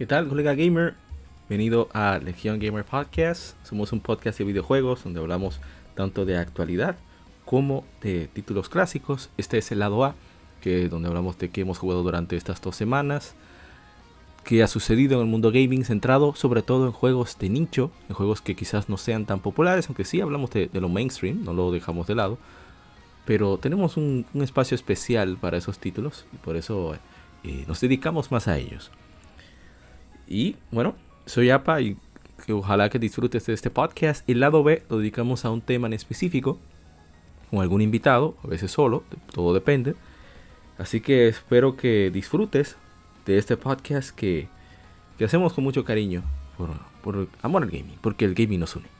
¿Qué tal, colega gamer? Bienvenido a Legion Gamer Podcast. Somos un podcast de videojuegos donde hablamos tanto de actualidad como de títulos clásicos. Este es el lado A, que es donde hablamos de qué hemos jugado durante estas dos semanas, qué ha sucedido en el mundo gaming centrado sobre todo en juegos de nicho, en juegos que quizás no sean tan populares, aunque sí hablamos de, lo mainstream, no lo dejamos de lado. Pero tenemos un, espacio especial para esos títulos y por eso eh, nos dedicamos más a ellos. Y bueno, soy APA y que ojalá que disfrutes de este podcast. El lado B lo dedicamos a un tema en específico, con algún invitado, a veces solo, todo depende. Así que espero que disfrutes de este podcast que, que hacemos con mucho cariño por, por amor al gaming, porque el gaming nos une.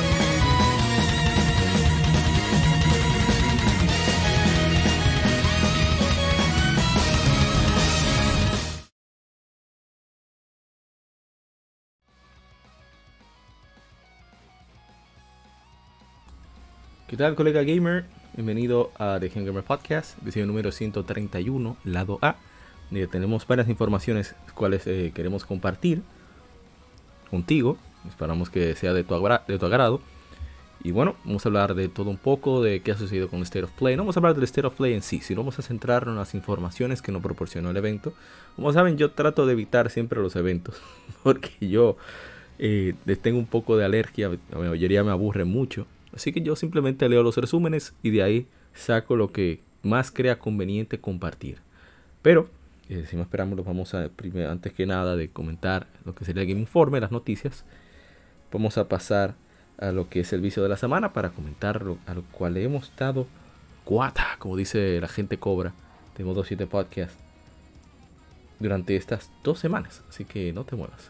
¿Qué tal, colega gamer? Bienvenido a The Game Gamer Podcast, edición número 131, lado A, donde tenemos varias informaciones cuales eh, queremos compartir contigo. Esperamos que sea de tu, de tu agrado. Y bueno, vamos a hablar de todo un poco, de qué ha sucedido con el State of Play. No vamos a hablar del State of Play en sí, sino vamos a centrarnos en las informaciones que nos proporcionó el evento. Como saben, yo trato de evitar siempre los eventos, porque yo eh, tengo un poco de alergia, la mayoría me aburre mucho. Así que yo simplemente leo los resúmenes y de ahí saco lo que más crea conveniente compartir. Pero, eh, si no esperamos, vamos a, antes que nada de comentar lo que sería el Game Informe, las noticias, vamos a pasar a lo que es el vicio de la semana para comentar lo, a lo cual hemos dado cuata, como dice la gente cobra de Modo 7 Podcast durante estas dos semanas. Así que no te muevas.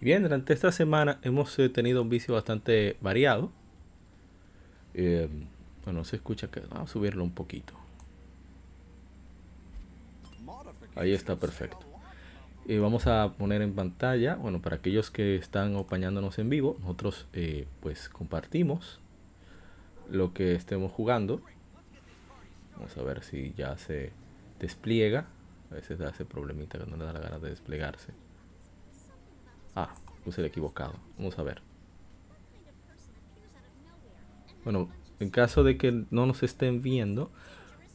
Bien, durante esta semana hemos eh, tenido un vicio bastante variado. Eh, bueno, se escucha que vamos a subirlo un poquito. Ahí está perfecto. Y vamos a poner en pantalla, bueno, para aquellos que están acompañándonos en vivo, nosotros eh, pues compartimos lo que estemos jugando. Vamos a ver si ya se despliega. A veces da ese problemita que no le da la gana de desplegarse. Ah, puse el equivocado. Vamos a ver. Bueno, en caso de que no nos estén viendo,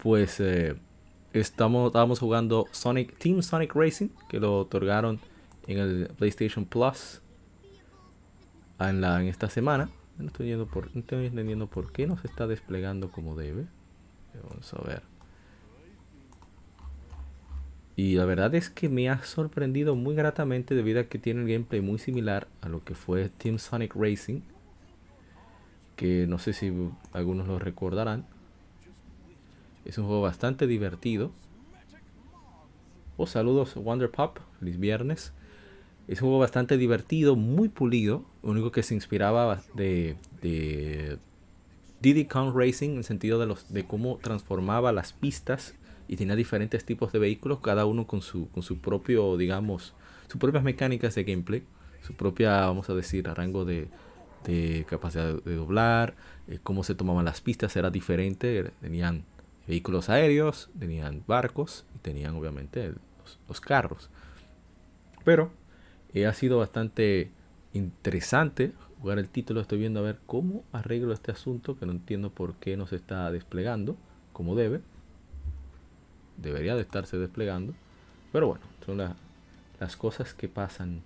pues eh, estamos, estábamos jugando Sonic Team Sonic Racing, que lo otorgaron en el PlayStation Plus en, la, en esta semana. No estoy, por, no estoy entendiendo por qué no se está desplegando como debe. Vamos a ver. Y la verdad es que me ha sorprendido muy gratamente debido a que tiene el gameplay muy similar a lo que fue Team Sonic Racing. Que no sé si algunos lo recordarán. Es un juego bastante divertido. Oh, saludos Wonder Pop, feliz viernes. Es un juego bastante divertido, muy pulido. Lo único que se inspiraba de, de, Diddy Kong Racing en el sentido de, los, de cómo transformaba las pistas y tenía diferentes tipos de vehículos, cada uno con su, con su propio, digamos, sus propias mecánicas de gameplay, su propia, vamos a decir, rango de, de capacidad de doblar, eh, cómo se tomaban las pistas era diferente, tenían vehículos aéreos, tenían barcos y tenían obviamente los, carros. Pero eh, ha sido bastante interesante jugar el título. Estoy viendo a ver cómo arreglo este asunto que no entiendo por qué no se está desplegando como debe. Debería de estarse desplegando. Pero bueno, son las cosas que pasan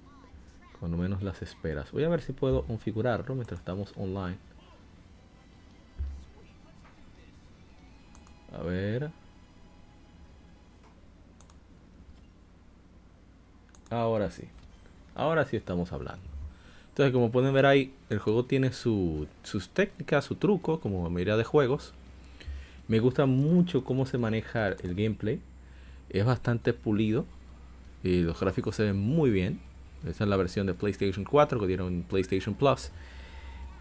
cuando menos las esperas. Voy a ver si puedo configurarlo mientras estamos online. A ver. Ahora sí. Ahora sí estamos hablando. Entonces, como pueden ver ahí, el juego tiene sus técnicas, su truco, como mayoría de juegos. Me gusta mucho cómo se maneja el gameplay. Es bastante pulido. Y los gráficos se ven muy bien. Esa es la versión de PlayStation 4 que dieron PlayStation Plus.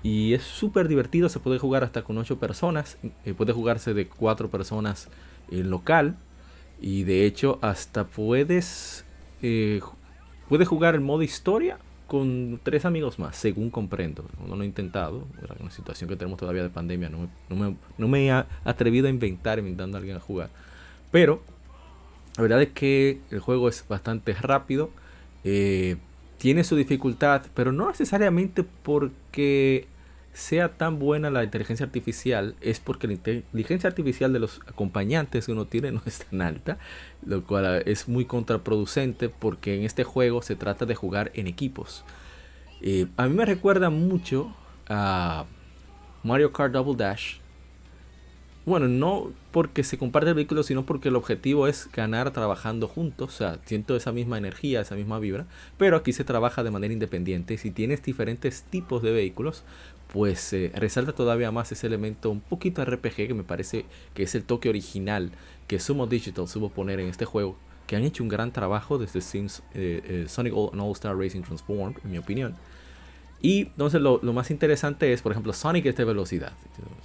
Y es súper divertido, se puede jugar hasta con 8 personas. Eh, puede jugarse de 4 personas en local. Y de hecho hasta puedes, eh, puedes jugar el modo historia con 3 amigos más, según comprendo. No lo he intentado, en una situación que tenemos todavía de pandemia. No me, no me, no me he atrevido a inventar inventando a alguien a jugar. Pero la verdad es que el juego es bastante rápido. Eh, tiene su dificultad, pero no necesariamente porque sea tan buena la inteligencia artificial, es porque la inteligencia artificial de los acompañantes que uno tiene no es tan alta, lo cual es muy contraproducente porque en este juego se trata de jugar en equipos. Eh, a mí me recuerda mucho a Mario Kart Double Dash, bueno, no porque se comparte el vehículo, sino porque el objetivo es ganar trabajando juntos. O sea, siento esa misma energía, esa misma vibra. Pero aquí se trabaja de manera independiente. Si tienes diferentes tipos de vehículos, pues eh, resalta todavía más ese elemento un poquito RPG que me parece que es el toque original que Sumo Digital supo poner en este juego. Que han hecho un gran trabajo desde Sims, eh, eh, Sonic All, All Star Racing Transformed, en mi opinión. Y entonces lo, más interesante es, por ejemplo, Sonic es de velocidad.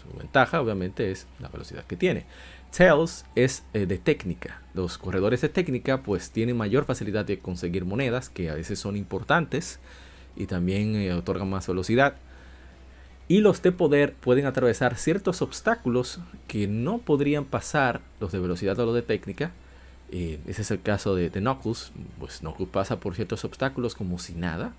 Su ventaja, obviamente, es la velocidad que tiene. Tails es de técnica. Los corredores de técnica, pues, tienen mayor facilidad de conseguir monedas, que a veces son importantes y también otorgan más velocidad. Y los de poder pueden atravesar ciertos obstáculos que no podrían pasar los de velocidad o los de técnica. Eh, ese es el caso de, de Knuckles. Pues Knuckles pasa por ciertos obstáculos como si nada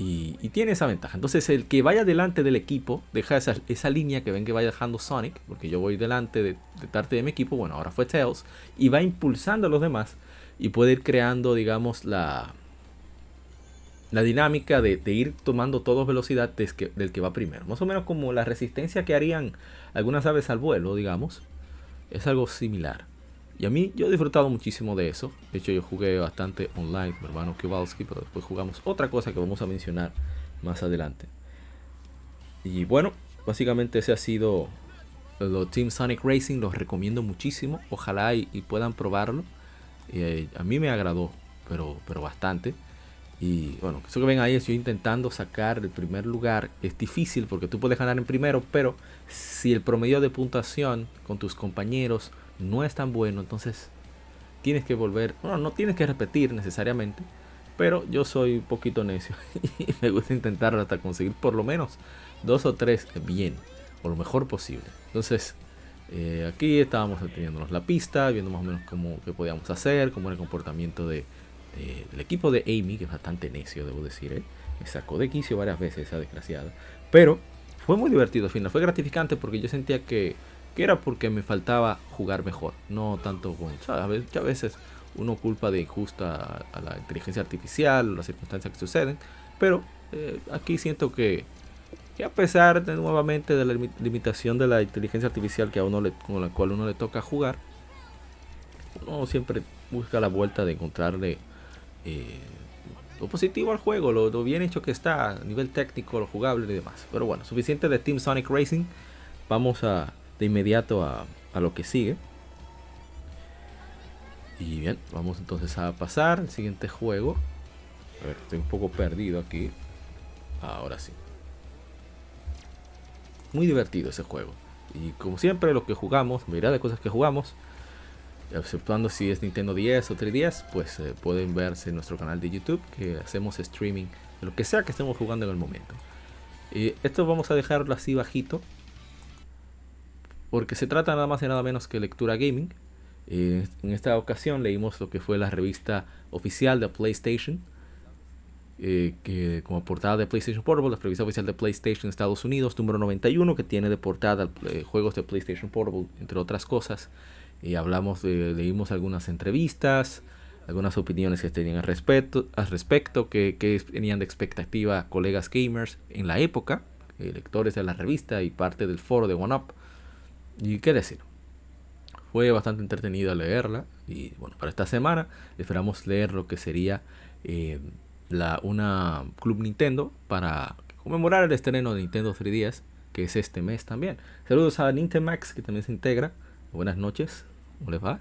y, tiene esa ventaja. Entonces, el que vaya delante del equipo, deja esa, esa, línea que ven que va dejando Sonic, porque yo voy delante de, de parte de mi equipo, bueno, ahora fue Tails, y va impulsando a los demás y puede ir creando, digamos, la, la dinámica de, ir tomando todos velocidad del que va primero. Más o menos como la resistencia que harían algunas aves al vuelo, digamos, es algo similar. Y a mí yo he disfrutado muchísimo de eso. De hecho yo jugué bastante online, mi hermano Kowalski, pero después jugamos otra cosa que vamos a mencionar más adelante. Y bueno, básicamente ese ha sido lo Team Sonic Racing, los recomiendo muchísimo. Ojalá y, puedan probarlo. Eh, a mí me agradó, pero, pero bastante. Y bueno, eso que ven ahí estoy intentando sacar el primer lugar. Es difícil porque tú puedes ganar en primero, pero si el promedio de puntuación con tus compañeros no es tan bueno, entonces tienes que volver, bueno, no tienes que repetir necesariamente, pero yo soy un poquito necio y me gusta intentar hasta conseguir por lo menos dos o tres bien, o lo mejor posible. Entonces, eh, aquí estábamos teniéndonos la pista, viendo más o menos cómo qué podíamos hacer, cómo era el comportamiento de, del equipo de Amy, que es bastante necio, debo decir, ¿eh? me sacó de quicio varias veces esa desgraciada, pero fue muy divertido al final, fue gratificante porque yo sentía que que era porque me faltaba jugar mejor, no tanto con. A veces uno culpa de injusta a, la inteligencia artificial, las circunstancias que suceden, pero eh, aquí siento que, que, a pesar de nuevamente de la limitación de la inteligencia artificial que a uno le, con la cual uno le toca jugar, uno siempre busca la vuelta de encontrarle eh, lo positivo al juego, lo, bien hecho que está a nivel técnico, lo jugable y demás. Pero bueno, suficiente de Team Sonic Racing. Vamos a, de inmediato a, lo que sigue. Y bien, vamos entonces a pasar al siguiente juego. A ver, estoy un poco perdido aquí. Ahora sí. muy divertido ese juego. Y como siempre, lo que jugamos, mirad de cosas que jugamos, exceptuando si es Nintendo 10 o 3DS, pues eh, pueden verse en nuestro canal de YouTube que hacemos streaming de lo que sea que estemos jugando en el momento. Y esto vamos a dejarlo así bajito, porque se trata nada más y nada menos que lectura gaming. Eh, en esta ocasión leímos lo que fue la revista oficial de PlayStation, eh, que como portada de PlayStation Portable, la revista oficial de PlayStation Estados Unidos, número 91, que tiene de portada eh, juegos de PlayStation Portable, entre otras cosas. Y hablamos de, leímos algunas entrevistas, algunas opiniones que tenían al respecto, al respecto que, tenían de expectativa colegas gamers en la época, lectores de la revista y parte del foro de OneUp. Y qué decir, fue bastante entretenido leerla. Y bueno, para esta semana esperamos leer lo que sería eh, la, una Club Nintendo para conmemorar el estreno de Nintendo 3DS, que es este mes también. Saludos a Nintemax, que también se integra. Buenas noches, ¿cómo les va?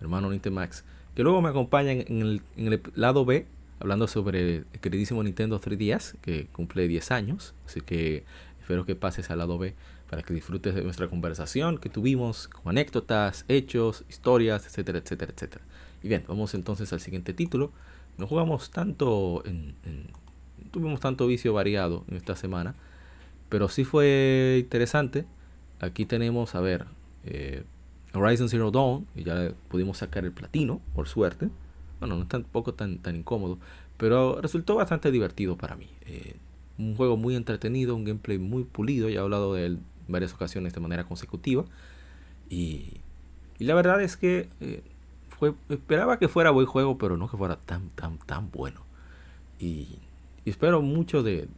Hermano Nintemax, que luego me acompaña en el, en lado B, hablando sobre el queridísimo Nintendo 3DS, que cumple 10 años. Así que espero que pases al lado B para que disfrutes de nuestra conversación que tuvimos con anécdotas, hechos, historias, etcétera, etcétera, etcétera. Y bien, vamos entonces al siguiente título. No jugamos tanto en, tuvimos tanto vicio variado en esta semana, pero sí fue interesante. Aquí tenemos, a ver, eh, Horizon Zero Dawn, y ya pudimos sacar el platino, por suerte. Bueno, no es tampoco tan, tan incómodo, pero resultó bastante divertido para mí. Eh, un juego muy entretenido, un gameplay muy pulido, ya he hablado de él varias ocasiones de manera consecutiva. Y, y la verdad es que eh, fue, esperaba que fuera buen juego, pero no que fuera tan, tan, tan bueno. Y, espero mucho de,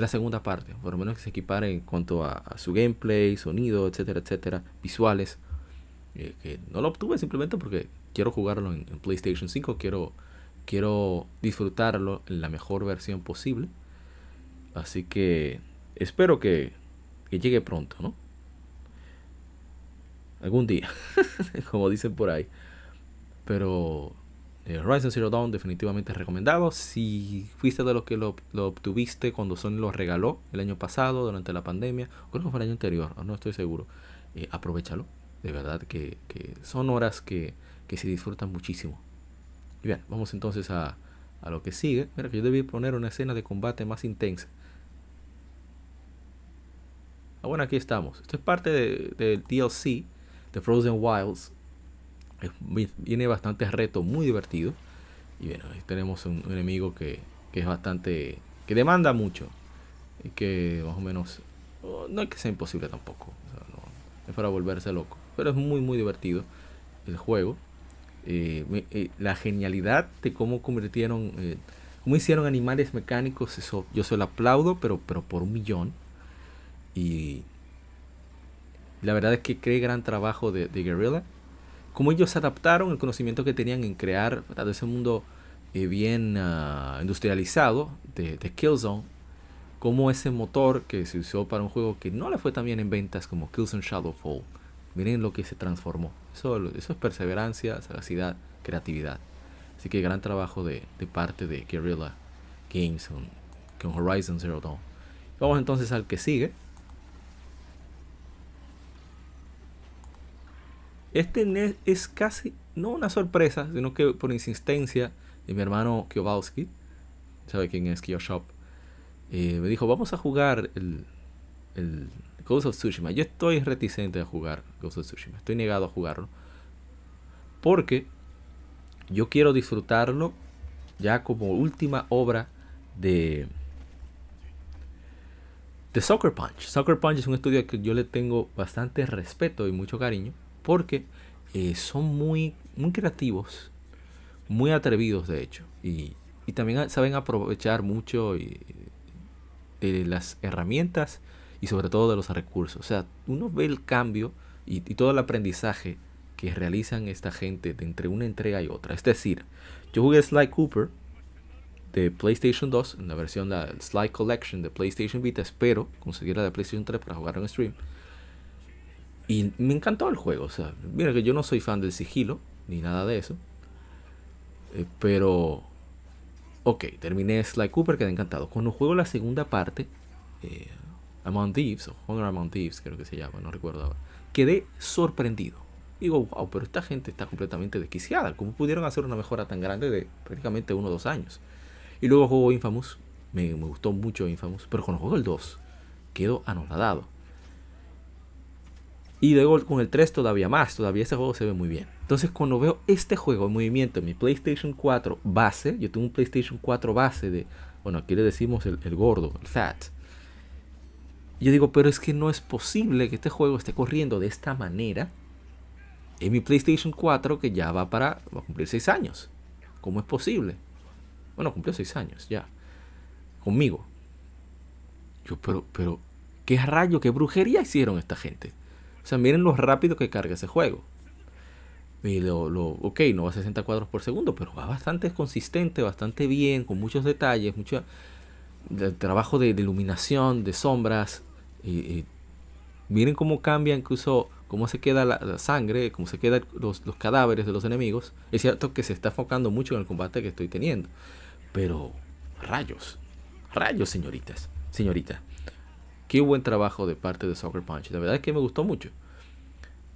la segunda parte, por lo menos que se equipare en cuanto a, su gameplay, sonido, etcétera, etcétera, visuales. Eh, que no lo obtuve simplemente porque quiero jugarlo en, en, PlayStation 5, quiero, quiero disfrutarlo en la mejor versión posible. Así que espero que, que llegue pronto, ¿no? Algún día, como dicen por ahí. Pero eh, Horizon Zero Dawn definitivamente recomendado. Si fuiste de los que lo, obtuviste cuando Sony lo regaló el año pasado, durante la pandemia, creo que fue el año anterior, no estoy seguro, eh, aprovechalo. De verdad que, son horas que, se disfrutan muchísimo. Y bien, vamos entonces a, a lo que sigue. Mira que yo debí poner una escena de combate más intensa. Ah, bueno, aquí estamos. Esto es parte del de DLC de Frozen Wilds. Viene bastante reto, muy divertido. Y bueno, ahí tenemos un, enemigo que, es bastante. que demanda mucho. Y que más o menos. Oh, no es que sea imposible tampoco. es para volverse loco. Pero es muy, muy divertido el juego. Eh, eh, la genialidad de cómo convirtieron. Eh, cómo hicieron animales mecánicos. Eso yo se lo aplaudo, pero, pero por un millón y la verdad es que cree gran trabajo de Guerrilla. Como ellos adaptaron el conocimiento que tenían en crear ese mundo eh, bien ah, industrializado de, de, Killzone, como ese motor que se usó para un juego que no le fue tan bien en ventas como Killzone Shadowfall. Miren lo que se transformó. Eso, eso es perseverancia, sagacidad, creatividad. Así que gran trabajo de, parte de Guerrilla Games con Horizon Zero Dawn. Vamos entonces al que sigue. Este es casi, no una sorpresa, sino que por insistencia de mi hermano Kowalski, sabe quién es Kyoshop, eh, me dijo, vamos a jugar el, el Ghost of Tsushima. Yo estoy reticente a jugar Ghost of Tsushima, estoy negado a jugarlo, porque yo quiero disfrutarlo ya como última obra de de Soccer Punch. Soccer Punch es un estudio que yo le tengo bastante respeto y mucho cariño porque eh, son muy, muy creativos, muy atrevidos de hecho, y, también saben aprovechar mucho de las herramientas y sobre todo de los recursos. O sea, uno ve el cambio y, todo el aprendizaje que realizan esta gente de entre una entrega y otra. Es decir, yo jugué Sly Cooper de PlayStation 2, en la versión la Sly Collection de PlayStation Vita, espero conseguir la de PlayStation 3 para jugar en stream. Y me encantó el juego. O sea, mira que yo no soy fan del sigilo, ni nada de eso. Eh, pero, ok, terminé Sly Cooper, quedé encantado. Cuando juego la segunda parte, eh, Among Thieves, o Hunger Among Thieves, creo que se llama, no recuerdo ahora, quedé sorprendido. Digo, wow, pero esta gente está completamente desquiciada. ¿Cómo pudieron hacer una mejora tan grande de prácticamente uno o dos años? Y luego juego Infamous, me, me gustó mucho Infamous, pero cuando juego el 2, quedo anonadado. Y luego con el 3 todavía más, todavía ese juego se ve muy bien. Entonces cuando veo este juego en movimiento en mi PlayStation 4 base, yo tengo un PlayStation 4 base de, bueno, aquí le decimos el, el gordo, el fat. Yo digo, pero es que no es posible que este juego esté corriendo de esta manera en mi PlayStation 4 que ya va para va a cumplir 6 años. ¿Cómo es posible? Bueno, cumplió 6 años ya. Conmigo. Yo, pero, pero, ¿qué rayo, qué brujería hicieron esta gente? O sea, miren lo rápido que carga ese juego. Y lo, lo, ok, no va a 60 cuadros por segundo, pero va bastante consistente, bastante bien, con muchos detalles, mucho trabajo de, iluminación, de sombras. Y, miren cómo cambia incluso cómo se queda la, la sangre, cómo se quedan los, los, cadáveres de los enemigos. Es cierto que se está enfocando mucho en el combate que estoy teniendo. Pero rayos, rayos, señoritas, señorita qué buen trabajo de parte de Soccer Punch. La verdad es que me gustó mucho.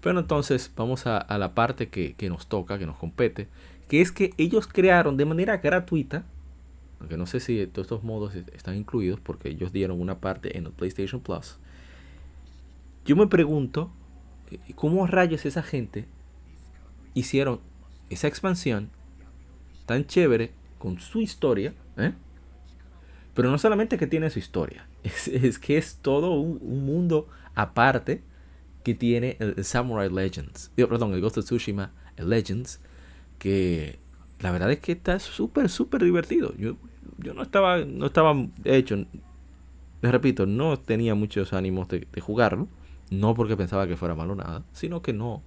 Pero entonces vamos a, la parte que, nos toca, que nos compete, que es que ellos crearon de manera gratuita, aunque no sé si todos estos modos están incluidos porque ellos dieron una parte en el PlayStation Plus. Yo me pregunto, ¿cómo rayos esa gente hicieron esa expansión tan chévere con su historia? ¿eh? Pero no solamente que tiene su historia, es, es que es todo un, un, mundo aparte que tiene el, Samurai Legends. Digo, perdón, el Ghost of Tsushima Legends. Que la verdad es que está súper, súper divertido. Yo, yo no estaba, no estaba hecho, les repito, no tenía muchos ánimos de, de, jugarlo. No porque pensaba que fuera malo nada, sino que no,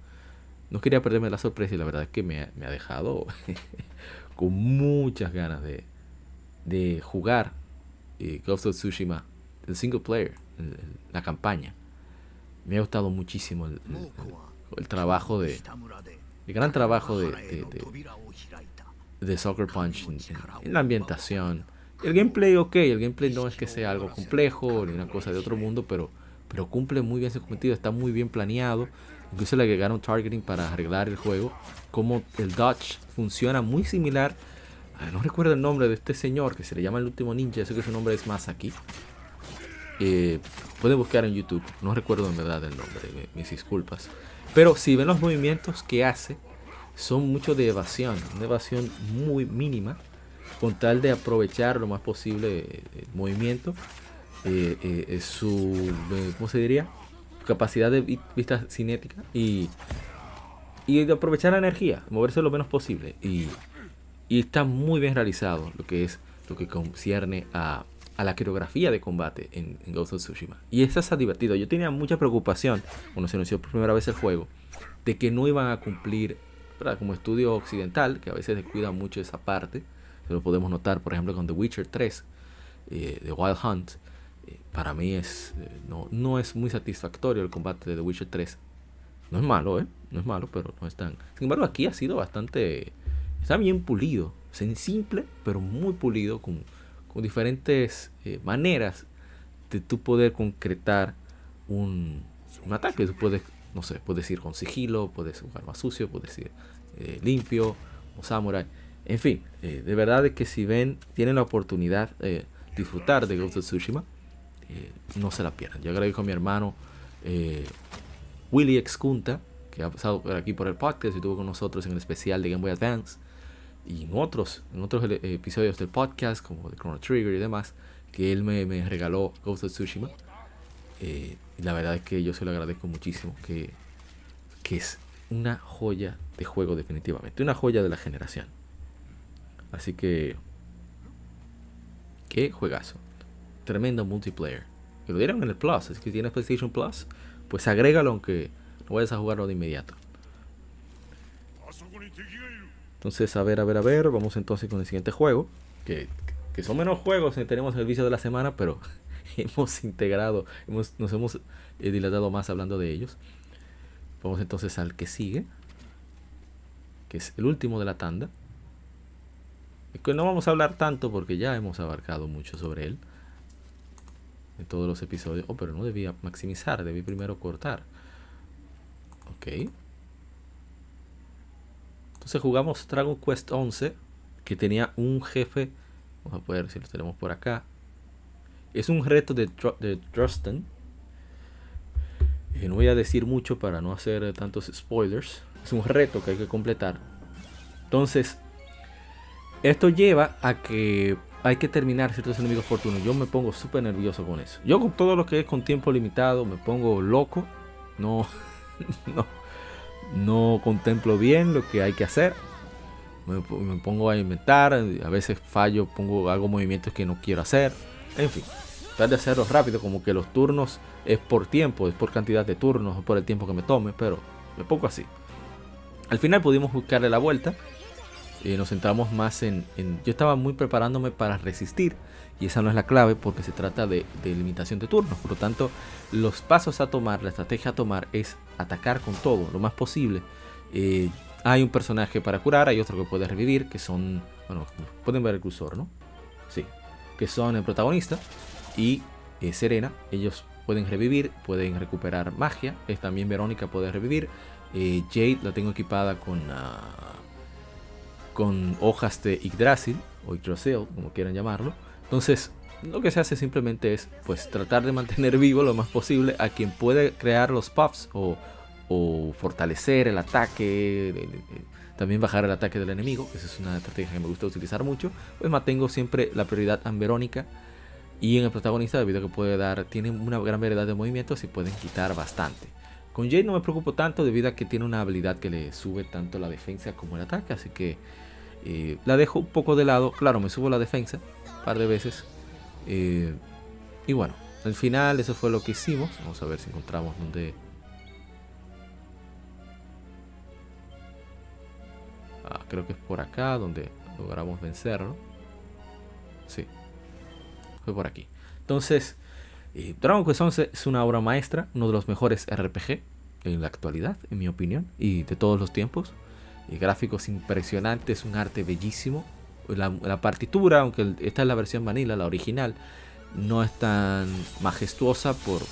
no quería perderme la sorpresa y la verdad es que me, me ha dejado con muchas ganas de, de jugar eh, Ghost of Tsushima, el single player, el, el, la campaña. Me ha gustado muchísimo el, el trabajo de. El gran trabajo de, de, de Soccer Punch en, en, la ambientación. El gameplay, ok, el gameplay no es que sea algo complejo ni una cosa de otro mundo, pero, pero cumple muy bien su cometido, está muy bien planeado. Incluso le agregaron targeting para arreglar el juego. Como el dodge funciona muy similar no recuerdo el nombre de este señor que se le llama el último ninja, sé que su nombre es Masaki. Eh, pueden buscar en YouTube, no recuerdo en verdad el nombre, mis disculpas. Pero si ven los movimientos que hace, son mucho de evasión, una evasión muy mínima, con tal de aprovechar lo más posible el movimiento, eh, eh, su, ¿cómo se diría? Capacidad de vista cinética y, y de aprovechar la energía, moverse lo menos posible. Y y está muy bien realizado lo que es lo que concierne a, a la coreografía de combate en, Ghost of Tsushima. Y eso está divertido. Yo tenía mucha preocupación cuando se anunció por primera vez el juego de que no iban a cumplir, como estudio occidental, que a veces descuida mucho esa parte. Se lo podemos notar, por ejemplo, con The Witcher 3, eh, The Wild Hunt. Eh, para mí es, eh, no, no es muy satisfactorio el combate de The Witcher 3. No es malo, ¿eh? No es malo, pero no es tan... Sin embargo, aquí ha sido bastante está bien pulido, simple, pero muy pulido, con, con diferentes eh, maneras de tú poder concretar un, ataque. Tú puedes, no sé, puedes ir con sigilo, puedes jugar más sucio, puedes ir eh, limpio, o samurai. En fin, eh, de verdad es que si ven, tienen la oportunidad de disfrutar de Ghost of Tsushima, eh, no se la pierdan. Yo agradezco a mi hermano Willy Excunta, que ha pasado por aquí por el podcast y estuvo con nosotros en el especial de Game Boy Advance y en otros, en otros episodios del podcast, como de Chrono Trigger y demás, que él me, me regaló Ghost of Tsushima. Eh, y la verdad es que yo se lo agradezco muchísimo, que, que es una joya de juego definitivamente, una joya de la generación. Así que, qué juegazo. Tremendo multiplayer. Que lo dieron en el Plus, es que tienes PlayStation Plus, pues agrégalo aunque no vayas a jugarlo de inmediato. Entonces, a ver, a ver, a ver. Vamos entonces con el siguiente juego. Que, que son menos juegos que tenemos el vicio de la semana, pero hemos integrado, hemos, nos hemos eh, dilatado más hablando de ellos. Vamos entonces al que sigue. Que es el último de la tanda. Que no vamos a hablar tanto porque ya hemos abarcado mucho sobre él. en todos los episodios. Oh, pero no debía maximizar, debí primero cortar. Ok. Entonces jugamos Dragon Quest 11, que tenía un jefe. Vamos a ver si lo tenemos por acá. Es un reto de, de Drustan. Eh, no voy a decir mucho para no hacer tantos spoilers. Es un reto que hay que completar. Entonces, esto lleva a que hay que terminar ciertos enemigos fortunos. Yo me pongo súper nervioso con eso. Yo con todo lo que es con tiempo limitado me pongo loco. No, no, no contemplo bien lo que hay que hacer. Me, pongo a inventar. A veces fallo, pongo, hago movimientos que no quiero hacer. En fin, tratar de hacerlo rápido. Como que los turnos es por tiempo, es por cantidad de turnos, por el tiempo que me tome. Pero me pongo así. Al final pudimos buscarle la vuelta eh, nos centramos más en, Yo estaba muy preparándome para resistir y esa no es la clave porque se trata de, limitación de turnos. Por lo tanto, los pasos a tomar, la estrategia a tomar es atacar con todo, lo más posible. Eh, hay un personaje para curar, hay otro que puede revivir, que son... Bueno, pueden ver el cursor, ¿no? Sí, que son el protagonista y eh, Serena. Ellos pueden revivir, pueden recuperar magia. También Verónica puede revivir. Jade la tengo equipada con... Uh, con hojas de Yggdrasil o Yggdrasil, como quieran llamarlo. Entonces, lo que se hace simplemente es pues tratar de mantener vivo lo más posible a quien puede crear los puffs o, fortalecer el ataque, también bajar el ataque del enemigo, esa es una estrategia que me gusta utilizar mucho, pues mantengo siempre la prioridad en Verónica y en el protagonista debido a que puede dar, tiene una gran variedad de movimientos y pueden quitar bastante. Con Jade no me preocupo tanto debido a que tiene una habilidad que le sube tanto la defensa como el ataque, así que eh, la dejo un poco de lado. Claro, me subo la defensa un par de veces. Eh, y bueno, al final eso fue lo que hicimos. Vamos a ver si encontramos donde... Ah, creo que es por acá donde logramos vencerlo. Sí. Fue por aquí. Entonces, eh, Dragon Quest 11 es una obra maestra, uno de los mejores RPG en la actualidad, en mi opinión, y de todos los tiempos gráficos impresionantes, un arte bellísimo. La, partitura, aunque esta es la versión vanilla, la original, no es tan majestuosa por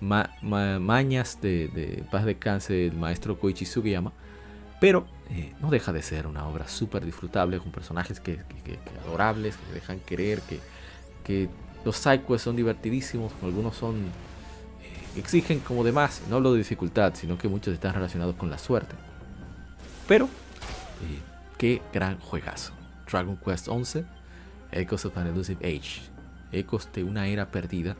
mañas de, paz de cáncer del maestro Koichi Sugiyama, pero eh, no deja de ser una obra súper disfrutable con personajes que, adorables, que dejan querer, que, que los sidequests son divertidísimos, algunos son eh, exigen como demás, no hablo de dificultad, sino que muchos están relacionados con la suerte. Pero, eh, qué gran juegazo. Dragon Quest 11, Echoes of an Elusive Age. Ecos de una era perdida.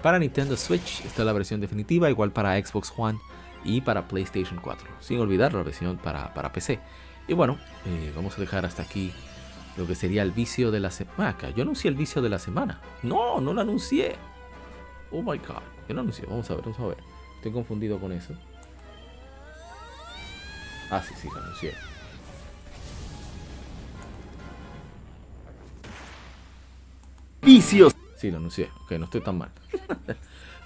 Para Nintendo Switch, esta es la versión definitiva, igual para Xbox One y para PlayStation 4. Sin olvidar la versión para, para PC. Y bueno, eh, vamos a dejar hasta aquí lo que sería el vicio de la semana. Ah, yo anuncié el vicio de la semana. No, no lo anuncié. Oh my god. Yo lo anuncié. Vamos a ver, vamos a ver. Estoy confundido con eso. Ah, sí, sí, lo anuncié. Vicios. Sí, lo anuncié. Ok, no estoy tan mal.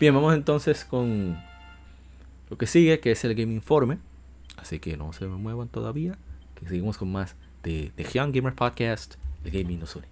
Bien, vamos entonces con lo que sigue, que es el Game Informe. Así que no se me muevan todavía. Que seguimos con más de The Young Gamer Podcast. El Gaming nos une.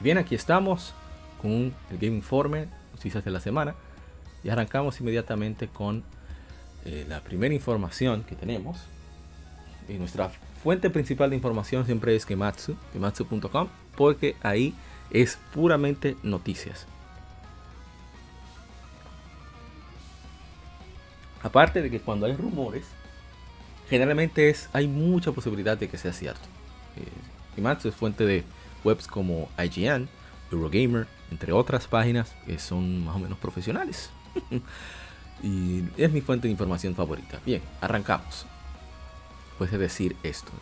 Bien, aquí estamos con el Game Informe. noticias de la semana. Y arrancamos inmediatamente con eh, la primera información que tenemos. Y nuestra fuente principal de información siempre es Gematsu, gematsu.com, porque ahí es puramente noticias. Aparte de que cuando hay rumores, generalmente es, hay mucha posibilidad de que sea cierto. Eh, es fuente de webs como IGN, Eurogamer, entre otras páginas que son más o menos profesionales. y es mi fuente de información favorita. Bien, arrancamos. Puede decir esto.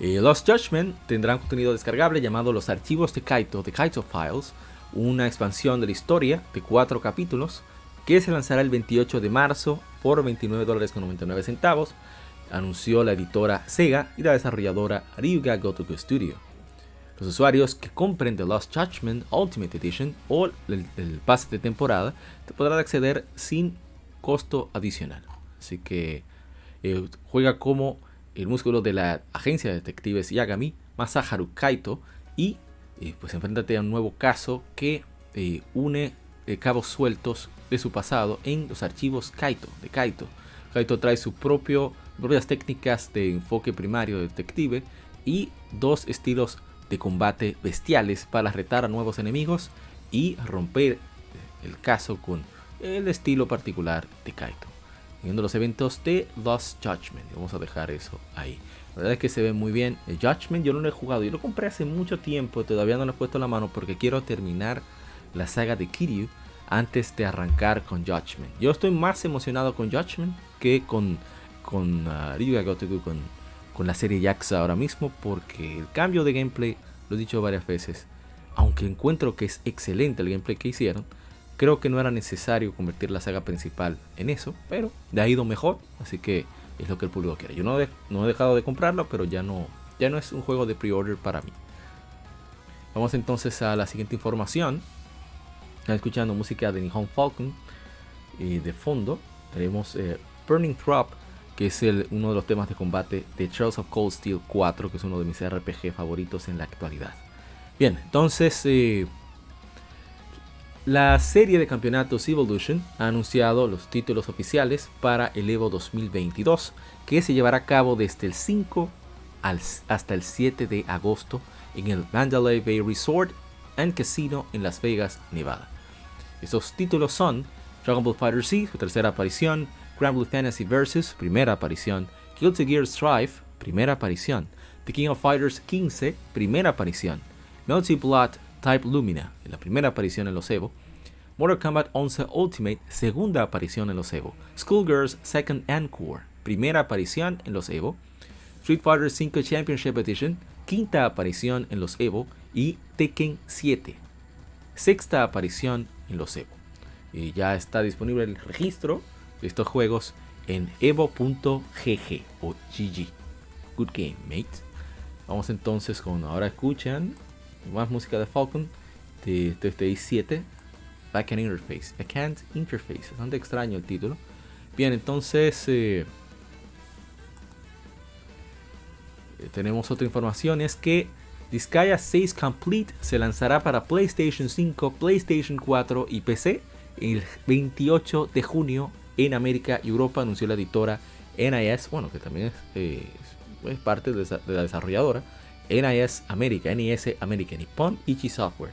Eh, Lost Judgment tendrá contenido descargable llamado Los Archivos de Kaito, de Kaito Files, una expansión de la historia de cuatro capítulos que se lanzará el 28 de marzo por 29 dólares con 99 centavos, anunció la editora Sega y la desarrolladora Ryuga Gotoku Studio. Los usuarios que compren The Lost Judgment Ultimate Edition o el, pase de temporada te podrán acceder sin costo adicional. Así que eh, juega como el músculo de la agencia de detectives Yagami, Masaharu Kaito, y eh, pues enfréntate a un nuevo caso que eh, une cabos sueltos de su pasado en los archivos Kaito, de Kaito. Kaito trae su propio, propias técnicas de enfoque primario de detective y dos estilos de combate bestiales para retar a nuevos enemigos y romper el caso con el estilo particular de Kaito. Viendo los eventos de Lost Judgment, vamos a dejar eso ahí. La verdad es que se ve muy bien. El Judgment yo no lo he jugado, yo lo compré hace mucho tiempo, todavía no lo he puesto la mano porque quiero terminar la saga de Kiryu antes de arrancar con Judgment. Yo estoy más emocionado con Judgment que con, con uh, con, con la serie Yakuza ahora mismo, porque el cambio de gameplay, lo he dicho varias veces, aunque encuentro que es excelente el gameplay que hicieron, creo que no era necesario convertir la saga principal en eso, pero le ha ido mejor, así que es lo que el público quiere. Yo no, he dejado de comprarlo, pero ya no, ya no es un juego de pre-order para mí. Vamos entonces a la siguiente información. Escuchando música de Nihon Falcon. Y de fondo tenemos eh, Burning Throp, que es uno de los temas de combate de Charles of Cold Steel 4, que es uno de mis RPG favoritos en la actualidad. Bien, entonces eh, la serie de campeonatos Evolution ha anunciado los títulos oficiales para el Evo 2022, que se llevará a cabo desde el 5 hasta el 7 de agosto en el Mandalay Bay Resort and Casino en Las Vegas, Nevada. Estos títulos son Dragon Ball Fighter Z, su tercera aparición, Grand Blue Fantasy Versus, primera aparición, Guilty Gear Strife, primera aparición, The King of Fighters 15, primera aparición, Melty Blood Type Lumina, la primera aparición en los Evo, Mortal Kombat 11 Ultimate, segunda aparición en los Evo, Schoolgirls Second Encore, primera aparición en los Evo, Street Fighter 5 Championship Edition, quinta aparición en los Evo. Y Tekken 7, sexta aparición en los Evo. Y ya está disponible el registro estos juegos en evo.gg o GG. Good game, mate. Vamos entonces con, ahora escuchan más música de Falcon de, de, 7 Backend Interface. Backend Interface, bastante extraño el título. Bien, entonces eh, eh, tenemos otra información, es que Disgaea 6 Complete se lanzará para PlayStation 5, PlayStation 4 y PC el 28 de junio en América y Europa, anunció la editora NIS, bueno, que también es, parte de, la desarrolladora, NIS América, NIS América, Nippon Ichi Software.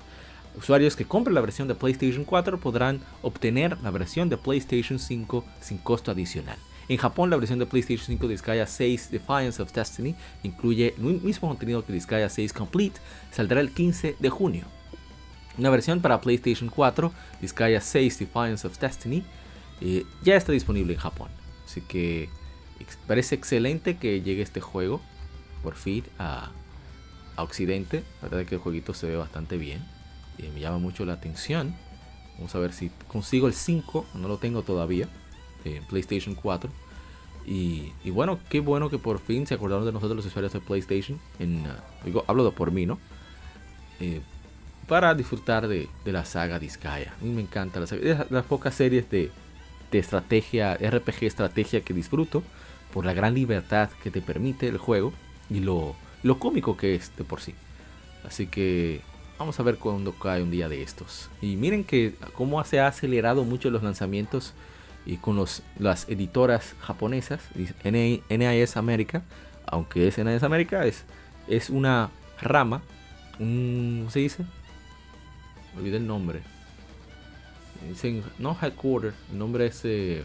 Usuarios que compren la versión de PlayStation 4 podrán obtener la versión de PlayStation 5 sin costo adicional. En Japón, la versión de PlayStation 5 de Disgaea 6 Defiance of Destiny incluye el mismo contenido que Disgaea 6 Complete, saldrá el 15 de junio. Una versión para PlayStation 4, Disgaea 6 Defiance of Destiny, eh, ya está disponible en Japón. Así que parece excelente que llegue este juego por fin a, Occidente. La verdad es que el jueguito se ve bastante bien. Y me llama mucho la atención. Vamos a ver si consigo el 5. No lo tengo todavía en PlayStation 4. Y, bueno, qué bueno que por fin se acordaron de nosotros los usuarios de PlayStation. Uh, digo, hablo por mí, ¿no? Eh, para disfrutar de, la saga Disgaea. A mí me encanta la saga. las, pocas series de, estrategia, RPG estrategia que disfruto. Por la gran libertad que te permite el juego. Y lo, lo cómico que es de por sí. Así que vamos a ver cuándo cae un día de estos. Y miren que cómo se ha acelerado mucho los lanzamientos y con los, las editoras japonesas, NIS América, aunque es NIS América, es, es una rama, un, ¿cómo se dice? olvidé el nombre. Dicen, no headquarter, el nombre es, eh,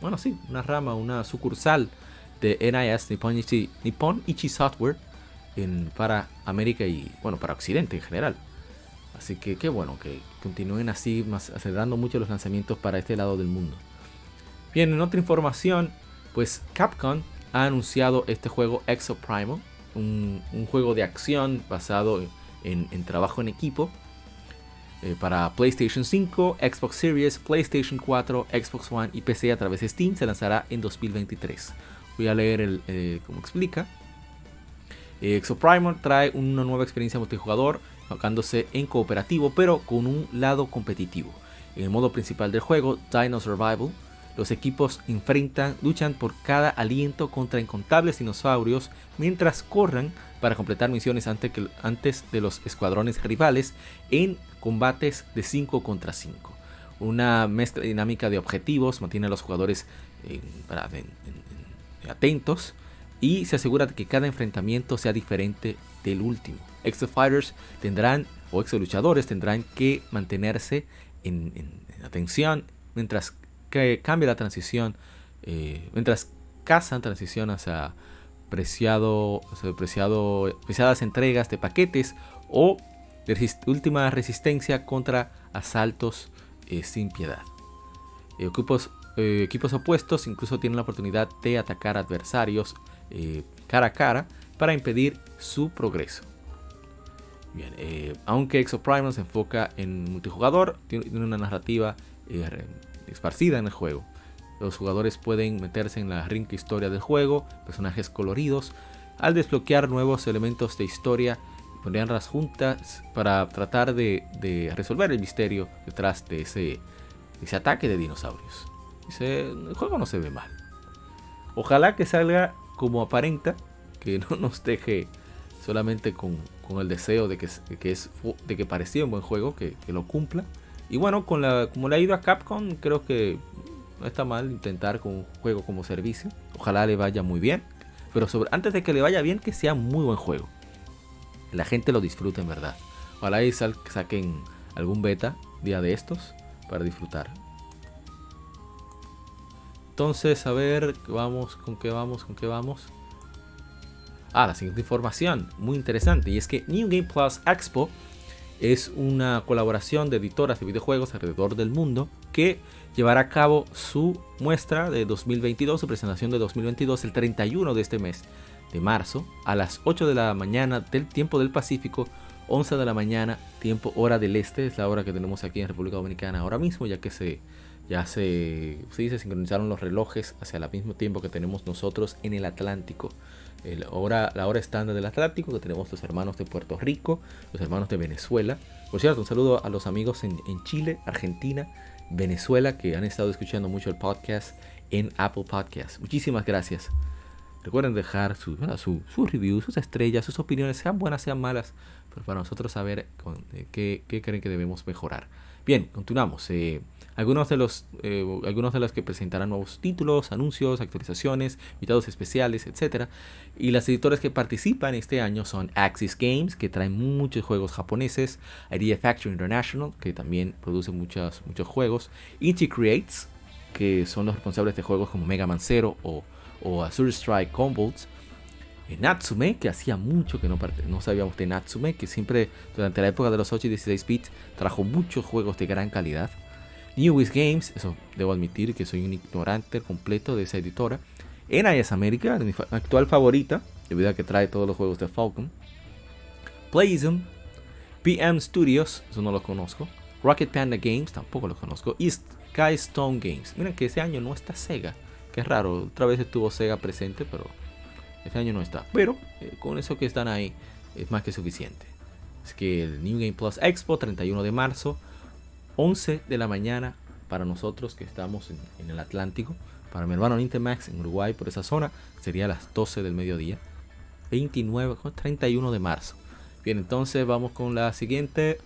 bueno, sí, una rama, una sucursal de NIS, Nippon Ichi, Nippon Ichi Software, en, para América y, bueno, para Occidente en general. Así que qué bueno que continúen así, acelerando mucho los lanzamientos para este lado del mundo. Bien, en otra información, pues Capcom ha anunciado este juego Exo Primal, un, juego de acción basado en trabajo en equipo eh, para PlayStation 5, Xbox Series, PlayStation 4, Xbox One y PC a través de Steam. Se lanzará en 2023. Voy a leer el, eh, cómo explica. Eh, Exoprimer trae una nueva experiencia multijugador, enfocándose en cooperativo, pero con un lado competitivo. En el modo principal del juego, Dino Survival, los equipos enfrentan, luchan por cada aliento contra incontables dinosaurios mientras corran para completar misiones antes, de los escuadrones rivales en combates de 5 contra 5. Una mezcla dinámica de objetivos mantiene a los jugadores atentos y se asegura de que cada enfrentamiento sea diferente del último. Exo Fighters tendrán, o Exo Luchadores tendrán que mantenerse en, atención mientras que cambia la transición, eh, mientras cazan transición hacia preciado, preciado, preciadas entregas de paquetes o última resistencia contra asaltos eh, sin piedad. Equipos, eh, equipos, opuestos incluso tienen la oportunidad de atacar adversarios cara a cara para impedir su progreso. Bien, aunque Exoprimal se enfoca en multijugador, tiene una narrativa esparcida en el juego. Los jugadores pueden meterse en la rica historia del juego, personajes coloridos, al desbloquear nuevos elementos de historia pondrían las juntas para tratar de, resolver el misterio detrás de ese, ataque de dinosaurios. el juego no se ve mal. Ojalá que salga como aparenta, que no nos deje solamente con, el deseo de que, que, es, de que parecía un buen juego, que, lo cumpla. Y bueno, con la, como le ha ido a Capcom, creo que no está mal intentar con un juego como servicio. Ojalá le vaya muy bien. Pero antes de que le vaya bien, que sea muy buen juego la gente lo disfruta en verdad. Ojalá y saquen algún beta día de estos para disfrutar. Entonces, a ver, vamos, con qué vamos, con qué vamos. Ah, la siguiente información, muy interesante, y es que New Game Plus Expo es una colaboración de editoras de videojuegos alrededor del mundo que llevará a cabo su muestra de 2022, su presentación de 2022 el 31 de este mes de marzo a las 8 de la mañana del tiempo del Pacífico, 11 de la mañana tiempo hora del este, es la hora que tenemos aquí en República Dominicana ahora mismo, ya que se ya se, se sincronizaron los relojes hacia el mismo tiempo que tenemos nosotros en el Atlántico. El la hora estándar del Atlántico, que tenemos los hermanos de Puerto Rico, los hermanos de Venezuela. Por cierto, un saludo a los amigos en, Chile, Argentina, Venezuela, que han estado escuchando mucho el podcast en Apple Podcast. Muchísimas gracias. Recuerden dejar sus su, reviews, sus estrellas, sus opiniones, sean buenas, sean malas, pero para nosotros saber eh, qué, creen que debemos mejorar. Bien, continuamos. Eh, algunos, de los, eh, algunos de los que presentarán nuevos títulos, anuncios, actualizaciones, invitados especiales, etc. Y las editoras que participan este año son Axis Games, que trae muchos juegos japoneses, Idea Factory International, que también produce muchos, muchos juegos, Ichi Creates, que son los responsables de juegos como Mega Man Zero o o Azure Strike Combots. Eh, Natsume, que hacía mucho que no, no sabíamos de Natsume, que siempre durante la época de los 8 y 16 bits trajo muchos juegos de gran calidad. Newest Games, eso debo admitir que soy un ignorante completo de esa editora. NIS America, mi actual favorita, debido a que trae todos los juegos de Falcon. Playism, PM Studios, eso no lo conozco. Rocket Panda Games, tampoco lo conozco. Y Sky Stone Games. Miren que ese año no está Sega es raro, otra vez estuvo Sega presente, pero este año no está. Pero eh, con eso que están ahí es más que suficiente. Es que el New Game Plus Expo, 31 de marzo, 11 de la mañana para nosotros que estamos en, el Atlántico. Para mi hermano Intermax en Uruguay, por esa zona, sería las 12 del mediodía. 29, 31 de marzo. Bien, entonces vamos con la siguiente.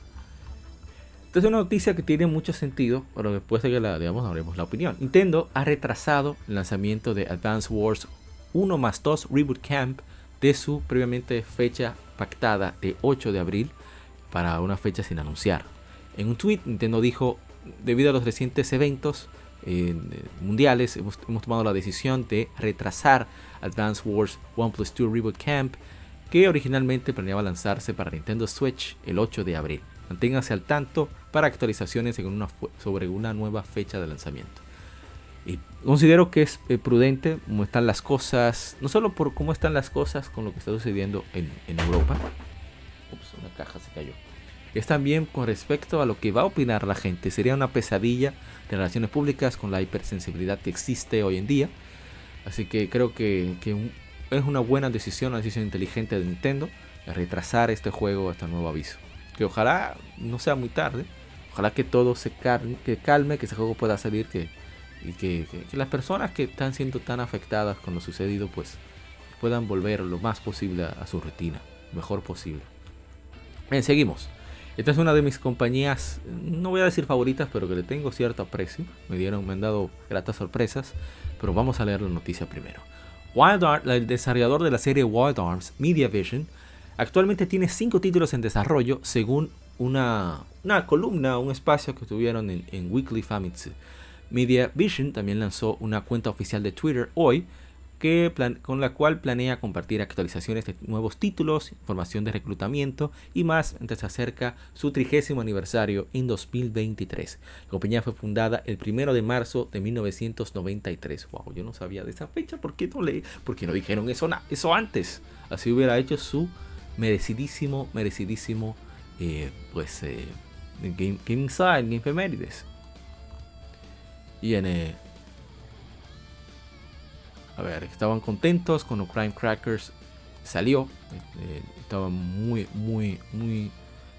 Esta es una noticia que tiene mucho sentido, pero después de que la digamos, haremos la opinión. Nintendo ha retrasado el lanzamiento de Advance Wars 1 más 2 Reboot Camp de su previamente fecha pactada de 8 de abril para una fecha sin anunciar. En un tweet, Nintendo dijo, debido a los recientes eventos eh, mundiales, hemos, hemos, tomado la decisión de retrasar Advance Wars 1 plus 2 Reboot Camp, que originalmente planeaba lanzarse para Nintendo Switch el 8 de abril. Manténganse al tanto para actualizaciones una, sobre una nueva fecha de lanzamiento. Y considero que es eh, prudente cómo están las cosas, no solo por cómo están las cosas con lo que está sucediendo en, en Europa. Ups, una caja se cayó es también con respecto a lo que va a opinar la gente. Sería una pesadilla de relaciones públicas con la hipersensibilidad que existe hoy en día. Así que creo que, es una buena decisión, una decisión inteligente de Nintendo, retrasar este juego hasta nuevo aviso. Que ojalá no sea muy tarde, ojalá que todo se calme, que, calme, que ese juego pueda salir, que, y que, las personas que están siendo tan afectadas con lo sucedido, pues puedan volver lo más posible a, su rutina, mejor posible. Bien, seguimos. Esta es una de mis compañías, no voy a decir favoritas, pero que le tengo cierto aprecio. Me dieron, me han dado gratas sorpresas, pero vamos a leer la noticia primero. Wild Arms, el desarrollador de la serie Wild Arms, Media Vision, actualmente tiene cinco títulos en desarrollo según una, una columna, un espacio que tuvieron en, en Weekly Famitsu. Media Vision también lanzó una cuenta oficial de Twitter hoy con la cual planea compartir actualizaciones de nuevos títulos, información de reclutamiento y más mientras se acerca su trigésimo aniversario en 2023. La compañía fue fundada el primero de marzo de 1993. Wow, yo no sabía de esa fecha, ¿por qué no leí? Porque no dijeron eso, eso antes. Así hubiera hecho su merecidísimo, merecidísimo, eh, pues, eh, Game, Game Inside, Game Femérides. Y en eh, a ver, estaban contentos cuando Crime Crackers salió. Eh, estaban muy, muy, muy.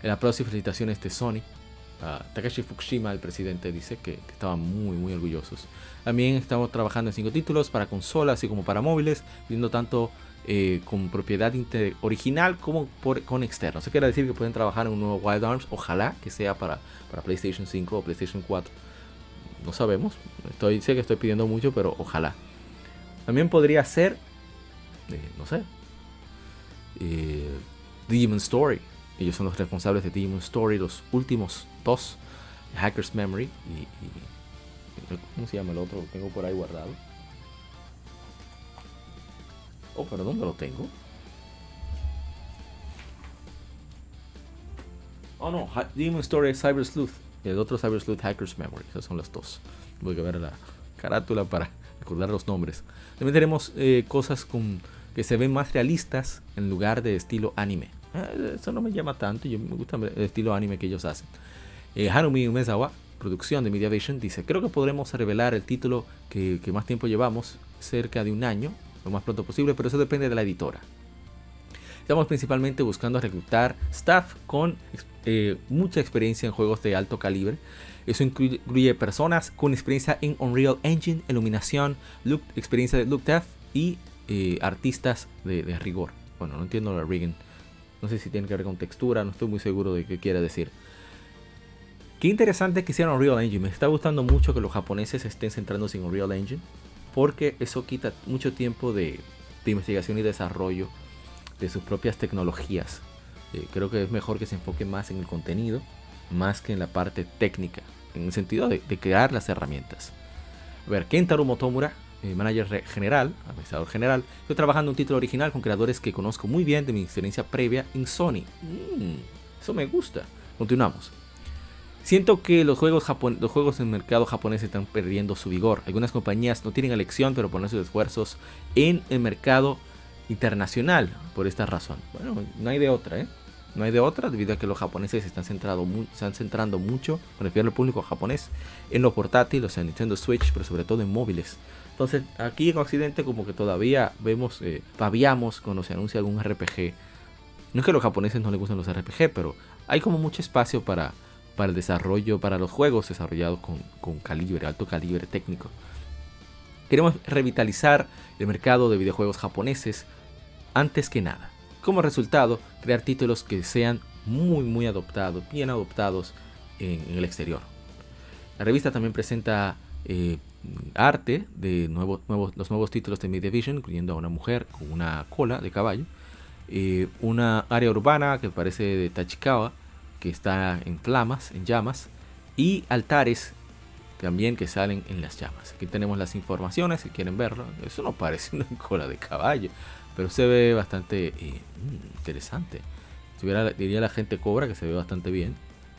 En aplauso y felicitaciones de Sony. Takashi Fukushima, el presidente, dice que, estaban muy, muy orgullosos. También estamos trabajando en cinco títulos para consolas así como para móviles, viendo tanto eh, con propiedad original como con externo. Eso quiere decir que pueden trabajar en un nuevo Wild Arms, ojalá que sea para, para PlayStation 5 o PlayStation 4. No sabemos, estoy, sé que estoy pidiendo mucho, pero ojalá. También podría ser, eh, no sé, eh, Digimon Story. Ellos son los responsables de Digimon Story, los últimos dos, Hacker's Memory y, ¿Cómo se llama el otro? Lo tengo por ahí guardado. Oh, pero ¿dónde lo tengo? Oh no, Demon Story Cyber Sleuth. Y el otro Cyber Sleuth Hacker's Memory. Esas son las dos. Voy a ver la carátula para recordar los nombres. También tenemos eh, cosas que se ven más realistas en lugar de estilo anime. Eh, eso no me llama tanto, yo me gusta el estilo anime que ellos hacen. Eh, Harumi Umezawa, producción de Media Vision, dice, creo que podremos revelar el título que, que más tiempo llevamos, cerca de un año, lo más pronto posible, pero eso depende de la editora. Estamos principalmente buscando reclutar staff con eh, mucha experiencia en juegos de alto calibre eso incluye, personas con experiencia en Unreal Engine, iluminación, look, experiencia de look death y eh, artistas de, rigor. Bueno, no entiendo la rigging. No sé si tiene que ver con textura, no estoy muy seguro de qué quiere decir. Qué interesante que hicieron Unreal Engine. Me está gustando mucho que los japoneses estén centrándose en Unreal Engine. Porque eso quita mucho tiempo de, investigación y desarrollo de sus propias tecnologías. Eh, creo que es mejor que se enfoque más en el contenido más que en la parte técnica, en el sentido de, crear las herramientas. A ver, Kentaro Motomura, eh, manager general, administrador general, estoy trabajando un título original con creadores que conozco muy bien de mi experiencia previa en Sony. Mm, eso me gusta. Continuamos. Siento que los juegos, los juegos en el mercado japonés están perdiendo su vigor. Algunas compañías no tienen elección, pero ponen sus esfuerzos en el mercado internacional por esta razón. Bueno, no hay de otra, ¿eh? No hay de otra, debido a que los japoneses se están, están centrando mucho, me refiero al público japonés, en los portátiles, sea, Nintendo Switch, pero sobre todo en móviles. Entonces, aquí en Occidente, como que todavía vemos, eh, cuando se anuncia algún RPG. No es que a los japoneses no les gusten los RPG, pero hay como mucho espacio para, para el desarrollo, para los juegos desarrollados con, con calibre, alto calibre técnico. Queremos revitalizar el mercado de videojuegos japoneses antes que nada. Como resultado crear títulos que sean muy muy adoptados, bien adoptados en, el exterior. La revista también presenta eh, arte de nuevos, nuevos, los nuevos títulos de Media Vision, incluyendo a una mujer con una cola de caballo, eh, una área urbana que parece de Tachikawa, que está en flamas, en llamas, y altares también que salen en las llamas. Aquí tenemos las informaciones si quieren verlo. Eso no parece una cola de caballo, pero se ve bastante eh, mm, interesante. Si diría la gente cobra que se ve bastante bien.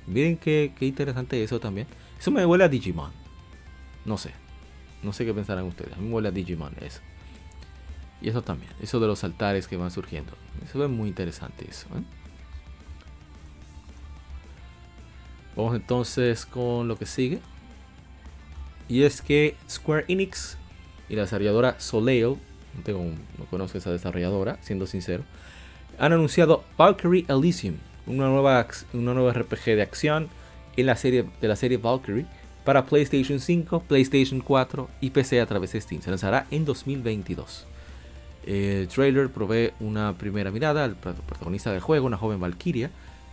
Miren qué, qué interesante eso también. Eso me huele a Digimon. No sé. No sé qué pensarán ustedes. A mí me huele a Digimon eso. Y eso también. Eso de los altares que van surgiendo. Eso ve muy interesante eso. ¿eh? Vamos entonces con lo que sigue. Y es que Square Enix y la desarrolladora Soleil, no, conozco esa desarrolladora, siendo sincero, han anunciado Valkyrie Elysium, una nueva, una nueva RPG de acción en la serie, de la serie Valkyrie para PlayStation 5, PlayStation 4 y PC a través de Steam. Se lanzará en 2022. El trailer provee una primera mirada al protagonista del juego, una joven Valkyria,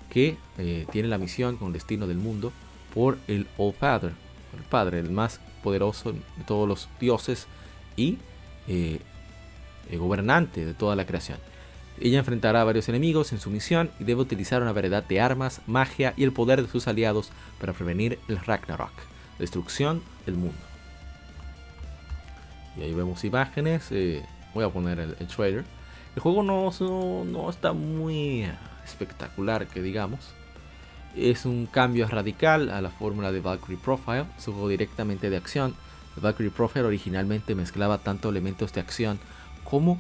que eh, tiene la misión con el destino del mundo por el All Father, el Padre, el más poderoso de todos los dioses y eh, gobernante de toda la creación. Ella enfrentará a varios enemigos en su misión y debe utilizar una variedad de armas, magia y el poder de sus aliados para prevenir el Ragnarok, destrucción del mundo. Y ahí vemos imágenes. Eh, voy a poner el, trailer. El juego no, no, está muy espectacular, que digamos. Es un cambio radical a la fórmula de Valkyrie Profile. Es un juego directamente de acción. Valkyrie Profile originalmente mezclaba tanto elementos de acción como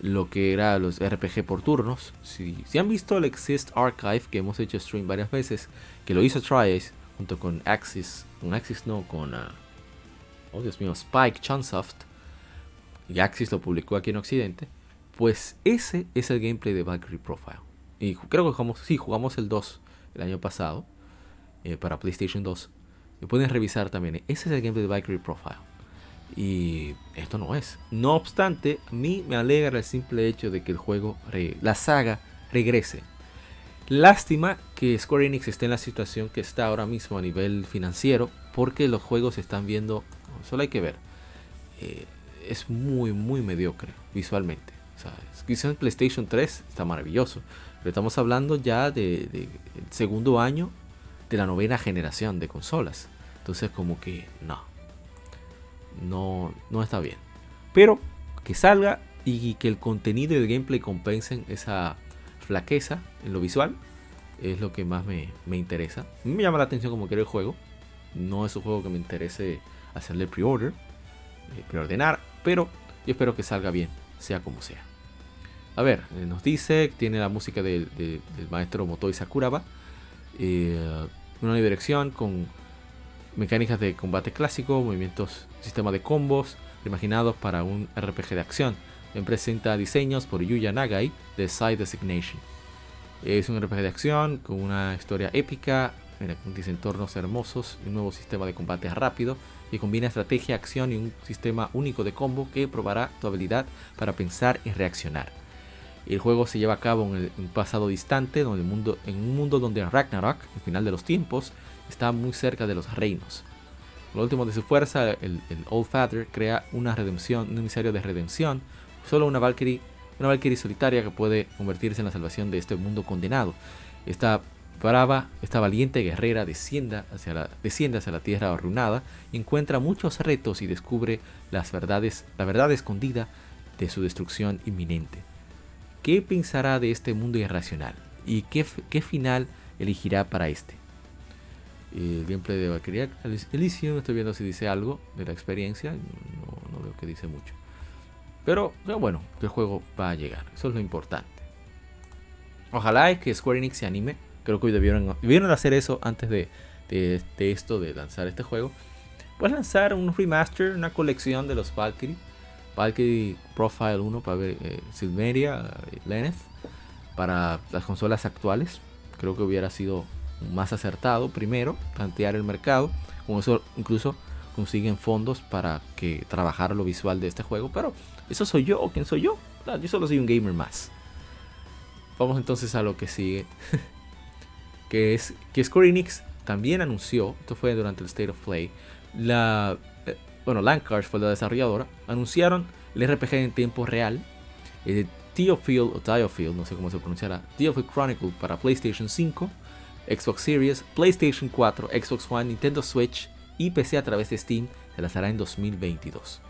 lo que era los RPG por turnos. Si, han visto el Exist Archive que hemos hecho stream varias veces, que lo hizo Triace junto con Axis, con Axis no, con, uh, oh Dios mío, Spike Chunsoft, y Axis lo publicó aquí en Occidente, pues ese es el gameplay de Valkyrie Profile. Y creo que jugamos, sí, jugamos el 2 el año pasado eh, para PlayStation 2. Y pueden revisar también, ese es el gameplay de Valkyrie Profile. Y esto no es. No obstante, a mí me alegra el simple hecho de que el juego, la saga, regrese. Lástima que Square Enix esté en la situación que está ahora mismo a nivel financiero, porque los juegos se están viendo, solo hay que ver, eh, es muy, muy mediocre visualmente. O sea, quizás en PlayStation 3 está maravilloso, pero estamos hablando ya de, de segundo año de la novena generación de consolas. Entonces como que no, no, no está bien. Pero que salga y que el contenido y el gameplay compensen esa flaqueza en lo visual es lo que más me, interesa. Me llama la atención como quiero el juego. No es un juego que me interese hacerle pre-order, eh, preordenar, pero yo espero que salga bien, sea como sea. A ver, eh, nos dice, tiene la música del maestro Motoi Sakuraba, eh, una dirección con mecánicas de combate clásico, movimientos, sistema de combos, imaginados para un RPG de acción. presenta diseños por Yuya Nagai de Side Designation. Es un RPG de acción con una historia épica, con entornos hermosos, un nuevo sistema de combate rápido que combina estrategia, acción y un sistema único de combo que probará tu habilidad para pensar y reaccionar. El juego se lleva a cabo en un pasado distante, donde el mundo, en un mundo donde Ragnarok, el final de los tiempos, está muy cerca de los reinos. Lo último de su fuerza, el, Old Father crea una redención, un emisario de redención, solo una Valkyrie, una Valkyrie solitaria que puede convertirse en la salvación de este mundo condenado. Esta brava, esta valiente guerrera desciende hacia la, tierra arruinada, encuentra muchos retos y descubre las verdades, la verdad escondida de su destrucción inminente. ¿Qué pensará de este mundo irracional? ¿Y qué final elegirá para este? El gameplay de Valkyria Elysium. Estoy viendo si dice algo de la experiencia. No, veo que dice mucho. Pero bueno, el juego va a llegar. Eso es lo importante. Ojalá es que Square Enix se anime. Creo que hoy debieron, debieron hacer eso antes de, de, esto, de lanzar este juego. Puedes lanzar un remaster, una colección de los Valkyrie. Valkyrie Profile 1 para ver eh, Silmeria, eh, Lenneth. Para las consolas actuales. Creo que hubiera sido más acertado primero, plantear el mercado. Con eso incluso consiguen fondos para que trabajar lo visual de este juego. Pero eso soy yo, ¿quién soy yo? Yo solo soy un gamer más. vamos entonces a lo que sigue. que es que Square Enix también anunció, esto fue durante el State of Play, la, eh, bueno, Lancars fue la desarrolladora, anunciaron el RPG en tiempo real, eh, Theophil o Theophil, no sé cómo se pronunciará, Theophil Chronicle para PlayStation 5, Xbox Series, PlayStation 4, Xbox One, Nintendo Switch y PC a través de Steam, se lanzará en 2022.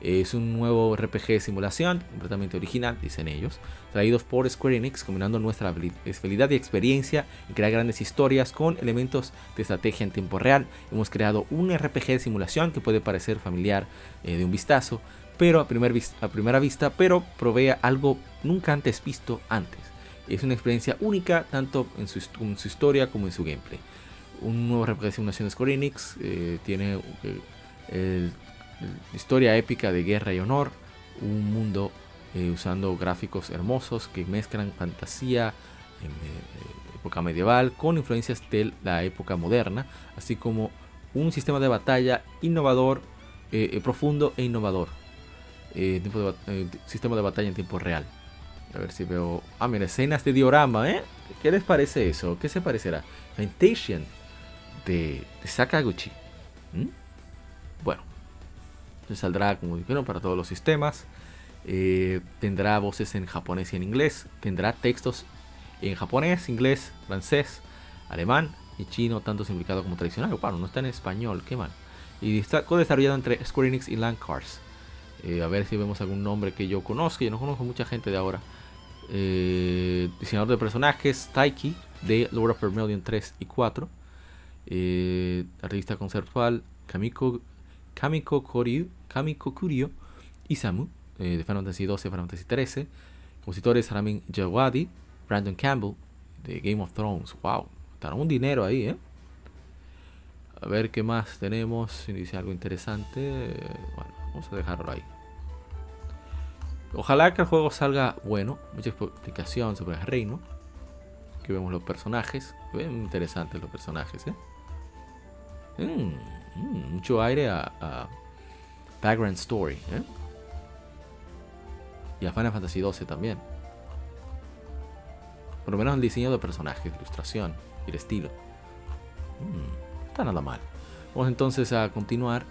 Es un nuevo RPG de simulación, completamente original, dicen ellos, traídos por Square Enix, combinando nuestra habilidad y experiencia en crear grandes historias con elementos de estrategia en tiempo real. Hemos creado un RPG de simulación que puede parecer familiar eh, de un vistazo, pero a, a primera vista, pero provee algo nunca antes visto antes. Es una experiencia única tanto en su, historia como en su gameplay. Un nuevo RPG de Square Enix eh, tiene eh, historia épica de guerra y honor, un mundo eh, usando gráficos hermosos que mezclan fantasía, en, eh, época medieval, con influencias de la época moderna, así como un sistema de batalla innovador, profundo e innovador. sistema de batalla en tiempo real. A ver si veo. Ah, mira, escenas de diorama, ¿eh? ¿Qué les parece eso? ¿Qué se parecerá? Fantation de, de Sakaguchi. ¿Mm? Bueno, saldrá, como dijeron, para todos los sistemas. Eh, tendrá voces en japonés y en inglés. Tendrá textos en japonés, inglés, francés, alemán y chino, tanto simplificado como tradicional. Bueno, no está en español, qué mal. Y está desarrollado entre Square Enix y Landcars. Eh, a ver si vemos algún nombre que yo conozca. Yo no conozco mucha gente de ahora. Eh, diseñador de personajes, Taiki, de Lord of Vermilion 3 y 4. artista conceptual, Kamiko Kamiko, Koryu, Kamiko Kuryo, Isamu, eh, de Final Fantasy 12 Final Fantasy 13, compositores Ramin Jawadi, Brandon Campbell, de Game of Thrones. Wow, estará un dinero ahí, ¿eh? A ver qué más tenemos. Si dice algo interesante. Bueno, vamos a dejarlo ahí. Ojalá que el juego salga bueno. Mucha explicación sobre el reino. Aquí vemos los personajes. Ven interesantes los personajes, ¿eh? Mm. Mm, mucho aire a, Background Story. ¿eh? Y a Final Fantasy XII también. Por lo menos el diseño de personajes, ilustración y el estilo. Mm, está nada mal. Vamos entonces a continuar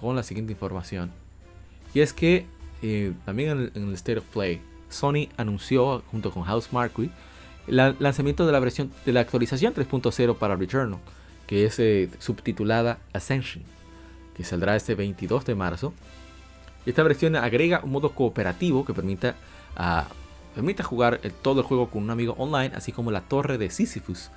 con la siguiente información. Y es que eh, también en el, State of Play, Sony anunció junto con House Marquee el lanzamiento de la versión de la actualización 3.0 para Returnal que es eh, subtitulada Ascension, que saldrá este 22 de marzo. Esta versión agrega un modo cooperativo que permita, permita jugar todo el juego con un amigo online, así como la torre de Sisyphus,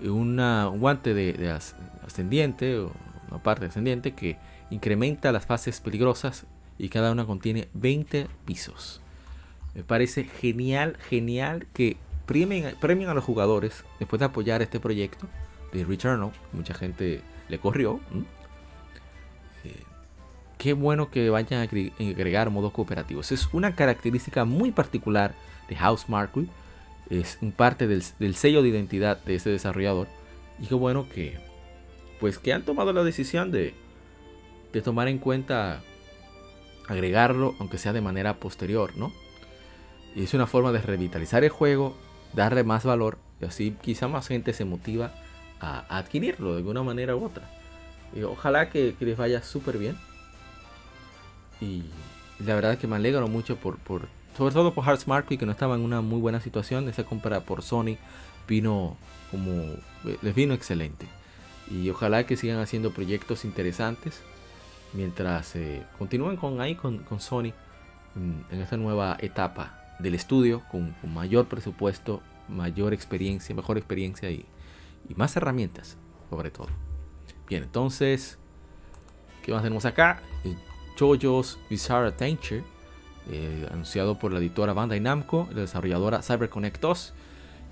un guante de, ascendiente, una parte ascendiente que incrementa las fases peligrosas y cada una contiene 20 pisos. Me parece genial, genial que premien, premien a los jugadores después de apoyar este proyecto de Returnal, mucha gente le corrió. Eh, qué bueno que vayan a agregar modos cooperativos. Es una característica muy particular de House Marquee. Es parte del, sello de identidad de este desarrollador. Y qué bueno que, pues, que han tomado la decisión de, de tomar en cuenta agregarlo, aunque sea de manera posterior, ¿no? Y es una forma de revitalizar el juego, darle más valor y así quizá más gente se motiva a, adquirirlo de alguna manera u otra. Y ojalá que, les vaya súper bien. Y la verdad es que me alegro mucho por, sobre todo por Hearts Marquee que no estaba en una muy buena situación. Esa compra por Sony vino como eh, les vino excelente. Y ojalá que sigan haciendo proyectos interesantes mientras eh, continúen con ahí con, Sony en, esta nueva etapa del estudio con, con mayor presupuesto, mayor experiencia, mejor experiencia y, y más herramientas, sobre todo. Bien, entonces, ¿qué más tenemos acá? Eh, JoJo's Bizarre Adventure, eh, anunciado por la editora Bandai Namco, la desarrolladora CyberConnect 2.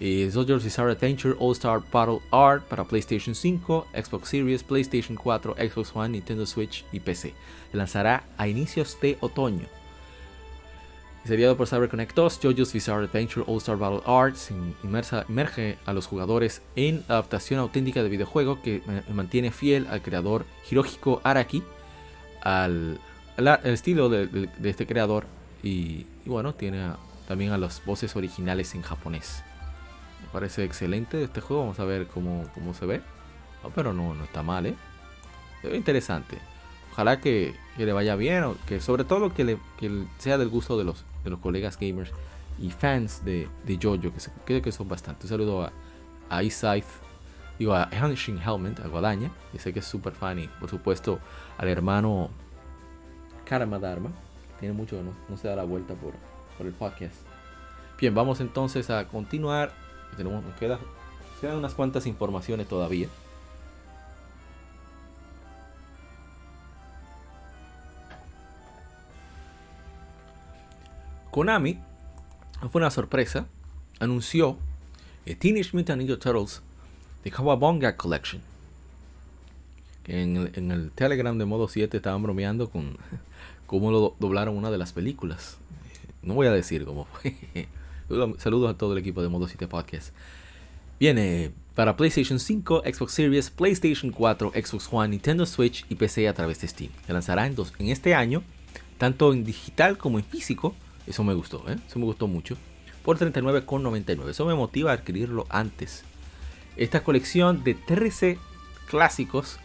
Eh, JoJo's Bizarre Adventure All Star Battle Art para PlayStation 5, Xbox Series, PlayStation 4, Xbox One, Nintendo Switch y PC. Se lanzará a inicios de otoño. Seriado por CyberConnect 2, JoJo's Bizarre Adventure All-Star Battle Arts inmersa, emerge a los jugadores en adaptación auténtica de videojuego que mantiene fiel al creador Hirohiko Araki, al, estilo de, este creador y, bueno, tiene también a las voces originales en japonés. Me parece excelente este juego, vamos a ver cómo, cómo se ve. pero no, no está mal, ¿eh? Se ve interesante. Ojalá que, le vaya bien, o que sobre todo que, le, sea del gusto de los, de los colegas gamers y fans de, Jojo, que, se, que son bastante. Un saludo a, a digo a Henshin Helmet, a Guadaña, que sé que es super fan, y por supuesto al hermano Karma Dharma, tiene mucho no, no se da la vuelta por, por el podcast. Bien, vamos entonces a continuar. Nos queda, quedan unas cuantas informaciones todavía. Konami, fue una sorpresa, anunció Teenage Mutant Ninja Turtles The Kawabonga Collection. En el, en el Telegram de modo 7 estaban bromeando con cómo lo doblaron una de las películas. No voy a decir cómo fue. Saludos a todo el equipo de Modo 7 Podcast. Viene para PlayStation 5, Xbox Series, PlayStation 4, Xbox One, Nintendo Switch y PC a través de Steam. Se lanzará en, dos, en este año, tanto en digital como en físico. Eso me gustó, ¿eh? eso me gustó mucho. Por 39,99. Eso me motiva a adquirirlo antes. Esta colección de 13 clásicos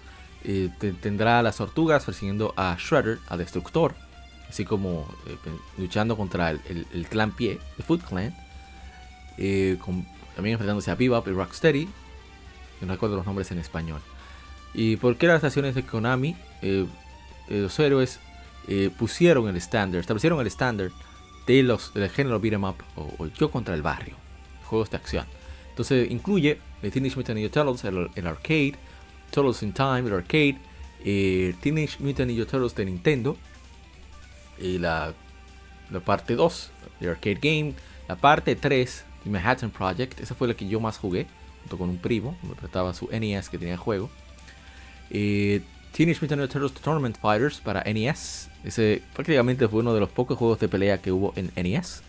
eh, tendrá a las tortugas persiguiendo a Shredder, a Destructor, así como eh, luchando contra el, clan Pie, el Foot Clan, eh, también enfrentándose a Bebop y Rocksteady, no recuerdo los nombres en español. Y porque las estaciones de Konami, los héroes pusieron el estándar, establecieron el estándar de los del género beat'em up o, yo contra el barrio, juegos de acción. Entonces incluye el Teenage Mutant Ninja Turtles, el arcade, Turtles in Time, el arcade, eh, Teenage Mutant Ninja Turtles de Nintendo, y la, la parte 2, el arcade game, la parte 3, The Manhattan Project, esa fue la que yo más jugué, junto con un primo, me prestaba su NES que tenía juego. Eh, Teenage Mutant Ninja Turtles Tournament Fighters para NES, ese prácticamente fue uno de los pocos juegos de pelea que hubo en NES.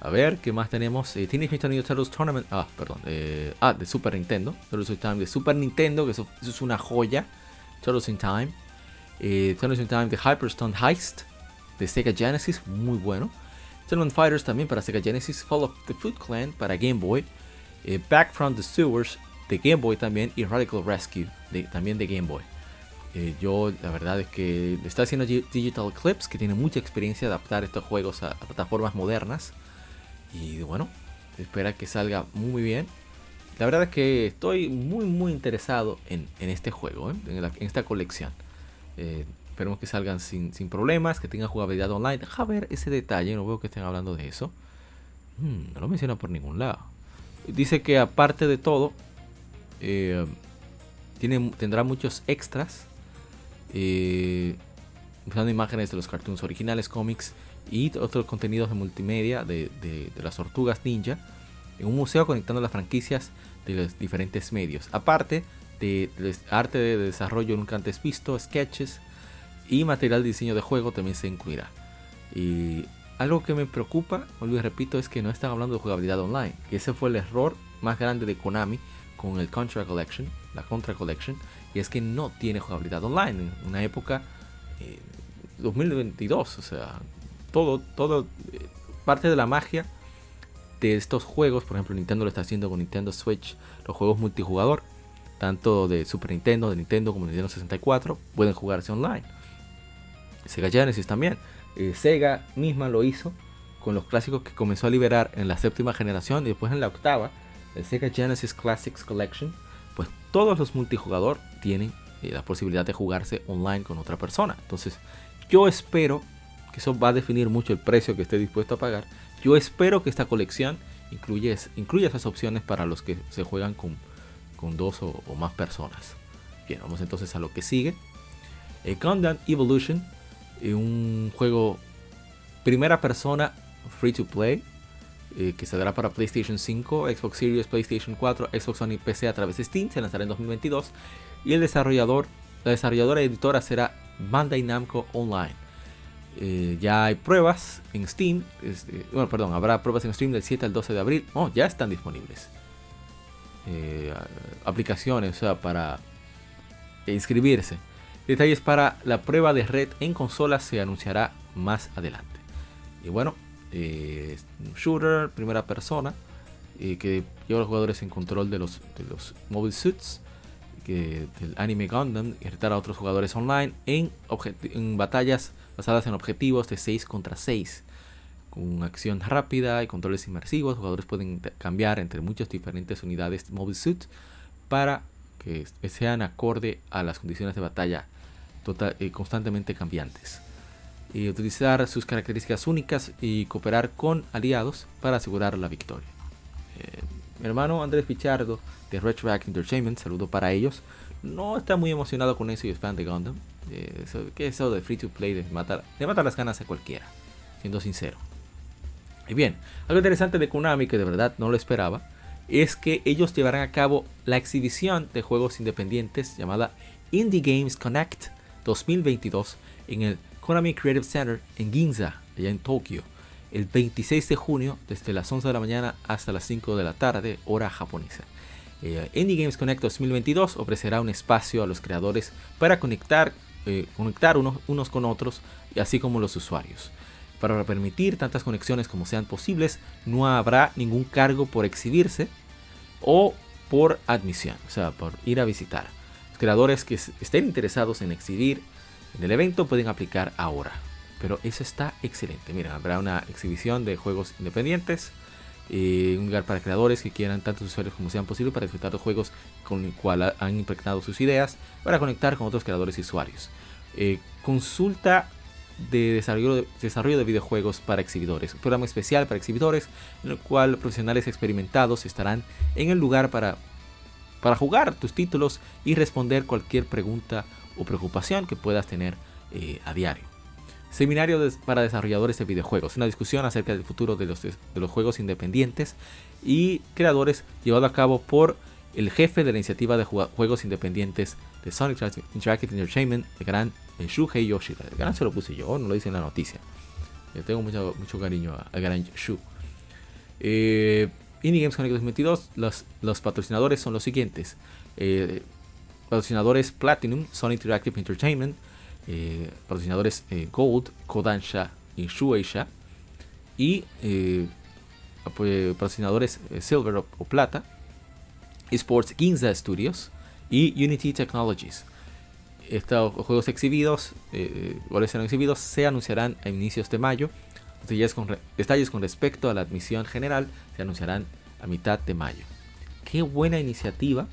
A ver, ¿qué más tenemos? Eh, Teenage Mutant Ninja Turtles Tournament. Ah, perdón. Eh, ah, de Super Nintendo. Turtles in Time de Super Nintendo, que eso, es una joya. Turtles in Time. Eh, Hyperstone Heist de Sega Genesis, muy bueno. Tournament Fighters también para Sega Genesis. Fall of the Foot Clan para Game Boy. Eh, Back from the Sewers de Game Boy también. Y Radical Rescue también de Game Boy. Eh, yo la verdad es que está haciendo Digital Clips, que tiene mucha experiencia adaptar estos juegos a plataformas modernas. Y bueno, espera que salga muy bien. La verdad es que estoy muy muy interesado en, este juego, ¿eh? en, esta colección. Eh, esperemos que salgan sin, problemas, que tengan jugabilidad online. Deja ver ese detalle, no veo que estén hablando de eso. Hmm, no lo menciona por ningún lado. Dice que aparte de todo, eh, tiene, tendrá muchos extras. usando imágenes de los cartoons originales, cómics y otros contenidos de multimedia de, las tortugas ninja en un museo conectando las franquicias de los diferentes medios. Aparte de, arte de desarrollo nunca antes visto, sketches y material de diseño de juego también se incluirá. Y algo que me preocupa, vuelvo y repito, es que no están hablando de jugabilidad online. Que ese fue el error más grande de Konami con el Contra Collection, la Contra Collection, y es que no tiene jugabilidad online en una época 2022, eh, o sea, todo, todo, eh, parte de la magia de estos juegos, por ejemplo Nintendo lo está haciendo con Nintendo Switch, los juegos multijugador, tanto de Super Nintendo, de Nintendo como de Nintendo 64, pueden jugarse online. Sega Genesis también. Eh, Sega misma lo hizo con los clásicos que comenzó a liberar en la séptima generación y después en la octava, el Sega Genesis Classics Collection, pues todos los multijugador tienen eh, la posibilidad de jugarse online con otra persona. Entonces, yo espero que eso va a definir mucho el precio que esté dispuesto a pagar. Yo espero que esta colección incluya, incluya esas opciones para los que se juegan con, con dos o, más personas. Bien, vamos entonces a lo que sigue. Eh, Evolution, eh, un juego primera persona free to play eh, que saldrá para PlayStation 5, Xbox Series, PlayStation 4, Xbox One y PC a través de Steam, se lanzará en 2022 y el desarrollador, la desarrolladora editora será Bandai Namco Online. Eh, ya hay pruebas en Steam. Este, bueno, perdón, habrá pruebas en Steam del 7 al 12 de abril. Oh, ya están disponibles. Eh, aplicaciones, para inscribirse. Detalles para la prueba de red en consolas se anunciará más adelante. Y bueno, eh, shooter, primera persona, eh, que lleva a los jugadores en control de los, de los mobile suits que, del anime Gundam y retar a otros jugadores online en, en batallas basadas en objetivos de 6 contra 6 con acción rápida y controles inmersivos. Los jugadores pueden cambiar entre muchas diferentes unidades mobile suit para que sean acorde a las condiciones de batalla total, eh, constantemente cambiantes. Y utilizar sus características únicas y cooperar con aliados para asegurar la victoria. Eh, mi hermano Andrés Pichardo de Retroact Entertainment, saludo para ellos. No está muy emocionado con eso y es fan de Gundam. Eh, eso, ¿Qué es eso de free to play? De matar, de matar las ganas a cualquiera, siendo sincero. Y bien, algo interesante de Konami que de verdad no lo esperaba es que ellos llevarán a cabo la exhibición de juegos independientes llamada Indie Games Connect 2022 en el Konami Creative Center en Ginza, allá en Tokio, el 26 de junio desde las 11 de la mañana hasta las 5 de la tarde, hora japonesa. Eh, Indie Games Connect 2022 ofrecerá un espacio a los creadores para conectar, eh, conectar unos, unos con otros, así como los usuarios. Para permitir tantas conexiones como sean posibles, no habrá ningún cargo por exhibirse o por admisión, o sea, por ir a visitar. Los creadores que estén interesados en exhibir en el evento pueden aplicar ahora. Pero eso está excelente. Mira, habrá una exhibición de juegos independientes. Eh, un lugar para creadores que quieran tantos usuarios como sean posible para disfrutar los juegos con el cual han impregnado sus ideas para conectar con otros creadores y usuarios. Eh, consulta de desarrollo, de desarrollo de videojuegos para exhibidores. Un programa especial para exhibidores en el cual profesionales experimentados estarán en el lugar para, para jugar tus títulos y responder cualquier pregunta o preocupación que puedas tener eh, a diario. Seminario para desarrolladores de videojuegos, una discusión acerca del futuro de los, de los juegos independientes y creadores llevado a cabo por el jefe de la iniciativa de juegos independientes de Sonic Interactive Entertainment, el gran Shuhei Yoshida. El gran se lo puse yo, no lo dice en la noticia. Yo tengo mucho, mucho cariño al gran Shu. Eh, Indie Games Connect 2022, los, los patrocinadores son los siguientes. Eh, patrocinadores Platinum, Sonic Interactive Entertainment. Eh, patrocinadores eh, Gold, Kodansha y Shueisha. Y eh, patrocinadores eh, Silver o, o Plata, Esports Ginza Studios y Unity Technologies. Estos juegos exhibidos, eh, serán exhibidos, se anunciarán a inicios de mayo. Detalles con, respecto a la admisión general se anunciarán a mitad de mayo. Qué buena iniciativa.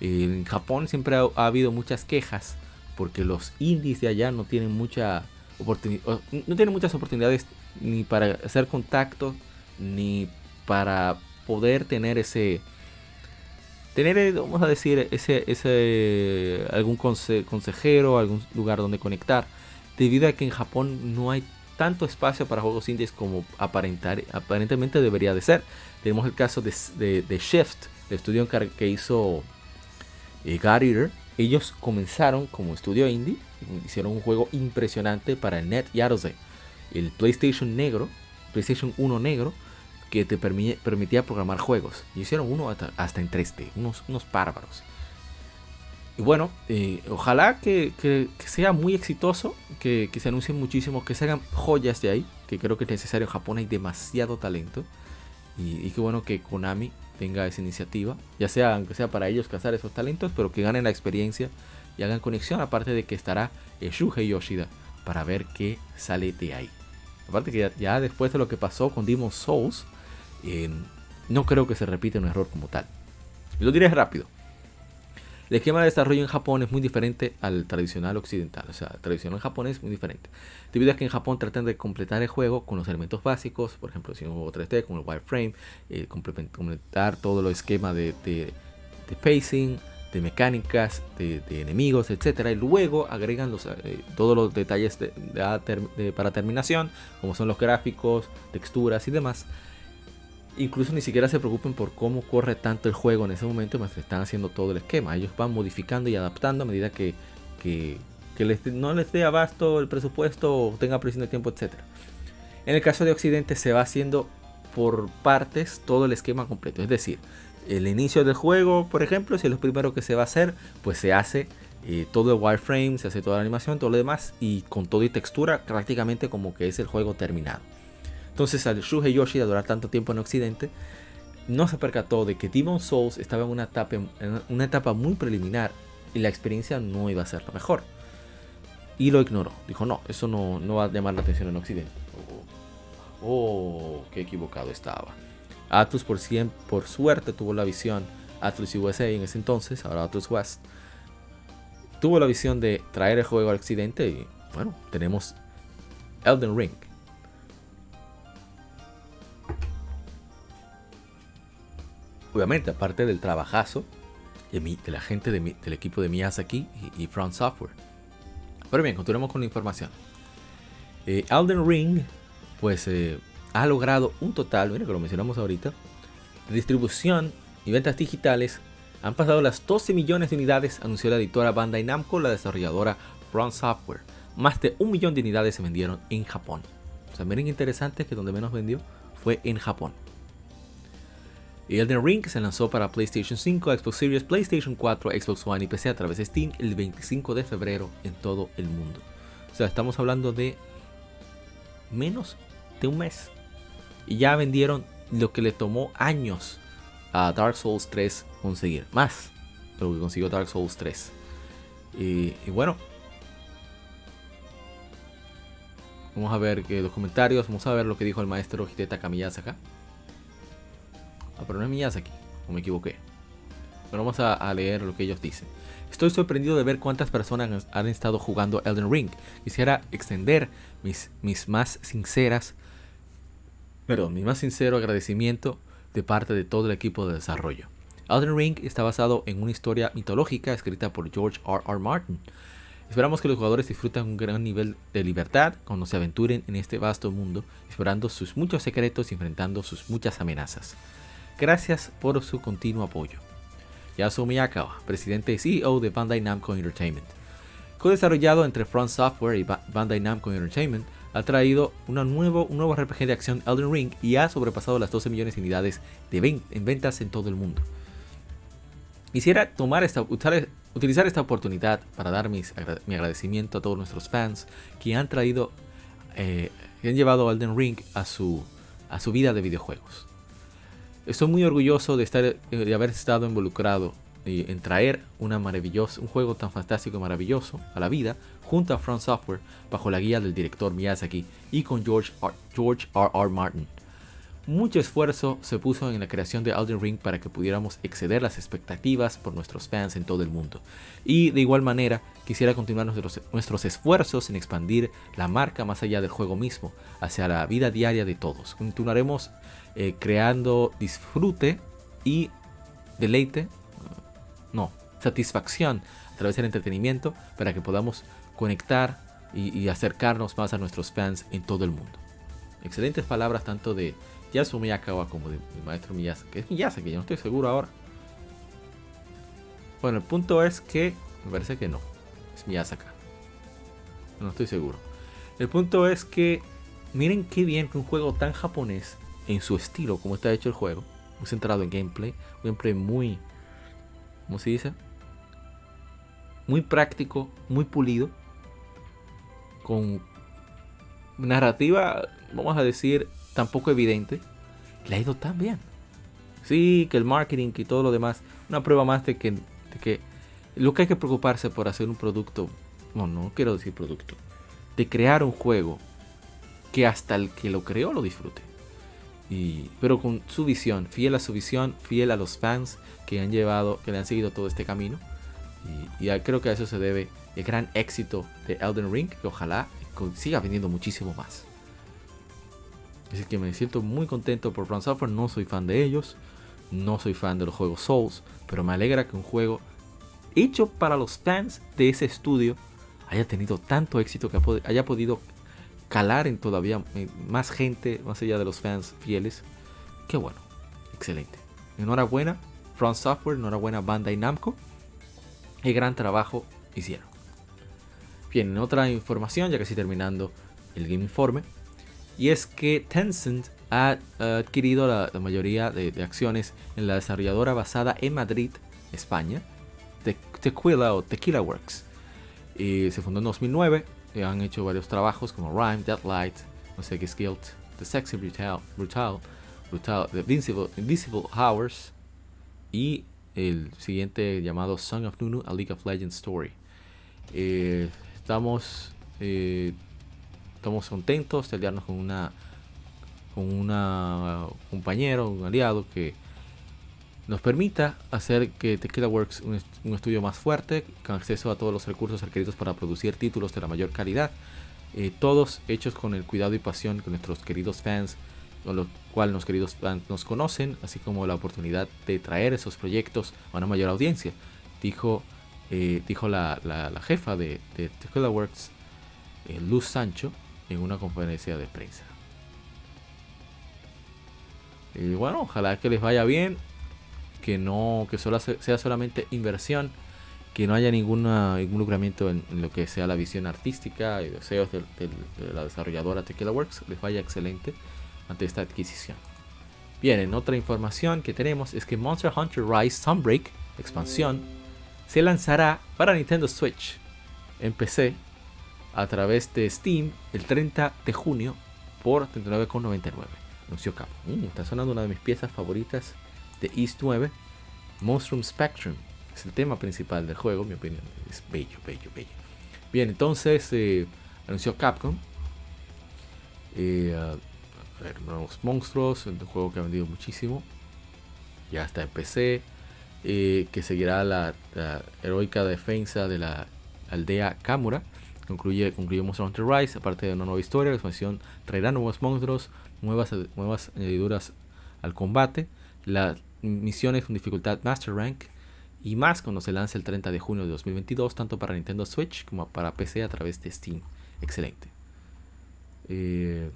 Eh, en Japón siempre ha, ha, habido muchas quejas porque los indies de allá no tienen mucha no tienen muchas oportunidades ni para hacer contacto ni para poder tener ese tener, vamos a decir, ese, ese algún conse consejero, algún lugar donde conectar, debido a que en Japón no hay tanto espacio para juegos indies como aparentar, aparentemente debería de ser. Tenemos el caso de, de, de Shift, el estudio que hizo eh, God Eater. Ellos comenzaron como estudio indie, hicieron un juego impresionante para el Net Yarose, el PlayStation negro, PlayStation 1 negro, que te permitía programar juegos. Y hicieron uno hasta, hasta en 3D, unos, unos bárbaros. Y bueno, eh, ojalá que, sea muy exitoso, que, se anuncien muchísimo, que se hagan joyas de ahí, que creo que es necesario. En Japón hay demasiado talento. Y, y qué bueno que Konami tenga esa iniciativa, ya sea aunque sea para ellos cazar esos talentos, pero que ganen la experiencia y hagan conexión, aparte de que estará Shuhei Yoshida para ver qué sale de ahí. Aparte que ya, ya después de lo que pasó con Demon Souls, eh, no creo que se repita un error como tal. Lo diré rápido. El esquema de desarrollo en Japón es muy diferente al tradicional occidental. O sea, el tradicional japonés es muy diferente. Debido a que en Japón tratan de completar el juego con los elementos básicos. Por ejemplo, si un juego 3D como el wireframe. Eh, completar todo el esquema de, de, de pacing, de mecánicas, de, enemigos, etc. Y luego agregan eh, todos los detalles de, para terminación. Como son los gráficos, texturas y demás incluso ni siquiera se preocupen por cómo corre tanto el juego en ese momento, más están haciendo todo el esquema. Ellos van modificando y adaptando a medida que, no les dé abasto el presupuesto o tenga presión de tiempo, etc. En el caso de Occidente se va haciendo por partes todo el esquema completo. Es decir, el inicio del juego, por ejemplo, si es lo primero que se va a hacer, pues se hace eh, todo el wireframe, se hace toda la animación, todo lo demás y con todo y textura prácticamente como que es el juego terminado. Entonces al Shuhei Yoshida durar tanto tiempo en Occidente, no se percató de que Demon Souls estaba en una etapa, una etapa muy preliminar y la experiencia no iba a ser la mejor. Y lo ignoró. Dijo, no, eso no, no va a llamar la atención en Occidente. Oh, oh qué equivocado estaba. Atlus por, por suerte tuvo la visión, Atlus USA en ese entonces, ahora Atlus West, tuvo la visión de traer el juego al occidente y bueno, tenemos Elden Ring. Obviamente, aparte del trabajazo de, la gente del equipo de Miyazaki y, y Front Software. Pero bien, continuamos con la información. Eh, Elden Ring, pues eh, ha logrado un total, mira que lo mencionamos ahorita, de distribución y ventas digitales han pasado las 12 millones de unidades, anunció la editora Bandai Namco, la desarrolladora Brown Software. Más de un millón de unidades se vendieron en Japón. O sea, miren interesante que donde menos vendió fue en Japón. Y Elden Ring se lanzó para PlayStation 5, Xbox Series, PlayStation 4, Xbox One y PC a través de Steam el 25 de febrero en todo el mundo. O sea, estamos hablando de menos de un mes. Y ya vendieron lo que le tomó años a Dark Souls 3 conseguir. Más de lo que consiguió Dark Souls 3. Y, bueno. Vamos a ver que los comentarios. Vamos a ver lo que dijo el maestro Hidetaka Miyazaki. Ah, pero no es Miyazaki. O me equivoqué. Pero vamos a, leer lo que ellos dicen. Estoy sorprendido de ver cuántas personas han estado jugando Elden Ring. Quisiera extender mis, mis más sinceras, pero mi más sincero agradecimiento de parte de todo el equipo de desarrollo. Elden Ring está basado en una historia mitológica escrita por George R. R. Martin. Esperamos que los jugadores disfruten un gran nivel de libertad cuando se aventuren en este vasto mundo, explorando sus muchos secretos y enfrentando sus muchas amenazas. Gracias por su continuo apoyo. Yasuo Miyakawa, presidente y CEO de Bandai Namco Entertainment. Co-desarrollado entre Front Software y Bandai Namco Entertainment, ha traído una nuevo, un nuevo RPG de acción Elden Ring y ha sobrepasado las 12 millones de unidades de en ventas en todo el mundo. Quisiera tomar esta, utilizar esta oportunidad para dar mi agradecimiento a todos nuestros fans que han traído, eh, que han llevado Elden Ring a su, a su vida de videojuegos. Estoy muy orgulloso de, estar, eh, de haber estado involucrado en traer una maravillosa, un juego tan fantástico y maravilloso a la vida junto a Front Software bajo la guía del director Miyazaki y con George R. George R. R. Martin. Mucho esfuerzo se puso en la creación de Elden Ring para que pudiéramos exceder las expectativas por nuestros fans en todo el mundo. Y de igual manera, quisiera continuar nuestros, nuestros esfuerzos en expandir la marca más allá del juego mismo, hacia la vida diaria de todos. Continuaremos eh, creando disfrute y deleite no, satisfacción a través del entretenimiento para que podamos conectar y, acercarnos más a nuestros fans en todo el mundo. Excelentes palabras tanto de Yasuo Miyakawa como de mi maestro Miyazaki. Que es Miyazaki, yo no estoy seguro ahora. Bueno, el punto es que me parece que no. Es Miyazaki. No estoy seguro. El punto es que miren qué bien que un juego tan japonés en su estilo como está hecho el juego, muy centrado en gameplay, un gameplay muy ¿cómo se dice? Muy práctico, muy pulido, con narrativa, vamos a decir, tampoco evidente, le ha ido tan bien. Sí, que el marketing y todo lo demás, una prueba más de que, de que lo que hay que preocuparse por hacer un producto, no, no quiero decir producto, de crear un juego que hasta el que lo creó lo disfrute pero con su visión, fiel a su visión, fiel a los fans que han llevado, que le han seguido todo este camino. Y, creo que a eso se debe el gran éxito de Elden Ring, que ojalá siga vendiendo muchísimo más. Así que me siento muy contento por From Software, no soy fan de ellos, no soy fan de los juegos Souls, pero me alegra que un juego hecho para los fans de ese estudio haya tenido tanto éxito que haya podido calar en todavía más gente, más allá de los fans fieles. Qué bueno, excelente. Enhorabuena, Front Software, enhorabuena, Bandai Namco. El gran trabajo hicieron. Bien, en otra información, ya casi terminando el Game Informe, y es que Tencent ha adquirido la, mayoría de, acciones en la desarrolladora basada en Madrid, España, Tequila o Tequila Works. Y se fundó en 2009 han hecho varios trabajos como Rhyme, Deadlight, No sé qué Guild, The Sexy Brutal, Brutal, Brutal The Invincible, Invisible Hours y el siguiente llamado Song of Nunu, A League of Legends Story. Eh, estamos, eh, estamos contentos de aliarnos con una con una compañero, un aliado que nos permita hacer que Tequila Works un, un, estudio más fuerte, con acceso a todos los recursos requeridos para producir títulos de la mayor calidad, eh, todos hechos con el cuidado y pasión que nuestros queridos fans, con lo cual los queridos fans nos conocen, así como la oportunidad de traer esos proyectos a una mayor audiencia, dijo, eh, dijo la, la, jefa de, de Tequila Works, eh, Luz Sancho, en una conferencia de prensa. Y bueno, ojalá que les vaya bien, que no, que solo sea solamente inversión, que no haya ninguna, ningún lucramiento en, lo que sea la visión artística y deseos de, de, de, la desarrolladora Tequila Works, les vaya excelente ante esta adquisición. Bien, en otra información que tenemos es que Monster Hunter Rise Sunbreak, expansión, se lanzará para Nintendo Switch en PC a través de Steam el 30 de junio por 39,99 anunció Capcom. Mm, está sonando una de mis piezas favoritas de East 9, Monstrum Spectrum. Es el tema principal del juego, en mi opinión. Es bello, bello, bello. Bien, entonces eh, anunció Capcom. Eh, nuevos monstruos, un juego que ha vendido muchísimo. Ya está en PC. Eh, que seguirá la, la, heroica defensa de la aldea Kamura. Concluye, concluye Monster Hunter Rise. Aparte de una nueva historia, la expansión traerá nuevos monstruos, nuevas, nuevas añadiduras al combate, las misiones con dificultad Master Rank y más cuando se lance el 30 de junio de 2022, tanto para Nintendo Switch como para PC a través de Steam. Excelente. Eh,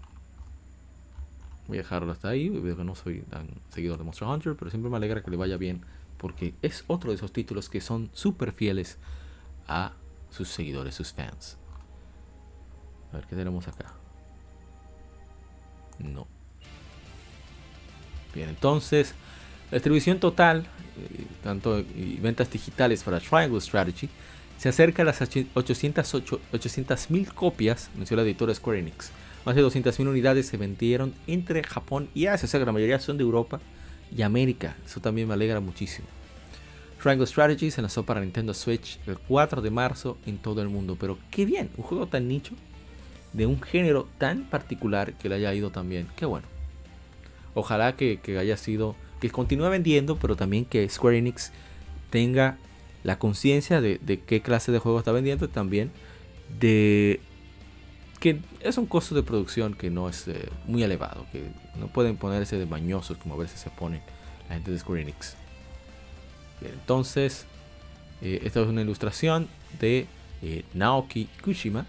voy a dejarlo hasta ahí, veo que no soy tan seguidor de Monster Hunter, pero siempre me alegra que le vaya bien porque es otro de esos títulos que son súper fieles a sus seguidores, sus fans. A ver qué tenemos acá. No. Bien, entonces, la distribución total, eh, tanto y ventas digitales para Triangle Strategy, se acerca a las 800.000 800, copias, mencionó la editora Square Enix. Más de 200.000 unidades se vendieron entre Japón y Asia, o sea que la mayoría son de Europa y América. Eso también me alegra muchísimo. Triangle Strategy se lanzó para Nintendo Switch el 4 de marzo en todo el mundo, pero qué bien, un juego tan nicho de un género tan particular que le haya ido también. Qué bueno. Ojalá que haya sido, que continúe vendiendo, pero también que Square Enix tenga la conciencia de, qué clase de juego está vendiendo también de que es un costo de producción que no es eh, muy elevado, que no pueden ponerse de bañosos como a veces se ponen la gente de Square Enix. Entonces, eh, esta es una ilustración de eh, Naoki Kushima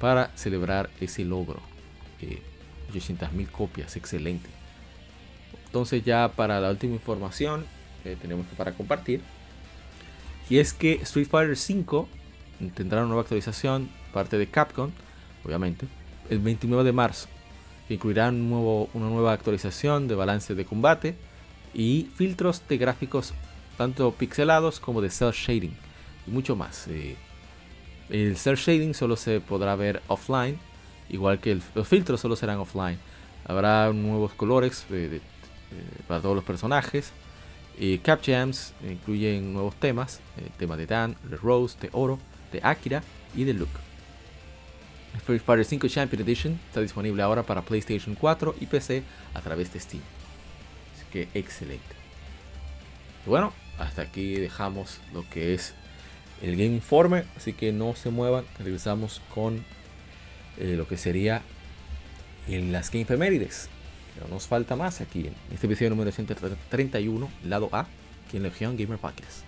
para celebrar ese logro. Eh, 800.000 copias, excelente. Entonces ya para la última información que tenemos para compartir. Y es que Street Fighter V tendrá una nueva actualización, parte de Capcom, obviamente, el 29 de marzo. Que incluirá un nuevo, una nueva actualización de balance de combate y filtros de gráficos tanto pixelados como de cel shading y mucho más. Eh, el cel shading solo se podrá ver offline, igual que el, los filtros solo serán offline. Habrá nuevos colores eh, eh, para todos los personajes. Cap Jams incluyen nuevos temas, el eh, tema de Dan, de Rose, de Oro, de Akira y de Luke. Street Fighter 5 Champion Edition está disponible ahora para PlayStation 4 y PC a través de Steam. Así que excelente. Bueno, hasta aquí dejamos lo que es el Game Informe, así que no se muevan, regresamos con eh, lo que sería en las Game Femérides. Pero nos falta más aquí en este episodio número 131, lado A, aquí en Legion Gamer Podcast.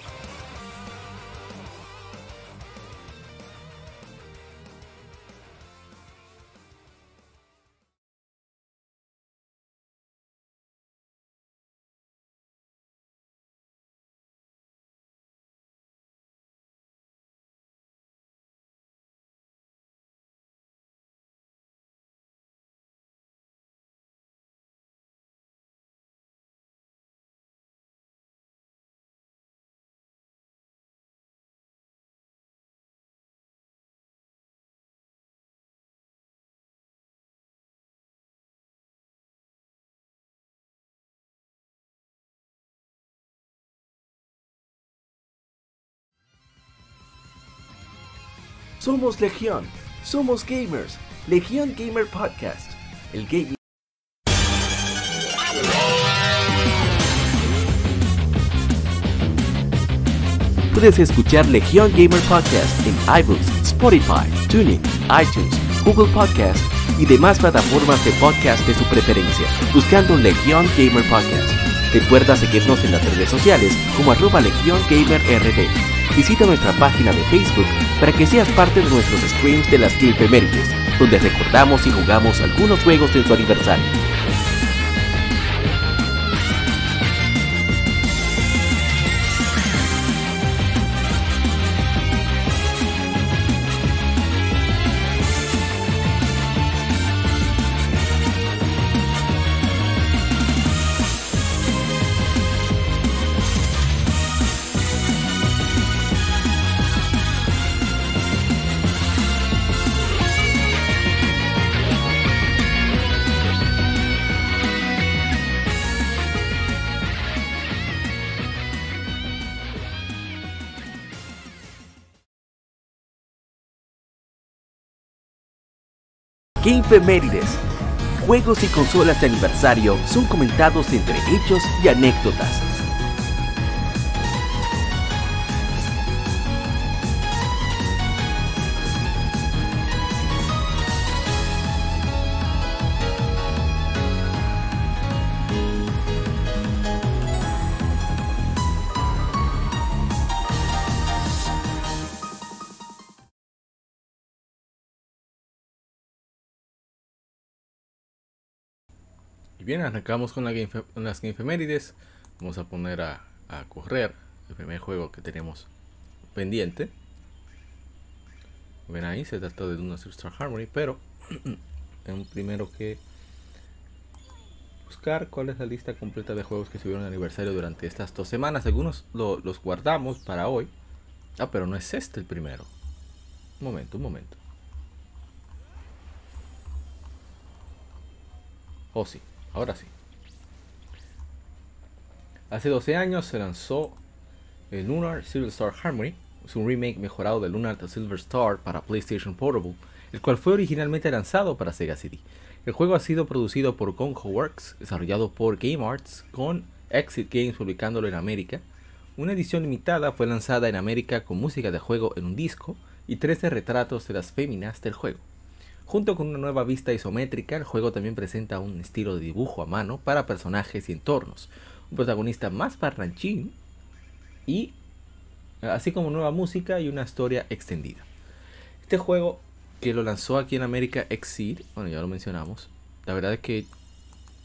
Somos Legión, somos gamers. Legión Gamer Podcast. El gaming. Puedes escuchar Legión Gamer Podcast en iBooks, Spotify, TuneIn, iTunes, Google Podcast y demás plataformas de podcast de su preferencia, buscando Legión Gamer Podcast. Recuerda seguirnos en las redes sociales como arroba Legión Gamer RD visita nuestra página de Facebook para que seas parte de nuestros streams de las Efemérides, donde recordamos y jugamos algunos juegos de su aniversario. Gamefemérides. Juegos y consolas de aniversario son comentados entre hechos y anécdotas. Bien, arrancamos con, la game, las. Vamos a poner a, correr el primer juego que tenemos pendiente. Ven ahí, se trata de una Star Harmony, pero un primero que buscar cuál es la lista completa de juegos que subieron aniversario durante estas dos semanas. Algunos los guardamos para hoy. Ah, pero no es este el primero. Un momento, un momento. Oh, sí. Ahora sí. Hace 12 años se lanzó el Lunar Silver Star Harmony, es un remake mejorado de Lunar Silver Star para PlayStation Portable, el cual fue originalmente lanzado para Sega CD. El juego ha sido producido por Gongo Works, desarrollado por Game Arts, con Exit Games publicándolo en América. Una edición limitada fue lanzada en América con música de juego en un disco y 13 retratos de las féminas del juego. Junto con una nueva vista isométrica, el juego también presenta un estilo de dibujo a mano para personajes y entornos, un protagonista más parranchín y así como nueva música y una historia extendida. Este juego que lo lanzó aquí en América Exceed, bueno ya lo mencionamos, la verdad es que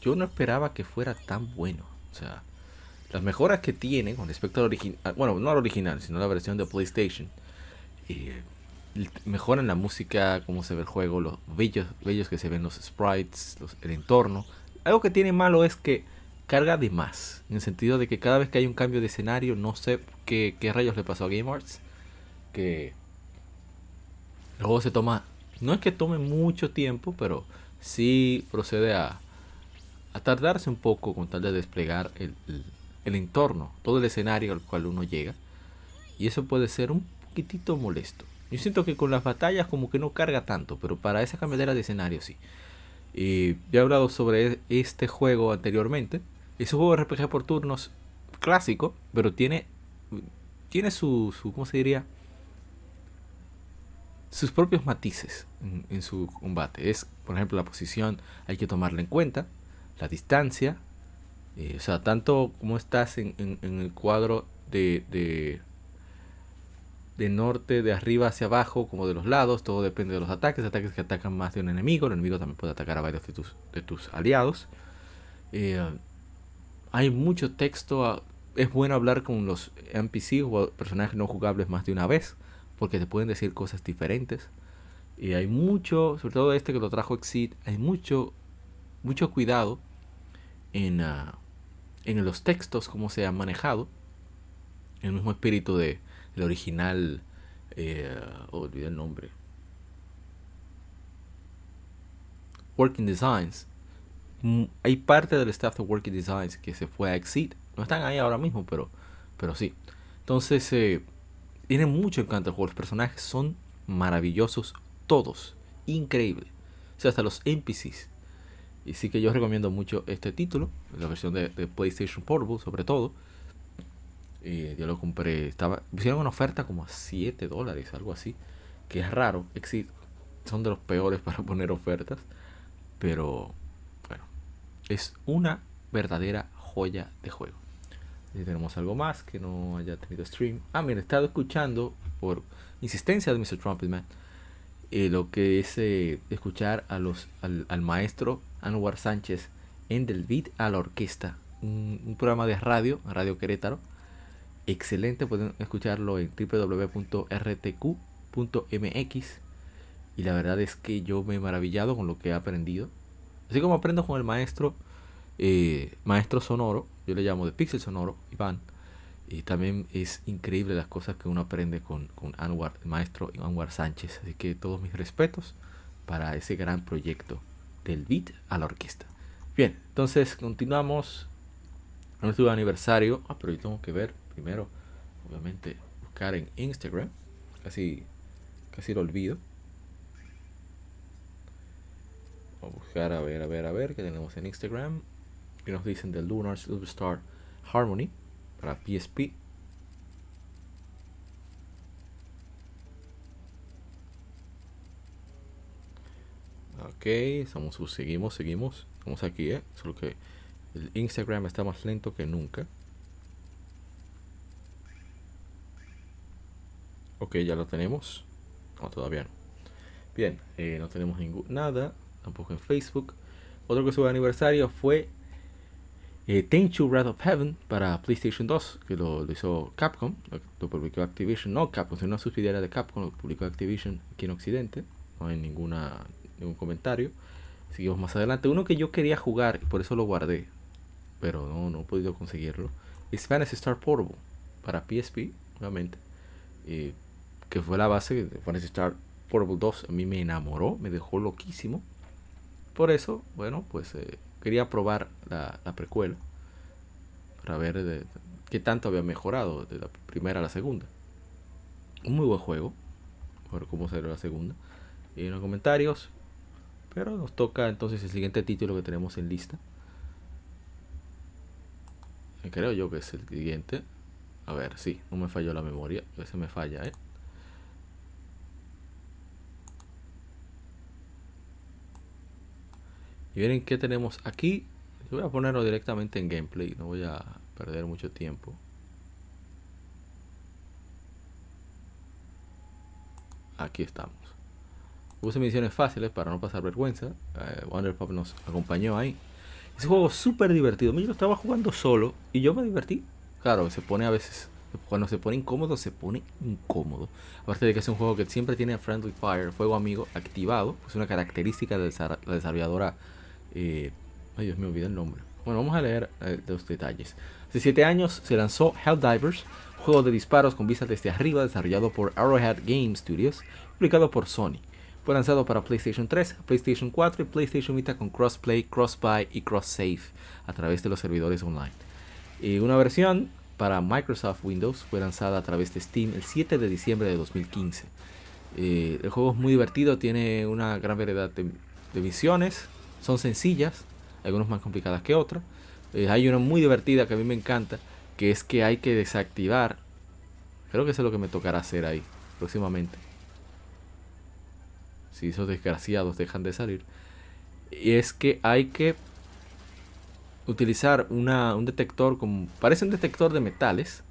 yo no esperaba que fuera tan bueno. O sea, las mejoras que tiene con respecto al original, bueno, no al original, sino a la versión de PlayStation, eh, mejoran la música, cómo se ve el juego, los bellos, bellos que se ven los sprites, el entorno. Algo que tiene malo es que carga de más, en el sentido de que cada vez que hay un cambio de escenario, no sé qué, rayos le pasó a Game Arts, que el juego se toma, no es que tome mucho tiempo, pero sí procede a, a tardarse un poco con tal de desplegar el, el entorno, todo el escenario al cual uno llega. Y eso puede ser un poquitito molesto. Yo siento que con las batallas como que no carga tanto, pero para esa cambiadera de escenario sí. Y he hablado sobre este juego anteriormente. Es un juego RPG por turnos clásico, pero tiene tiene su, su, ¿cómo se diría? Sus propios matices en, su combate. Es, por ejemplo, la posición, hay que tomarla en cuenta, la distancia, eh, o sea, tanto como estás en, en, el cuadro de, de, de, norte, de arriba hacia abajo, como de los lados, todo depende de los ataques. Ataques que atacan más de un enemigo, el enemigo también puede atacar a varios de tus, de tus aliados. Eh, hay mucho texto es bueno hablar con los NPC o personajes no jugables más de una vez, porque te pueden decir cosas diferentes. Y hay mucho, sobre todo este que lo trajo Exit, hay mucho, mucho cuidado en, uh, en los textos, cómo se han manejado. El mismo espíritu de, el original, eh, oh, olvidé el nombre. Working Designs. Mm, hay parte del staff de Working Designs que se fue a Exit no están ahí ahora mismo, pero, pero sí. Entonces, eh, tiene mucho encanto el juego. Los personajes son maravillosos, todos. Increíble. O sea, hasta los NPCs. Y sí que yo recomiendo mucho este título, la versión de, PlayStation Portable, sobre todo. Y yo lo compré, estaba, hicieron una oferta como a 7 dólares, algo así. Que es raro, existe, son de los peores para poner ofertas. Pero, bueno, es una verdadera joya de juego. Si tenemos algo más que no haya tenido stream. Ah, mira, he estado escuchando por insistencia de Mr. Trumpetman eh, lo que es eh, escuchar a los, al, maestro Anwar Sánchez en Del Beat a la Orquesta, un, programa de radio, Radio Querétaro. Excelente, pueden escucharlo en www.rtq.mx. Y la verdad es que yo me he maravillado con lo que he aprendido. Así como aprendo con el maestro, eh, maestro sonoro, yo le llamo de Pixel Sonoro, Iván. Y también es increíble las cosas que uno aprende con, con Anwar, el maestro Anwar Sánchez. Así que todos mis respetos para ese gran proyecto del beat a la orquesta. Bien, entonces continuamos a nuestro aniversario. Ah, pero yo tengo que ver primero, obviamente, buscar en Instagram. Casi, casi lo olvido. Vamos a buscar, a ver, a ver, a ver, qué tenemos en Instagram que nos dicen de Lunar Star Harmony para PSP. Ok, estamos, seguimos, seguimos. Estamos aquí, ¿eh? Solo que el Instagram está más lento que nunca. Ok, ya lo tenemos. No, todavía no. Bien, eh, no tenemos ningún, nada. Tampoco en Facebook. Otro que sube aniversario fue eh, Tenchu Wrath of Heaven para PlayStation 2, que lo, hizo Capcom, lo, publicó Activision, no Capcom, sino una subsidiaria de Capcom, lo publicó Activision aquí en Occidente, no hay ninguna, ningún comentario. Seguimos más adelante. Uno que yo quería jugar y por eso lo guardé, pero no, no he podido conseguirlo, es Fantasy Star Portable para PSP, obviamente, eh, que fue la base de Fantasy Star Portable 2. A mí me enamoró, me dejó loquísimo. Por eso, bueno, pues eh, quería probar la, precuela para ver de, qué tanto había mejorado de la primera a la segunda. Un muy buen juego. Ver cómo salió la segunda. Y en los comentarios. Pero nos toca entonces el siguiente título que tenemos en lista. Creo yo que es el siguiente. A ver, sí, no me falló la memoria. A veces me falla, ¿eh? Y miren qué tenemos aquí. Voy a ponerlo directamente en gameplay. No voy a perder mucho tiempo. Aquí estamos. Puse misiones fáciles para no pasar vergüenza. Eh, Wonderpop nos acompañó ahí. Es un juego súper divertido. Yo lo estaba jugando solo y yo me divertí. Claro, se pone a veces. Cuando se pone incómodo, se pone incómodo. Aparte de que es un juego que siempre tiene Friendly Fire, fuego amigo, activado. Es una característica de la desarrolladora eh, ay Dios me olvidé el nombre. Bueno, vamos a leer eh, los detalles. Hace 7 años se lanzó Helldivers, juego de disparos con vista desde arriba desarrollado por Arrowhead Game Studios, publicado por Sony. Fue lanzado para PlayStation 3, PlayStation 4 y PlayStation Vita con crossplay, crossbuy y cross-save a través de los servidores online. Y una versión para Microsoft Windows fue lanzada a través de Steam el 7 de diciembre de 2015. Eh, el juego es muy divertido, tiene una gran variedad de, de misiones, son sencillas, algunas más complicadas que otras. Eh, hay una muy divertida que a mí me encanta, que es que hay que desactivar Creo que eso es lo que me tocará hacer ahí próximamente. Si esos desgraciados dejan de salir. Y es que hay que utilizar una, un detector como... Parece un detector de metales.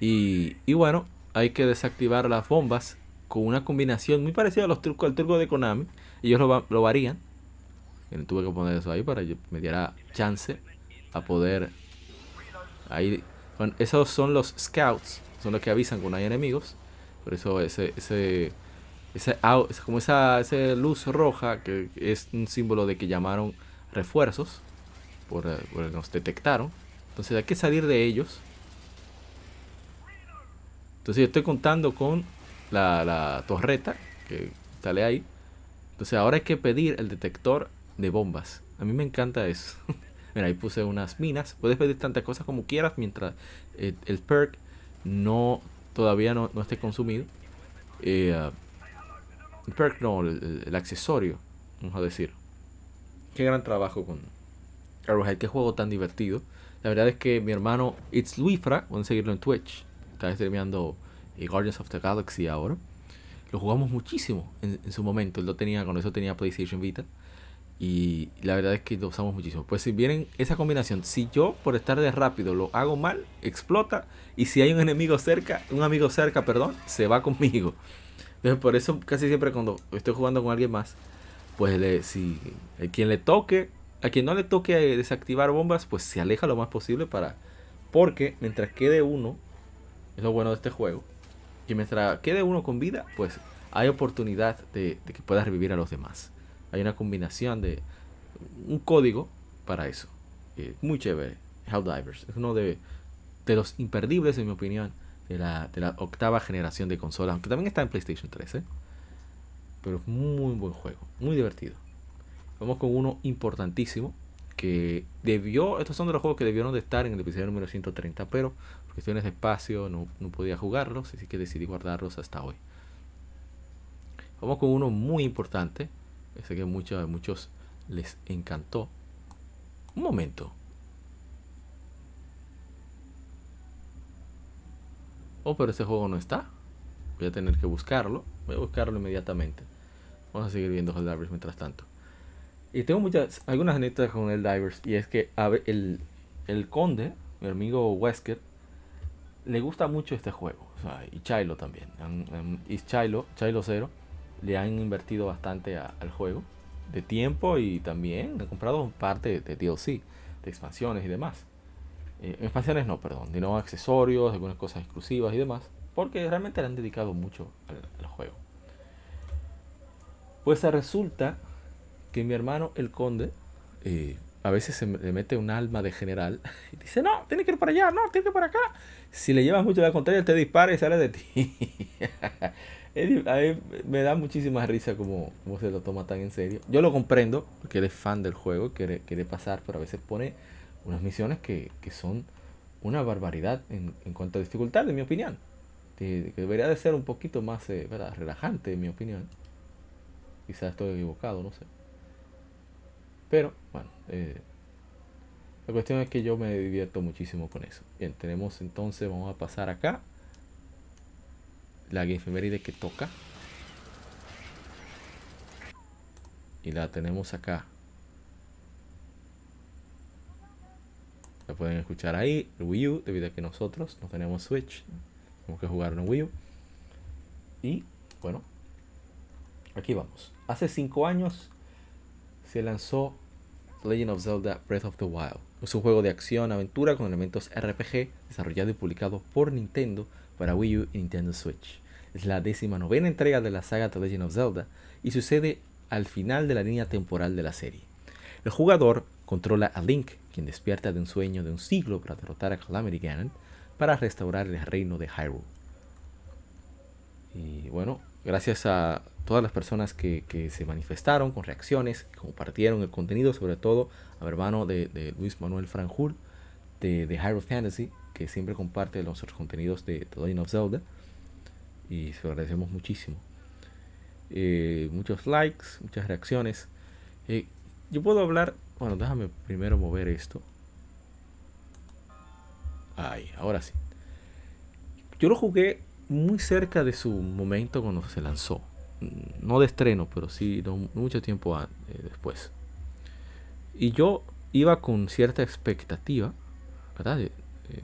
Y, y bueno, hay que desactivar las bombas con una combinación muy parecida a los trucos, al truco de Konami. Ellos lo, lo varían. Y tuve que poner eso ahí para que me diera chance a poder... Ahí, bueno, esos son los scouts, son los que avisan cuando hay enemigos. Por eso ese, ese, ese, como esa, esa luz roja que es un símbolo de que llamaron refuerzos, por, por nos detectaron. Entonces hay que salir de ellos. Entonces yo estoy contando con la, torreta que sale ahí. Entonces ahora hay que pedir el detector de bombas. A mí me encanta eso. Mira, ahí puse unas minas. Puedes pedir tantas cosas como quieras mientras el, perk no todavía no, esté consumido. Eh, el perk no, el, accesorio, vamos a decir. Qué gran trabajo con Arrowhead, qué juego tan divertido. La verdad es que mi hermano It's Luifra, pueden seguirlo en Twitch. Está streameando eh, Guardians of the Galaxy ahora. Lo jugamos muchísimo en, su momento. Él lo tenía, con eso tenía PlayStation Vita. Y la verdad es que lo usamos muchísimo. Pues si vienen esa combinación, si yo por estar de rápido lo hago mal, explota. Y si hay un enemigo cerca, un amigo cerca, perdón, se va conmigo. Entonces por eso casi siempre cuando estoy jugando con alguien más, pues le, si a quien le toque, a quien no le toque desactivar bombas, pues se aleja lo más posible para... Porque mientras quede uno, es lo bueno de este juego, que mientras quede uno con vida, pues hay oportunidad de, de que pueda revivir a los demás hay una combinación de un código para eso. Muy chévere. Helldivers. Es uno de, los imperdibles, en mi opinión, de la, octava generación de consolas. Aunque también está en PlayStation 3. ¿eh? Pero es muy buen juego. Muy divertido. Vamos con uno importantísimo. Que debió. Estos son de los juegos que debieron de estar en el episodio número 130. Pero cuestiones de espacio no, podía jugarlos. Así que decidí guardarlos hasta hoy. Vamos con uno muy importante Sé que a muchos, muchos les encantó. Un momento. Oh, pero ese juego no está. Voy a tener que buscarlo. Voy a buscarlo inmediatamente. Vamos a seguir viendo Helldivers mientras tanto. Y tengo muchas, algunas anécdotas con Helldivers. Y es que el, el conde, mi amigo Wesker, le gusta mucho este juego. y Chilo también. Y Chilo, Chilo 0 le han invertido bastante al juego de tiempo y también han comprado parte de DLC, de expansiones y demás. Eh, expansiones no, perdón, sino accesorios, algunas cosas exclusivas y demás, porque realmente le han dedicado mucho al, juego. Pues resulta que mi hermano el conde eh, a veces se le mete un alma de general y dice, no, tiene que ir para allá, no, tiene que ir para acá. Si le llevas mucho la contraria, te dispara y sale de ti. a mí me da muchísima risa como, como, se lo toma tan en serio. Yo lo comprendo, porque él es fan del juego, quiere, quiere pasar, pero a veces pone unas misiones que, que son una barbaridad en, en, cuanto a dificultad, en mi opinión. Que, debería de ser un poquito más eh, relajante, en mi opinión. Quizás estoy equivocado, no sé. Pero, bueno, eh, la cuestión es que yo me divierto muchísimo con eso. Bien, tenemos entonces, vamos a pasar acá la efeméride que toca. Y la tenemos acá. La pueden escuchar ahí, el Wii U, debido a que nosotros no tenemos Switch. Tenemos que jugar en Wii U. Y bueno, aquí vamos. Hace 5 años se lanzó Legend of Zelda Breath of the Wild. Es un juego de acción, aventura con elementos RPG desarrollado y publicado por Nintendo para Wii U y Nintendo Switch. Es la décima novena entrega de la saga The Legend of Zelda y sucede al final de la línea temporal de la serie. El jugador controla a Link, quien despierta de un sueño de un siglo para derrotar a Calamity Ganon para restaurar el reino de Hyrule. Y bueno, gracias a todas las personas que, se manifestaron con reacciones, compartieron el contenido, sobre todo a mi hermano de, Luis Manuel Franjul de, de Hyrule Fantasy, que siempre comparte los contenidos de The Legend of Zelda y se lo agradecemos muchísimo. Eh, muchos likes, muchas reacciones. Eh, yo puedo hablar, bueno, déjame primero mover esto. Ahí, ahora sí. Yo lo jugué muy cerca de su momento cuando se lanzó. Mm, no de estreno, pero sí mucho tiempo eh, después. Y yo iba con cierta expectativa, ¿verdad? De,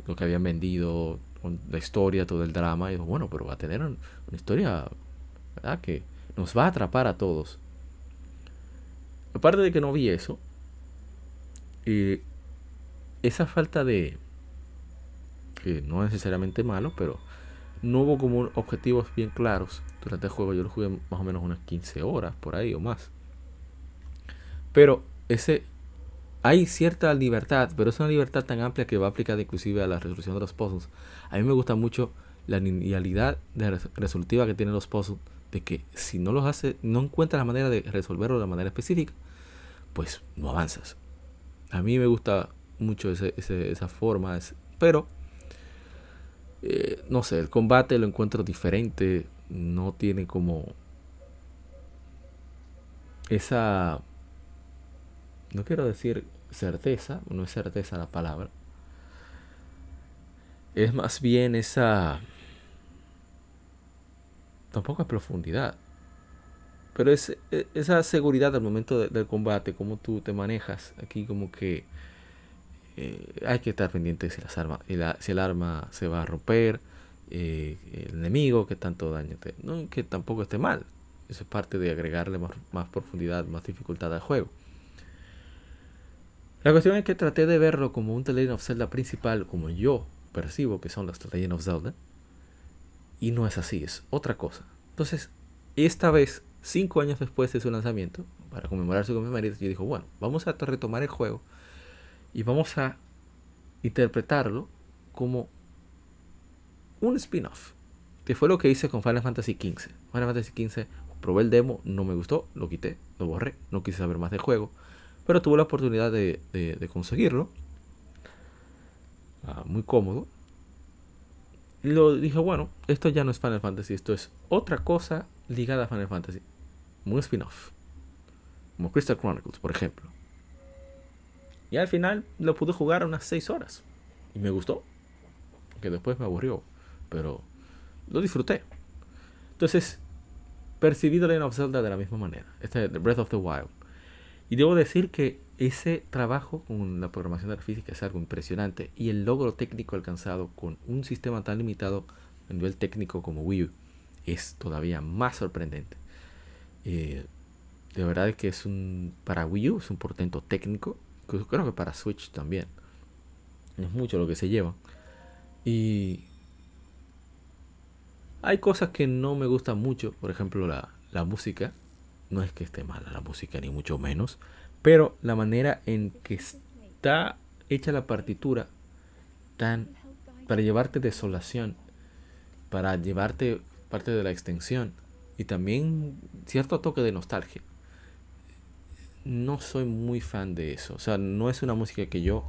lo que habían vendido, la historia, todo el drama. Y digo, bueno, pero va a tener una historia, ¿verdad? Que nos va a atrapar a todos. Aparte de que no vi eso, y esa falta de, que no es necesariamente malo, pero no hubo como objetivos bien claros durante el juego. Yo lo jugué más o menos unas 15 horas por ahí o más. Pero ese hay cierta libertad, pero es una libertad tan amplia que va aplicada inclusive a la resolución de los puzzles. A mí me gusta mucho la linealidad de resolutiva que tienen los puzzles, de que si no los hace, no encuentras la manera de resolverlo de manera específica, pues no avanzas. A mí me gusta mucho esa forma, pero eh, no sé, el combate lo encuentro diferente, no tiene como esa no quiero decir certeza, no es certeza la palabra, es más bien esa, tampoco es profundidad, pero es e, esa seguridad al momento del combate, cómo tú te manejas, aquí como que eh, hay que estar pendiente si, las armas, si el arma se va a romper, eh, el enemigo, que tanto daño te... Que tampoco esté mal, eso es parte de agregarle más, profundidad, más dificultad al juego. La cuestión es que traté de verlo como un The Legend Zelda principal, como yo percibo que son las The Legend of Zelda. Y no es así, es otra cosa. Entonces, esta vez, cinco años después de su lanzamiento, para conmemorarse con mi marido, yo dije, bueno, vamos a retomar el juego y vamos a interpretarlo como un spin-off. Que fue lo que hice con Final Fantasy XV. Final Fantasy XV, probé el demo, no me gustó, lo quité, lo borré, no quise saber más del juego pero tuve la oportunidad de, conseguirlo. Ah, muy cómodo. Y lo dije, bueno, esto ya no es Final Fantasy, esto es otra cosa ligada a Final Fantasy. Un spin-off. Como Crystal Chronicles, por ejemplo. Y al final lo pude jugar unas 6 horas. Y me gustó. Que después me aburrió. Pero lo disfruté. Entonces, percibí The Legend of Zelda de la misma manera. Este Breath of the Wild. Y debo decir que ese trabajo con la programación de la física es algo impresionante y el logro técnico alcanzado con un sistema tan limitado a nivel técnico como Wii U es todavía más sorprendente. Eh, de verdad que es un para Wii U es un portento técnico, creo que para Switch también. Es mucho lo que se lleva. Y hay cosas que no me gustan mucho, por ejemplo la, la música no es que esté mala la música, ni mucho menos. Pero la manera en que está hecha la partitura, tan para llevarte desolación, para llevarte parte de la extensión y también cierto toque de nostalgia. No soy muy fan de eso. O sea, no es una música que yo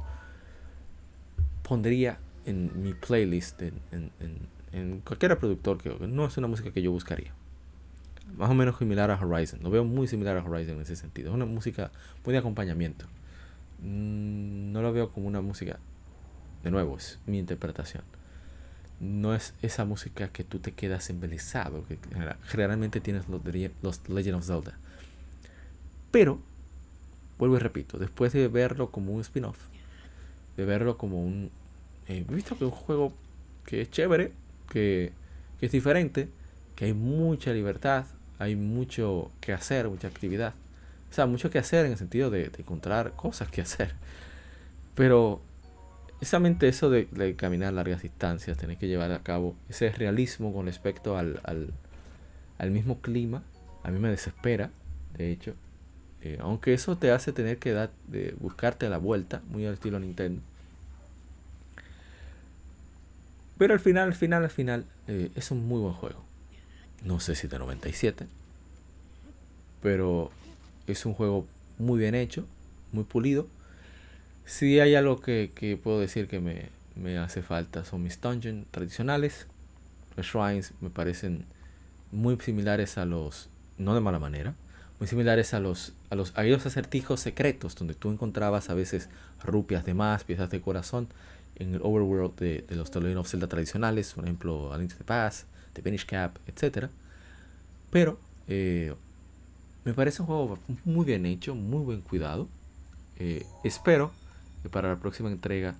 pondría en mi playlist en, en, en cualquier reproductor que no es una música que yo buscaría más o menos similar a Horizon. Lo veo muy similar a Horizon en ese sentido. Es una música muy de acompañamiento. Mm, no lo veo como una música. De nuevo, es mi interpretación. No es esa música que tú te quedas embelesado, que generalmente tienes los, los Legend of Zelda. Pero, vuelvo y repito, después de verlo como un spin-off, de verlo como un. Eh, visto que es un juego que es chévere, que, es diferente, que hay mucha libertad, hay mucho que hacer, mucha actividad. O sea, mucho que hacer en el sentido de, encontrar cosas que hacer. Pero precisamente eso de, caminar largas distancias, tener que llevar a cabo ese realismo con respecto al, al, mismo clima, a mí me desespera, de hecho. Eh, aunque eso te hace tener que dar, de buscarte la vuelta, muy al estilo Nintendo. Pero al final, al final, al final, eh, es un muy buen juego no sé si de 97, pero es un juego muy bien hecho, muy pulido. Si hay algo que, puedo decir que me, hace falta son mis dungeons tradicionales. Los shrines me parecen muy similares a los, no de mala manera, muy similares a los, a los, a acertijos secretos donde tú encontrabas a veces rupias de más, piezas de corazón en el overworld de, los The of Zelda tradicionales, por ejemplo, A Link to the Past, The Finish Cap, etc. Pero eh, me parece un juego muy bien hecho, muy buen cuidado. Eh, espero que para la próxima entrega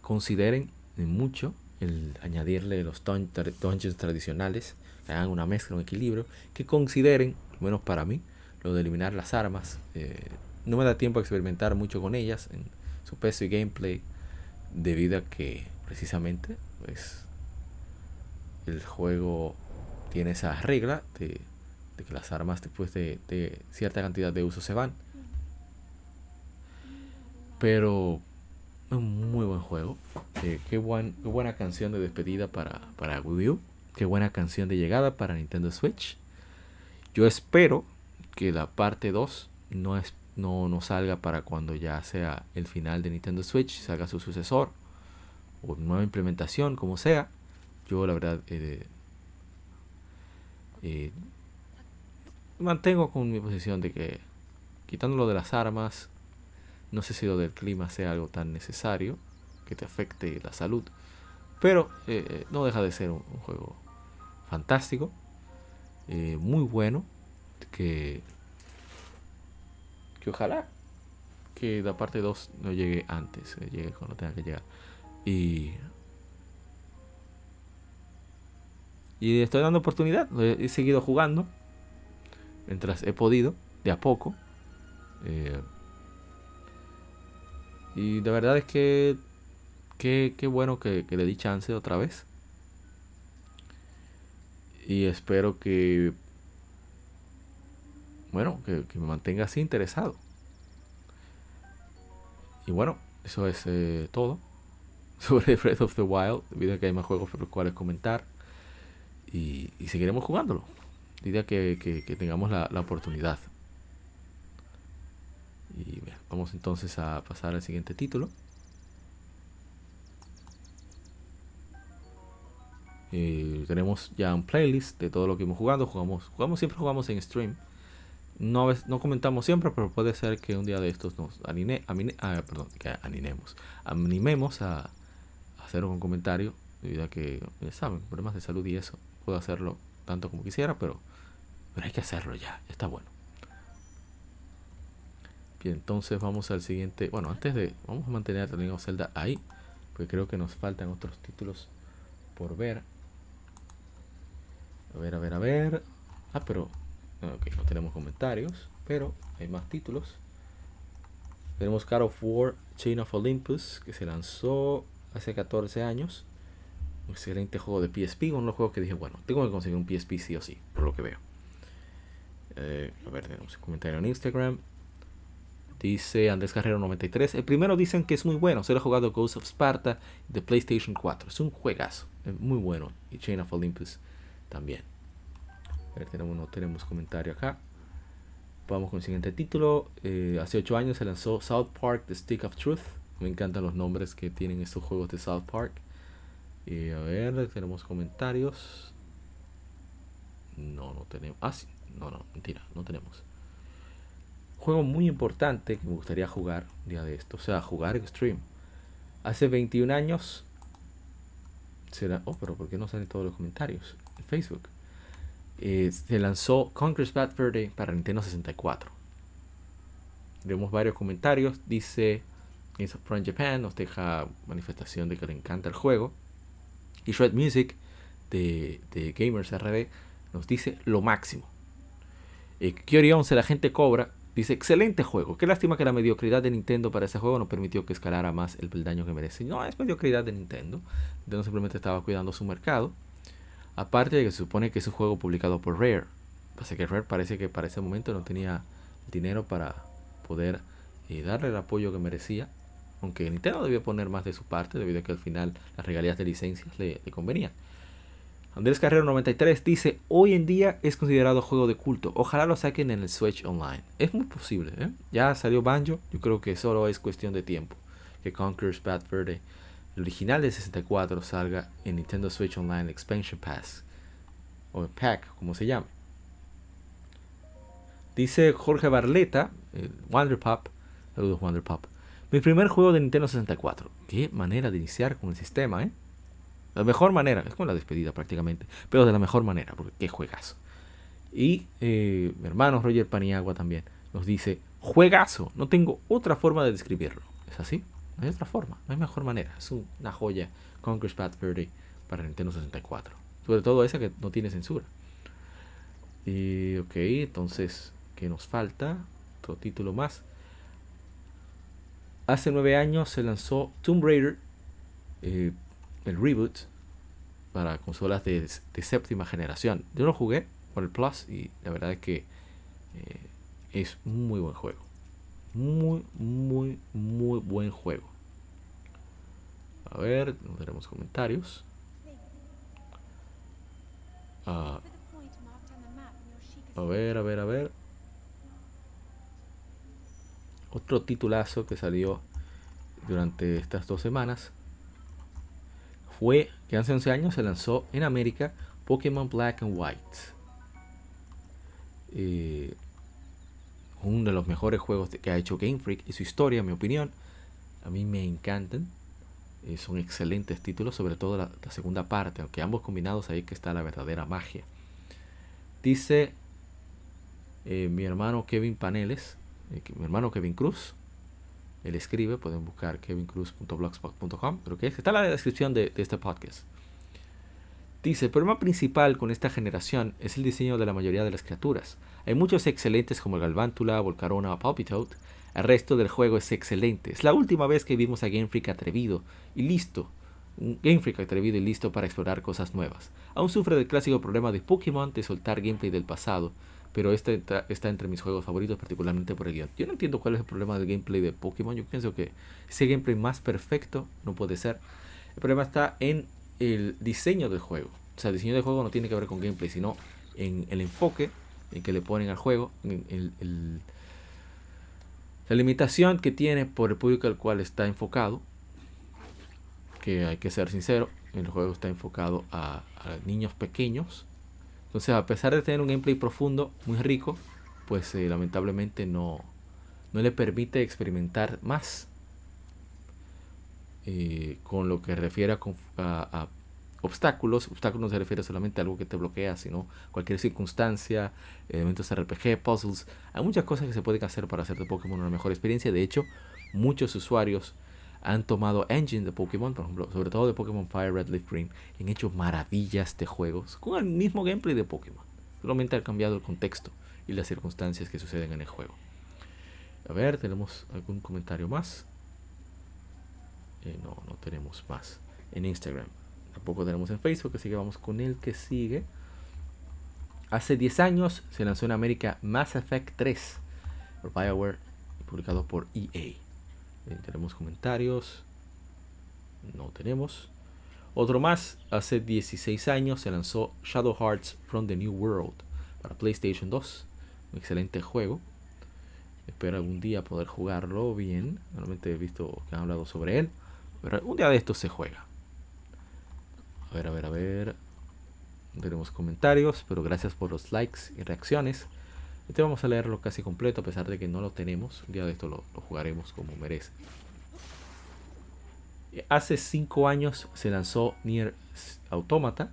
consideren mucho el añadirle los dungeons tradicionales, que hagan una mezcla, un equilibrio, que consideren, menos para mí, lo de eliminar las armas. Eh, no me da tiempo a experimentar mucho con ellas en su peso y gameplay, debido a que precisamente pues, el juego tiene esa regla de, que las armas después de, cierta cantidad de uso se van. Pero un muy buen juego. Eh, qué, qué, buena canción de despedida para, para Wii U. Qué buena canción de llegada para Nintendo Switch. Yo espero que la parte 2 no, es, no, no salga para cuando ya sea el final de Nintendo Switch, salga su sucesor o nueva implementación, como sea. Yo la verdad eh, eh, mantengo con mi posición de que quitándolo de las armas, no sé si lo del clima sea algo tan necesario que te afecte la salud, pero eh, no deja de ser un, juego fantástico, muy bueno, que, que ojalá que la parte 2 no llegue antes, llegue cuando tenga que llegar. Y, y estoy dando oportunidad, he seguido jugando mientras he podido, de a poco. Eh, y de verdad es que qué, bueno que, le di chance otra vez. Y espero que, bueno, que, me mantenga así interesado. Y bueno, eso es eh, todo sobre Breath of the Wild, debido que hay más juegos por los cuales comentar. Y, seguiremos jugándolo, debido que, tengamos la, oportunidad. Y vamos entonces a pasar al siguiente título. Eh, tenemos ya un playlist de todo lo que hemos jugado. Jugamos, jugamos siempre jugamos en stream. No, no comentamos siempre, pero puede ser que un día de estos nos anime, ah, perdón, animemos, animemos a, hacer un comentario, debido a que, ya saben, problemas de salud y eso. Puedo hacerlo tanto como quisiera, pero, pero hay que hacerlo ya, está bueno. Bien, entonces vamos al siguiente. Bueno, antes de. Vamos a mantener también Zelda ahí. Porque creo que nos faltan otros títulos por ver. A ver, a ver, a ver. Ah, pero. No tenemos comentarios. Pero hay más títulos. Tenemos God of War Chain of Olympus. Que se lanzó hace 14 años. Un excelente juego de PSP. Uno de los juegos que dije, bueno, tengo que conseguir un PSP sí o sí, por lo que veo. Eh, a ver, tenemos un comentario en Instagram. Dice Andrés Carrero 93. El primero dicen que es muy bueno. Se ha jugado Ghost of Sparta de PlayStation 4. Es un juegazo. Es muy bueno. Y Chain of Olympus también. A ver, tenemos, no tenemos comentario acá. Vamos con el siguiente título. Eh, hace 8 años se lanzó South Park The Stick of Truth. Me encantan los nombres que tienen estos juegos de South Park. Y a ver, tenemos comentarios. No, no tenemos. Ah, sí. No, no, mentira, no tenemos. Juego muy importante que me gustaría jugar un día de esto. O sea, jugar Extreme. Hace 21 años. Será. Oh, pero ¿por qué no salen todos los comentarios? En Facebook. Eh, se lanzó Conquer's Bad Verde para Nintendo 64. Tenemos varios comentarios. Dice from Japan nos deja manifestación de que le encanta el juego. Y Shred Music de, Gamers RD nos dice lo máximo. Eh, Kyori 11, la gente cobra, dice: Excelente juego. Qué lástima que la mediocridad de Nintendo para ese juego no permitió que escalara más el peldaño que merece. No, es mediocridad de Nintendo. Nintendo simplemente estaba cuidando su mercado. Aparte de que se supone que es un juego publicado por Rare. Pasa que Rare parece que para ese momento no tenía dinero para poder eh, darle el apoyo que merecía aunque Nintendo debía poner más de su parte debido a que al final las regalías de licencias le, convenían. Andrés Carrero 93 dice, hoy en día es considerado juego de culto, ojalá lo saquen en el Switch Online. Es muy posible, ¿eh? ya salió Banjo, yo creo que solo es cuestión de tiempo que Conquer's Bad Verde, el original de 64, salga en Nintendo Switch Online Expansion Pass, o Pack, como se llame. Dice Jorge Barleta, Wonder Pop, saludos Wonder Pop, Mi primer juego de Nintendo 64. Qué manera de iniciar con el sistema, ¿eh? La mejor manera, es como la despedida prácticamente, pero de la mejor manera, porque qué juegazo. Y eh, mi hermano Roger Paniagua también nos dice, juegazo, no tengo otra forma de describirlo. ¿Es así? No hay otra forma, no hay mejor manera. Es una joya Conquer's Bad Verde para Nintendo 64. Sobre todo esa que no tiene censura. Y ok, entonces, ¿qué nos falta? Otro título más. Hace nueve años se lanzó Tomb Raider, eh, el reboot, para consolas de, séptima generación. Yo lo jugué por el Plus y la verdad es que eh, es un muy buen juego. Muy, muy, muy buen juego. A ver, no tenemos comentarios. Ah, a ver, a ver, a ver. Otro titulazo que salió durante estas dos semanas fue que hace 11 años se lanzó en América Pokémon Black and White. Eh, uno de los mejores juegos que ha hecho Game Freak y su historia, en mi opinión, a mí me encantan. Eh, son excelentes títulos, sobre todo la, segunda parte, aunque ambos combinados ahí que está la verdadera magia. Dice eh, mi hermano Kevin Paneles, mi hermano Kevin Cruz, él escribe, pueden buscar kevincruz.blogspot.com, creo que está en la descripción de, este podcast. Dice, el problema principal con esta generación es el diseño de la mayoría de las criaturas. Hay muchos excelentes como el Galvántula, Volcarona o Palpitoad. El resto del juego es excelente. Es la última vez que vimos a Game Freak atrevido y listo. Game Freak atrevido y listo para explorar cosas nuevas. Aún sufre del clásico problema de Pokémon de soltar gameplay del pasado pero este está entre mis juegos favoritos, particularmente por el guion. Yo no entiendo cuál es el problema del gameplay de Pokémon. Yo pienso que ese gameplay más perfecto no puede ser. El problema está en el diseño del juego. O sea, el diseño del juego no tiene que ver con gameplay, sino en el enfoque en que le ponen al juego, la limitación que tiene por el público al cual está enfocado. Que hay que ser sincero, el juego está enfocado a niños pequeños entonces, a pesar de tener un gameplay profundo, muy rico, pues eh, lamentablemente no, no le permite experimentar más eh, con lo que refiere a, obstáculos. Obstáculos no se refiere solamente a algo que te bloquea, sino cualquier circunstancia, elementos RPG, puzzles. Hay muchas cosas que se pueden hacer para hacer de Pokémon una mejor experiencia. De hecho, muchos usuarios han tomado engine de Pokémon, por ejemplo, sobre todo de Pokémon Fire Red Leaf Green, y han hecho maravillas de juegos con el mismo gameplay de Pokémon. Solamente han cambiado el contexto y las circunstancias que suceden en el juego. A ver, ¿tenemos algún comentario más? Eh, no, no tenemos más. En Instagram. Tampoco tenemos en Facebook, así que vamos con el que sigue. Hace 10 años se lanzó en América Mass Effect 3 por BioWare publicado por EA. Eh, tenemos comentarios. No tenemos. Otro más, hace 16 años se lanzó Shadow Hearts from the New World para PlayStation 2. Un excelente juego. Espero algún día poder jugarlo bien. Normalmente he visto que han hablado sobre él. Pero un día de estos se juega. A ver, a ver, a ver. No tenemos comentarios, pero gracias por los likes y reacciones. Este vamos a leerlo casi completo a pesar de que no lo tenemos. Un día de esto lo, jugaremos como merece. Hace 5 años se lanzó Nier Automata.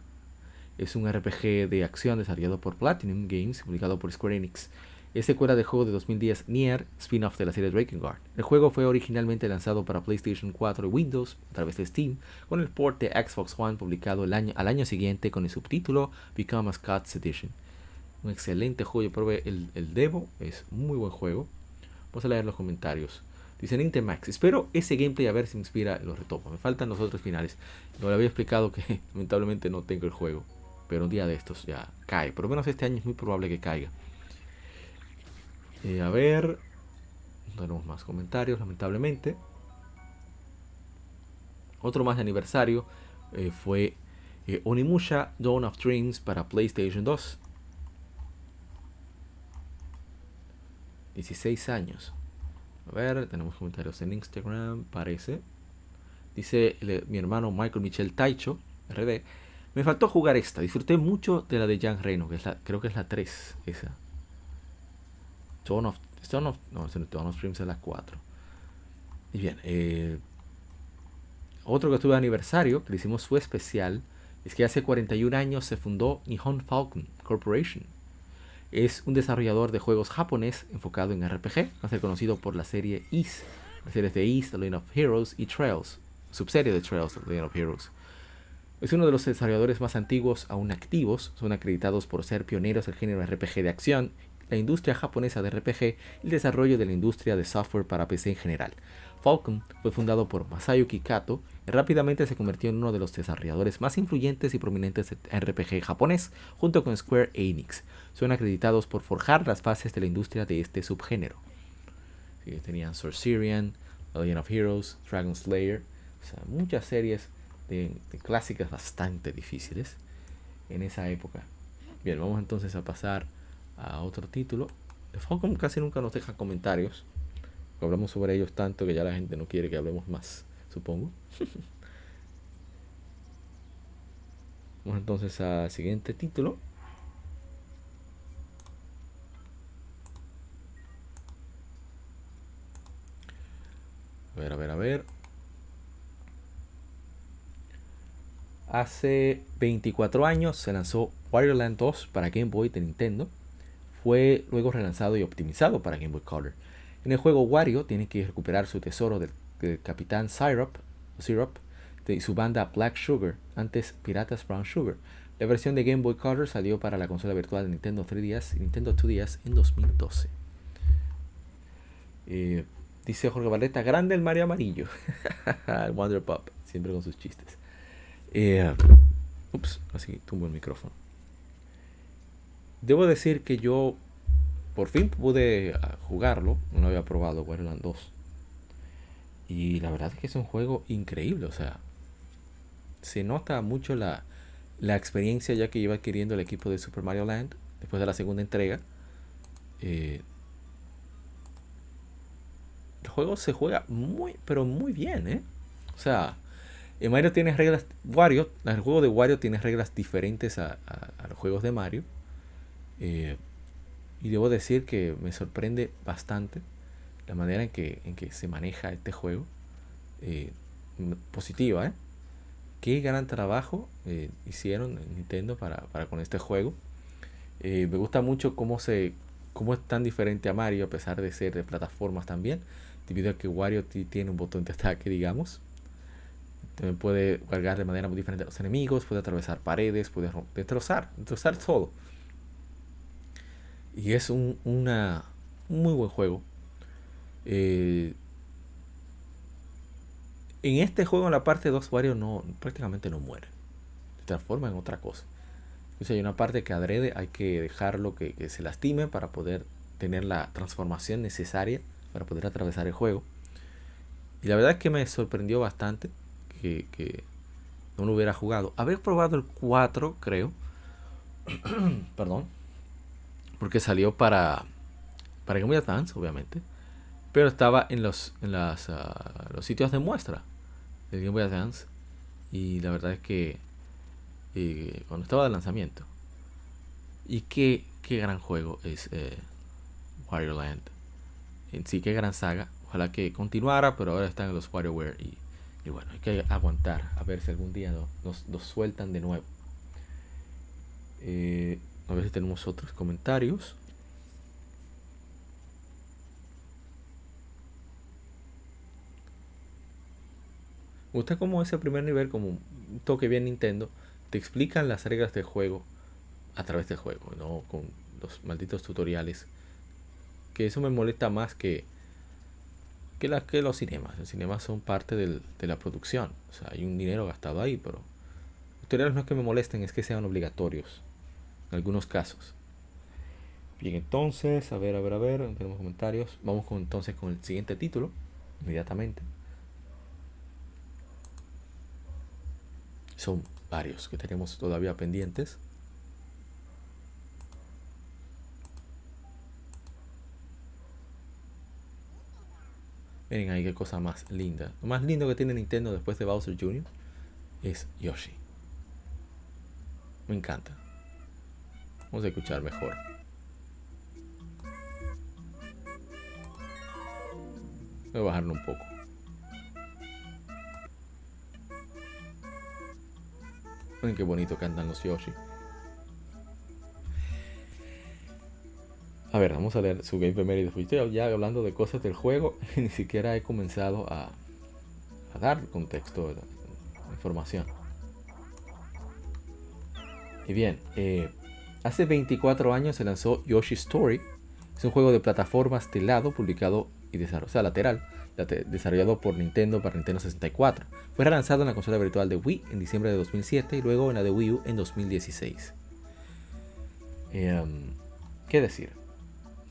Es un RPG de acción desarrollado por Platinum Games, publicado por Square Enix. Es secuela del juego de 2010 Nier, spin-off de la serie Drakengard. El juego fue originalmente lanzado para PlayStation 4 y Windows a través de Steam, con el port de Xbox One publicado el año, al año siguiente con el subtítulo Become a Scots Edition. Un excelente juego. Yo probé el, el demo. Es muy buen juego. Vamos a leer los comentarios. Dice Nintemax, espero ese gameplay a ver si inspira los retopos. Me faltan los otros finales. No le había explicado que lamentablemente no tengo el juego. Pero un día de estos ya cae. Por lo menos este año es muy probable que caiga. Eh, a ver. No tenemos más comentarios, lamentablemente. Otro más de aniversario eh, fue eh, Onimusha Dawn of Dreams para PlayStation 2. 16 años. A ver, tenemos comentarios en Instagram, parece. Dice mi hermano Michael Michel Taicho, RD. Me faltó jugar esta. Disfruté mucho de la de Jan Reno, que es la, creo que es la 3, esa. Of, Stone of, no, Stone of Dreams es la 4. 16 Y bien, eh, otro que estuvo de aniversario, que le hicimos su especial, es que hace 41 años se fundó Nihon Falcon Corporation. Es un desarrollador de juegos japonés enfocado en RPG, ser conocido por la serie East, las series de East, The Lane of Heroes y Trails, subserie de Trails, The Lane of Heroes. Es uno de los desarrolladores más antiguos aún activos, son acreditados por ser pioneros del género RPG de acción, la industria japonesa de RPG y el desarrollo de la industria de software para PC en general. Falcon fue fundado por Masayuki Kato y rápidamente se convirtió en uno de los desarrolladores más influyentes y prominentes de RPG japonés, junto con Square Enix. Son acreditados por forjar las bases de la industria de este subgénero. tenían Sorcerian, Legend of Heroes, Dragon Slayer, o sea, muchas series de, clásicas bastante difíciles en esa época. Bien, vamos entonces a pasar a otro título. De Falcon casi nunca nos deja comentarios. Hablamos sobre ellos tanto que ya la gente no quiere que hablemos más, supongo. Vamos entonces al siguiente título. A ver, a ver, a ver. Hace 24 años se lanzó Wario Land 2 para Game Boy de Nintendo. Fue luego relanzado y optimizado para Game Boy Color. En el juego Wario tiene que recuperar su tesoro del, capitán Syrup, Syrup de su banda Black Sugar, antes Piratas Brown Sugar. La versión de Game Boy Color salió para la consola virtual de Nintendo 3DS y Nintendo 2DS en 2012. Eh, dice Jorge Valeta, grande el Mario Amarillo. Wonder Pop, siempre con sus chistes. Eh, ups, así tumbo el micrófono. Debo decir que yo por fin pude ah, jugarlo. No lo había probado, Waterland 2. Y la verdad es que es un juego increíble. O sea, se nota mucho la, la experiencia ya que iba adquiriendo el equipo de Super Mario Land después de la segunda entrega. Eh, el juego se juega muy, pero muy bien, ¿eh? O sea, en Mario tiene reglas. Wario, el juego de Wario tiene reglas diferentes a, los juegos de Mario. Eh, y debo decir que me sorprende bastante la manera en que, en que se maneja este juego. Eh, positiva, ¿eh? Qué gran trabajo eh, hicieron en Nintendo para, con este juego. me gusta mucho cómo es tan diferente a Mario, a pesar de ser de plataformas también. Debido a que Wario tiene un botón de ataque, digamos. También puede cargar de manera muy diferente a los enemigos, puede atravesar paredes, puede destrozar, destrozar todo. Y es un una, muy buen juego. Eh, en este juego, en la parte 2, Wario no, prácticamente no muere. Se transforma en otra cosa. Sea, hay una parte que adrede hay que dejarlo que, que se lastime para poder tener la transformación necesaria para poder atravesar el juego. Y la verdad es que me sorprendió bastante que, no lo hubiera jugado. Haber probado el 4, creo. Perdón. Porque salió para, para Game Boy Advance, obviamente. Pero estaba en los, en las, ah, los sitios de muestra de Game Boy Advance. Y la verdad es que eh, cuando estaba de lanzamiento. Y qué, qué gran juego es eh, Land. En sí, qué gran saga. Ojalá que continuara, pero ahora están en los WarioWare y y bueno, hay que aguantar a ver si algún día nos, sueltan de nuevo. Eh, a ver si tenemos otros comentarios. Me gusta como ese primer nivel, como un toque bien Nintendo, te explican las reglas del juego a través del juego, no con los malditos tutoriales. Que eso me molesta más que que, la, que los cinemas. Los cinemas son parte del, de la producción. O sea, hay un dinero gastado ahí, pero los tutoriales no es que me molesten, es que sean obligatorios. En algunos casos. Bien, entonces, a ver, a ver, a ver, tenemos comentarios. Vamos con, entonces con el siguiente título, inmediatamente. Son varios que tenemos todavía pendientes. Miren ahí qué cosa más linda. Lo más lindo que tiene Nintendo después de Bowser Jr. es Yoshi. Me encanta. Vamos a escuchar mejor. Voy a bajarlo un poco. Miren qué bonito cantan los Yoshi. A ver, vamos a leer su gameplay. Estoy ya hablando de cosas del juego y ni siquiera he comenzado a, a dar contexto, información. Y bien, eh, hace 24 años se lanzó Yoshi Story. Es un juego de plataformas de lado publicado y desarrollado, lateral, desarrollado por Nintendo para Nintendo 64. Fue relanzado en la consola virtual de Wii en diciembre de 2007 y luego en la de Wii U en 2016. Em, ¿Qué decir?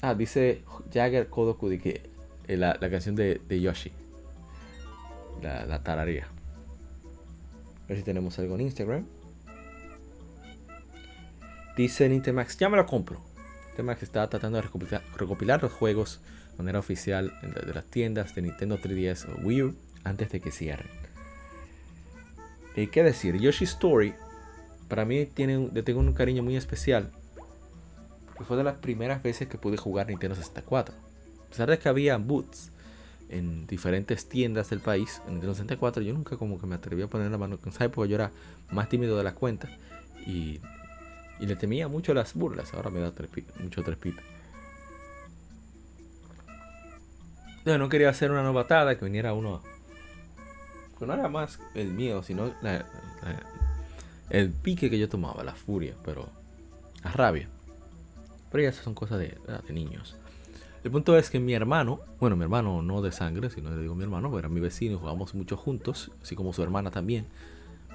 Ah, dice Jagger Kodoku de que eh, la, canción de, Yoshi. La, la tararía. A ver si tenemos algo en Instagram. Dice Nintemax, ya me lo compro. Nintemax está tratando de recopilar, los juegos de manera oficial de las tiendas de Nintendo 3DS o Wii U antes de que cierren. ¿Y qué decir? Yoshi Story para mí tiene, le tengo un cariño muy especial fue de las primeras veces que pude jugar Nintendo 64. A pesar de que había boots en diferentes tiendas del país, en Nintendo 64, yo nunca como que me atreví a poner la mano. En esa época yo era más tímido de la cuenta y, y le temía mucho las burlas. Ahora me da mucho trespito. No, no quería hacer una novatada que viniera uno. Que no era más el miedo, sino el pique que yo tomaba, la furia, pero la rabia. Pero ya esas son cosas de, niños. El punto es que mi hermano, bueno, mi hermano no de sangre, sino le digo mi hermano, era mi vecino y jugábamos mucho juntos, así como su hermana también,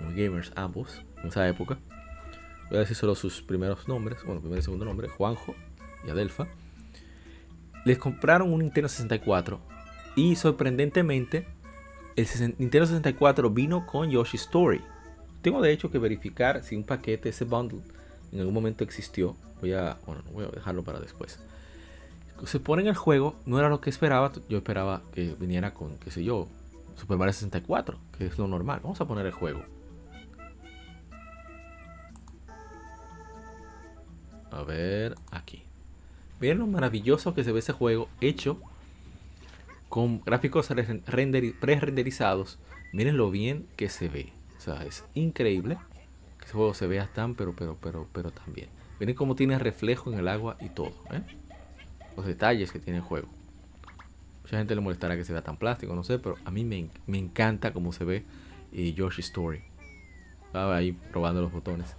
muy gamers ambos, en esa época. Voy a decir solo sus primeros nombres, bueno, primer y segundo nombre, Juanjo y Adelfa. Les compraron un Nintendo 64 y sorprendentemente el Nintendo 64 vino con Yoshi Story. Tengo de hecho que verificar si un paquete, ese bundle, en algún momento existió Voy a, bueno, voy a dejarlo para después. Se pone en el juego, no era lo que esperaba. Yo esperaba que viniera con, qué sé yo, Super Mario 64, que es lo normal. Vamos a poner el juego. A ver, aquí. Miren lo maravilloso que se ve ese juego hecho con gráficos pre-renderizados. Miren lo bien que se ve. O sea, es increíble que ese juego se vea tan, pero, pero, pero, pero tan bien. Miren cómo tiene reflejo en el agua y todo. ¿eh? Los detalles que tiene el juego. Mucha gente le molestará que se vea tan plástico, no sé, pero a mí me, encanta cómo se ve eh, Yoshi Story. Ahí probando los botones.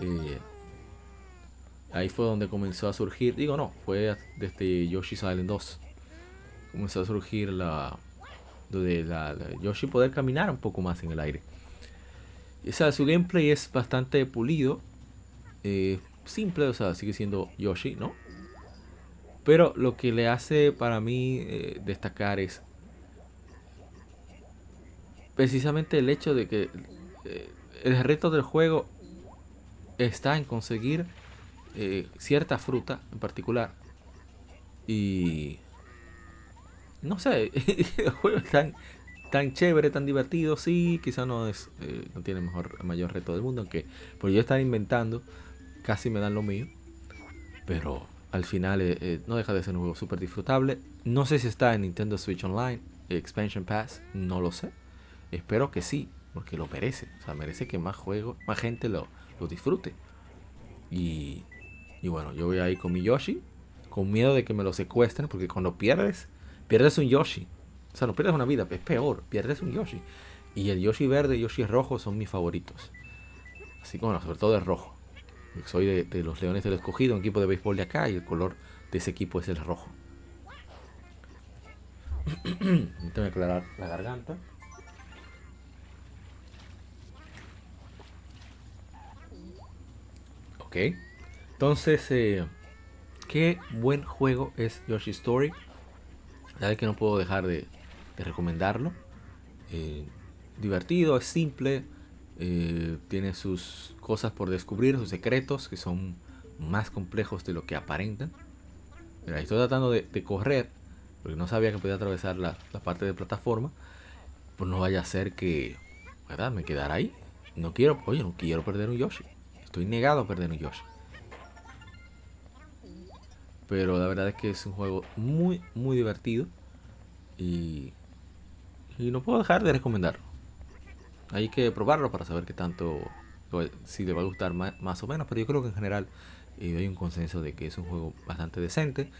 Eh, ahí fue donde comenzó a surgir, digo no, fue desde Yoshi's Island 2. Comenzó a surgir la, de la, Yoshi poder caminar un poco más en el aire. O sea, su gameplay es bastante pulido eh, simple, o sea, sigue siendo Yoshi, ¿no? Pero lo que le hace para mí eh, destacar es precisamente el hecho de que eh, el reto del juego está en conseguir cierta fruta en particular. Y no sé, el juego es tan, tan chévere, tan divertido, sí, quizá no es, no tiene mejor, el mayor reto del mundo, aunque por yo estar inventando casi me dan lo mío. Pero al final eh, eh, no deja de ser un juego súper disfrutable. No sé si está en Nintendo Switch Online, Expansion Pass, no lo sé. Espero que sí, porque lo merece. O sea, merece que más juego, más gente lo, lo disfrute. Y, y bueno, yo voy ahí con mi Yoshi, con miedo de que me lo secuestren, porque cuando pierdes, pierdes un Yoshi. O sea, no pierdes una vida, es peor, pierdes un Yoshi. Y el Yoshi verde y Yoshi rojo son mis favoritos. Así como, sobre todo el rojo. Soy de, los Leones del Escogido, un equipo de béisbol de acá, y el color de ese equipo es el rojo. Tengo que aclarar la garganta. Ok. Entonces, eh, qué buen juego es Yoshi Story. La verdad que no puedo dejar de, recomendarlo. Eh, divertido, es simple. Eh, tiene sus cosas por descubrir, sus secretos que son más complejos de lo que aparentan. Estoy tratando de, correr porque no sabía que podía atravesar la, parte de plataforma. Pues no vaya a ser que, ¿verdad? Me quedara ahí. No quiero, oye, no quiero perder un Yoshi. Estoy negado a perder un Yoshi. Pero la verdad es que es un juego muy, muy divertido. Y, y no puedo dejar de recomendarlo. Hay que probarlo para saber qué tanto si le va a gustar más, o menos, pero yo creo que en general eh, hay un consenso de que es un juego bastante decente.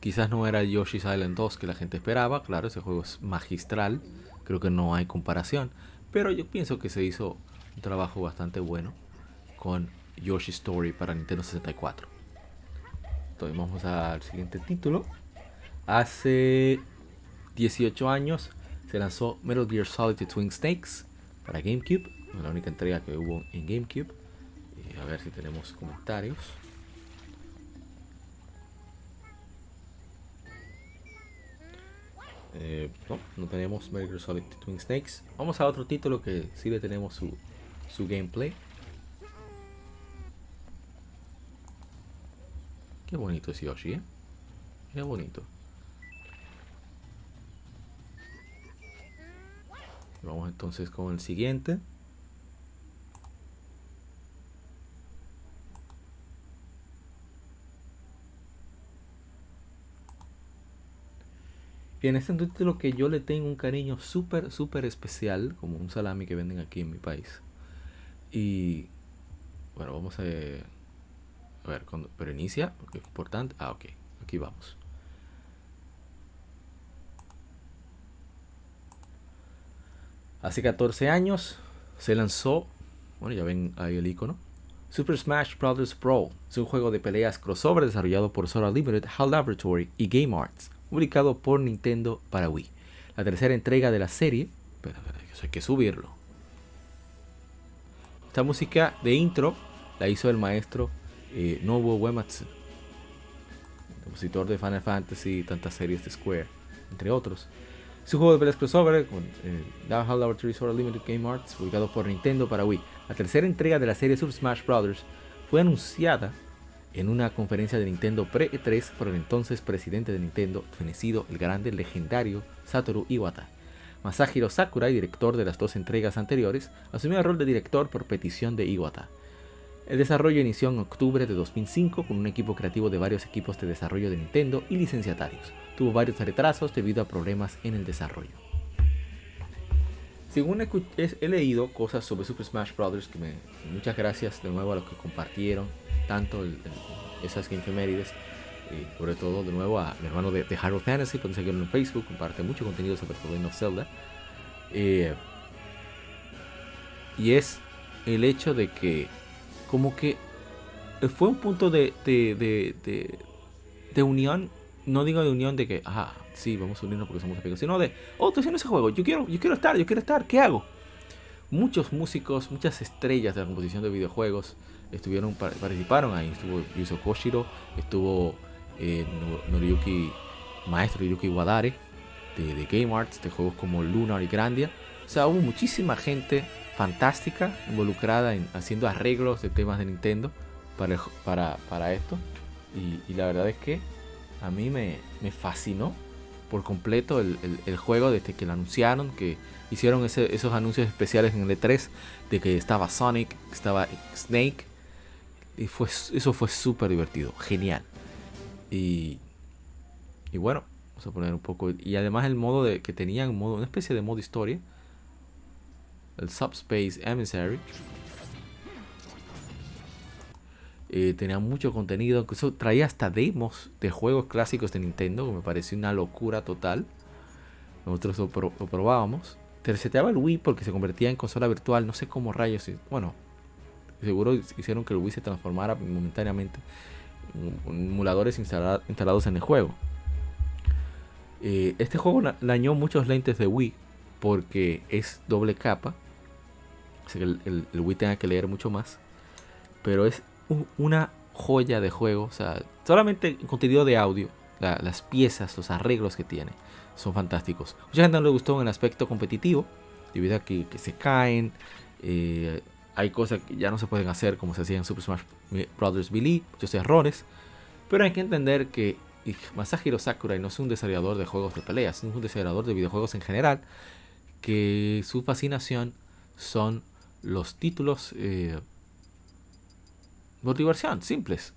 Quizás no era Yoshi's Island 2 que la gente esperaba, claro, ese juego es magistral, creo que no hay comparación, pero yo pienso que se hizo un trabajo bastante bueno con Yoshi Story para Nintendo 64. Entonces vamos al siguiente título. Hace 18 años se lanzó Metal Gear Solid Twin Snakes para GameCube, la única entrega que hubo en GameCube. A ver si tenemos comentarios. Eh, no, no tenemos Metal Gear Solid Twin Snakes. Vamos a otro título que sí le tenemos su, su gameplay. Qué bonito es Yoshi, ¿eh? Qué bonito. Vamos entonces con el siguiente. Bien, este es un título que yo le tengo un cariño súper, súper especial, como un salami que venden aquí en mi país. Y bueno, vamos a, a ver, pero inicia, es importante. Ah, ok, aquí vamos. Hace 14 años se lanzó, bueno, ya ven ahí el icono, Super Smash Bros. Pro. Es un juego de peleas crossover desarrollado por Sora Limited, HAL Laboratory y Game Arts, publicado por Nintendo para Wii. La tercera entrega de la serie, pero, hay que subirlo. Esta música de intro la hizo el maestro eh, Nobuo Uematsu, compositor de Final Fantasy y tantas series de Square, entre otros. Es un juego de peleas crossover con eh, Laboratory Sword Limited Game Arts, publicado por Nintendo para Wii. La tercera entrega de la serie Super Smash Bros. fue anunciada en una conferencia de Nintendo Pre-E3 por el entonces presidente de Nintendo, fenecido el grande legendario Satoru Iwata. Masahiro Sakurai, director de las dos entregas anteriores, asumió el rol de director por petición de Iwata. El desarrollo inició en octubre de 2005 con un equipo creativo de varios equipos de desarrollo de Nintendo y licenciatarios. Tuvo varios retrasos debido a problemas en el desarrollo. Según he, leído cosas sobre Super Smash Bros. que me. Muchas gracias de nuevo a los que compartieron tanto esas efemérides. Y sobre todo de nuevo a mi hermano de, de Hyrule Fantasy, pueden seguirlo en Facebook, comparte mucho contenido sobre The Legend of Zelda. Eh, y es el hecho de que como que fue un punto de, de, de, unión, no digo de unión de que, ah, sí, vamos a unirnos porque somos amigos, sino de, oh, estoy haciendo ese juego, yo quiero, yo quiero estar, yo quiero estar, ¿qué hago? Muchos músicos, muchas estrellas de la composición de videojuegos estuvieron participaron ahí. Estuvo Yuzo Koshiro, estuvo eh, Noriyuki, maestro Noriyuki Wadare de, de, Game Arts, de juegos como Lunar y Grandia. O sea, hubo muchísima gente fantástica involucrada en haciendo arreglos de temas de Nintendo para, para, para esto. Y, la verdad es que a mí me, me fascinó por completo el, el, juego desde que lo anunciaron, que hicieron ese, esos anuncios especiales en el E3 de que estaba Sonic, estaba Snake. Y fue, eso fue súper divertido, genial. Y, y bueno, vamos a poner un poco. Y además el modo de que tenían modo, una especie de modo historia el Subspace Emissary. Eh, tenía mucho contenido, incluso traía hasta demos de juegos clásicos de Nintendo, que me pareció una locura total. Nosotros lo, probábamos. Te reseteaba el Wii porque se convertía en consola virtual, no sé cómo rayos. Bueno, seguro hicieron que el Wii se transformara momentáneamente en emuladores instalados en el juego. Eh, este juego dañó muchos lentes de Wii porque es doble capa que el, Wii tenga que leer mucho más. Pero es una joya de juego. O sea, solamente el contenido de audio, las piezas, los arreglos que tiene, son fantásticos. Mucha gente no le gustó en el aspecto competitivo, debido a que, se caen. Eh, hay cosas que ya no se pueden hacer como se hacía en Super Smash Bros. Billy, muchos errores. Pero hay que entender que Masahiro Sakurai no es un desarrollador de juegos de peleas, es un desarrollador de videojuegos en general. Que su fascinación son los títulos eh, por diversión, simples.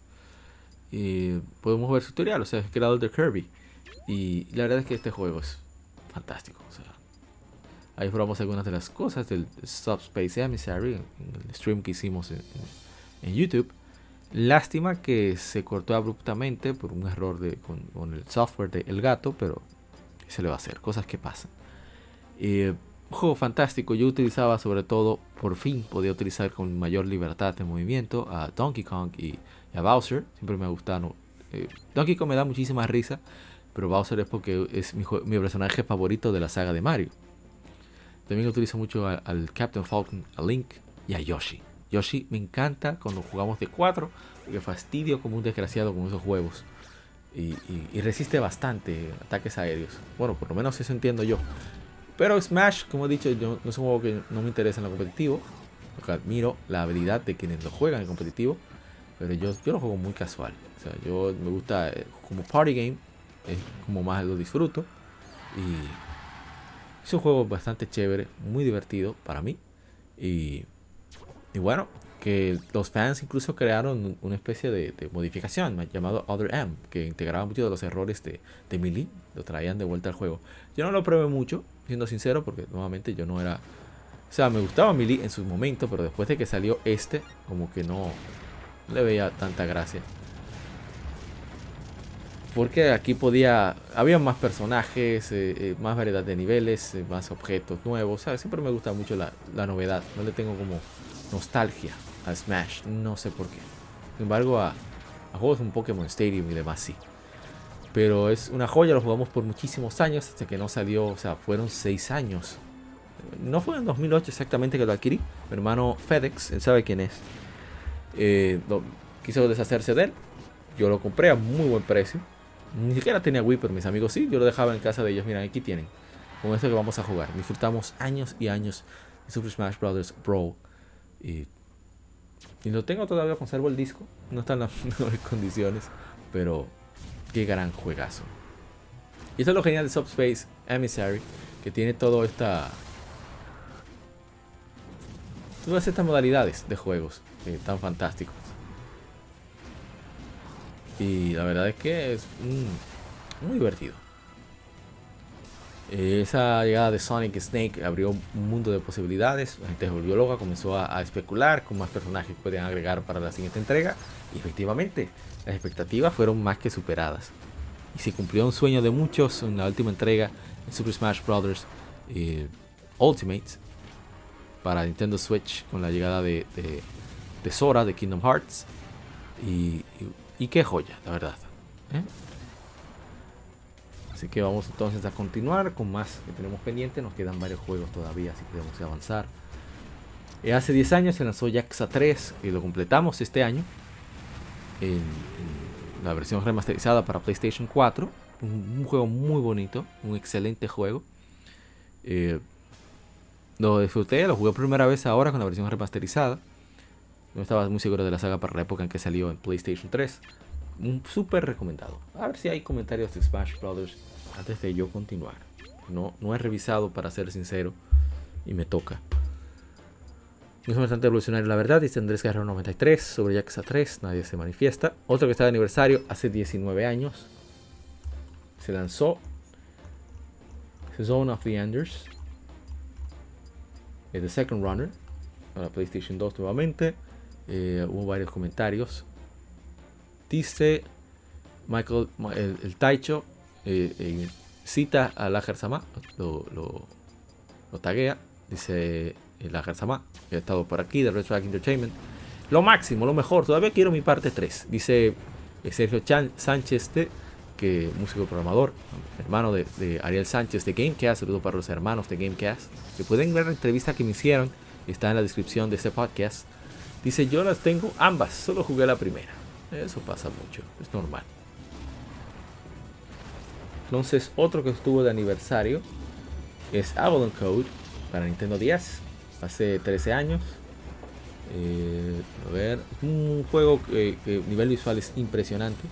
Y podemos ver su tutorial, o sea, es creador de Kirby. Y la verdad es que este juego es fantástico. Ahí probamos algunas de las cosas del Subspace Emissary en el stream que hicimos en, YouTube. Lástima que se cortó abruptamente por un error de, con, el software de El Gato, pero se le va a hacer, cosas que pasan. Eh, un juego fantástico, yo utilizaba sobre todo, por fin podía utilizar con mayor libertad de movimiento a Donkey Kong y, a Bowser, siempre me ha gustado. Eh, Donkey Kong me da muchísima risa, pero Bowser es porque es mi, personaje favorito de la saga de Mario. También utilizo mucho al Captain Falcon, a Link y a Yoshi. Yoshi me encanta cuando jugamos de 4, porque fastidio como un desgraciado con esos huevos. Y, resiste bastante ataques aéreos. Bueno, por lo menos eso entiendo yo. Pero Smash, como he dicho, yo, no es un juego que no me interesa en lo competitivo. Porque admiro la habilidad de quienes lo juegan en competitivo. Pero yo, yo lo juego muy casual. O sea, yo me gusta eh, como party game. Es como más lo disfruto. Y es un juego bastante chévere, muy divertido para mí. Y, bueno, que los fans incluso crearon una especie de, modificación llamado Other M, que integraba muchos de los errores de, de Melee, lo traían de vuelta al juego. Yo no lo probé mucho, siendo sincero, porque nuevamente yo no era... O sea, me gustaba Melee en su momento, pero después de que salió este, como que no le veía tanta gracia. Porque aquí podía, había más personajes, eh, eh, más variedad de niveles, eh, más objetos nuevos. Siempre me gusta mucho la, novedad. No le tengo como nostalgia a Smash. No sé por qué. Sin embargo, a, juegos como Pokémon Stadium y demás sí. Pero es una joya, lo jugamos por muchísimos años hasta que no salió, o sea, fueron seis años. No fue en 2008 exactamente que lo adquirí. Mi hermano FedEx, él sabe quién es. quiso deshacerse de él. Yo lo compré a muy buen precio ni siquiera tenía Wii, pero mis amigos sí. Yo lo dejaba en casa de ellos. Mira, aquí tienen. Con esto que vamos a jugar. Disfrutamos años y años de Super Smash Bros. Brawl. Y, y lo tengo todavía, conservo el disco. No está en las mejores condiciones. Pero qué gran juegazo. Y eso es lo genial de Subspace Emissary. Que tiene todo esta... Todas estas modalidades de juegos. Eh, tan fantásticos. Y la verdad es que es muy divertido. Esa llegada de Sonic Snake abrió un mundo de posibilidades. La gente se volvió loca, comenzó a, especular con más personajes que podían agregar para la siguiente entrega. Y efectivamente, las expectativas fueron más que superadas. Y se cumplió un sueño de muchos en la última entrega de Super Smash Bros. Eh, Ultimate para Nintendo Switch con la llegada de, de, Sora de Kingdom Hearts. y qué joya, la verdad. ¿eh? Así que vamos entonces a continuar con más que tenemos pendiente. Nos quedan varios juegos todavía, así que podemos avanzar. Eh, hace 10 años se lanzó Jaxa 3 y lo completamos este año. En, la versión remasterizada para PlayStation 4. Un, juego muy bonito, un excelente juego. Eh, lo disfruté, lo jugué por primera vez ahora con la versión remasterizada. No estaba muy seguro de la saga para la época en que salió en PlayStation 3. Un súper recomendado. A ver si hay comentarios de Smash Brothers antes de yo continuar. No, no he revisado para ser sincero y me toca. Es bastante revolucionario la verdad, dice Andrés Guerrero 93 sobre Yakuza 3, nadie se manifiesta. Otro que está de aniversario hace 19 años. Se lanzó Zone of the Enders. The Second Runner. Para PlayStation 2 nuevamente. Eh, hubo varios comentarios. Dice Michael, el, Taicho, eh, cita a la Sama, lo, lo, lo, taguea, dice eh, la Sama, que ha estado por aquí, de Red Entertainment. Lo máximo, lo mejor, todavía quiero mi parte 3, dice Sergio Sánchez, que músico programador, hermano de, de, Ariel Sánchez de Gamecast, saludo para los hermanos de Gamecast, que pueden ver la entrevista que me hicieron, está en la descripción de este podcast. Dice, yo las tengo ambas, solo jugué la primera. Eso pasa mucho, es normal. Entonces, otro que estuvo de aniversario es Avalon Code para Nintendo 10, hace 13 años. Eh, a ver, un juego que, que nivel visual es impresionante,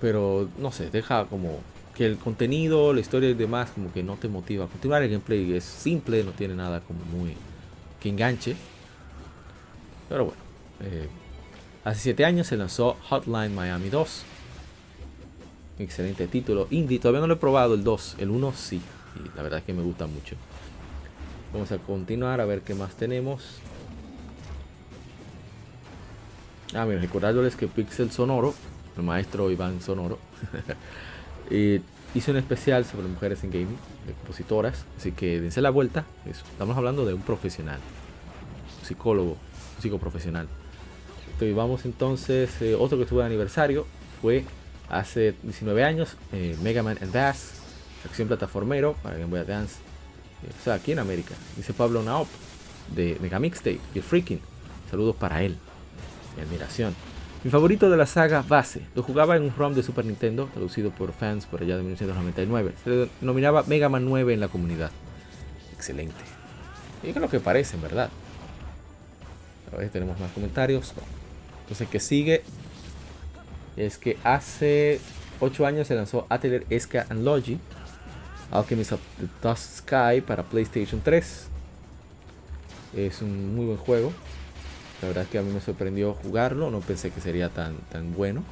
pero no sé, deja como que el contenido, la historia y demás, como que no te motiva a continuar. El gameplay es simple, no tiene nada como muy que enganche. Pero bueno, eh, hace 7 años se lanzó Hotline Miami 2. Excelente título. Indie, todavía no lo he probado el 2. El 1 sí. Y la verdad es que me gusta mucho. Vamos a continuar a ver qué más tenemos. Ah, mira, recordándoles que Pixel Sonoro, el maestro Iván Sonoro, eh, hizo un especial sobre mujeres en gaming, de compositoras. Así que dense la vuelta. Estamos hablando de un profesional, un psicólogo, un psicoprofesional. Y vamos entonces, eh, otro que estuvo de aniversario fue hace 19 años, eh, Mega Man Advance, acción plataformero para Game Boy Advance, o sea, aquí en América. Dice Pablo Naop de Mega Mixtape y el Freaking. Saludos para él. Mi admiración. Mi favorito de la saga base. Lo jugaba en un ROM de Super Nintendo, traducido por fans por allá de 1999. Se denominaba Mega Man 9 en la comunidad. Excelente. Y es lo que parece, en verdad. A ver, tenemos más comentarios. Entonces, que sigue es que hace 8 años se lanzó Atelier Esca and Logi, Alchemist of the Dust Sky para PlayStation 3. Es un muy buen juego. La verdad es que a mí me sorprendió jugarlo, no pensé que sería tan, tan bueno.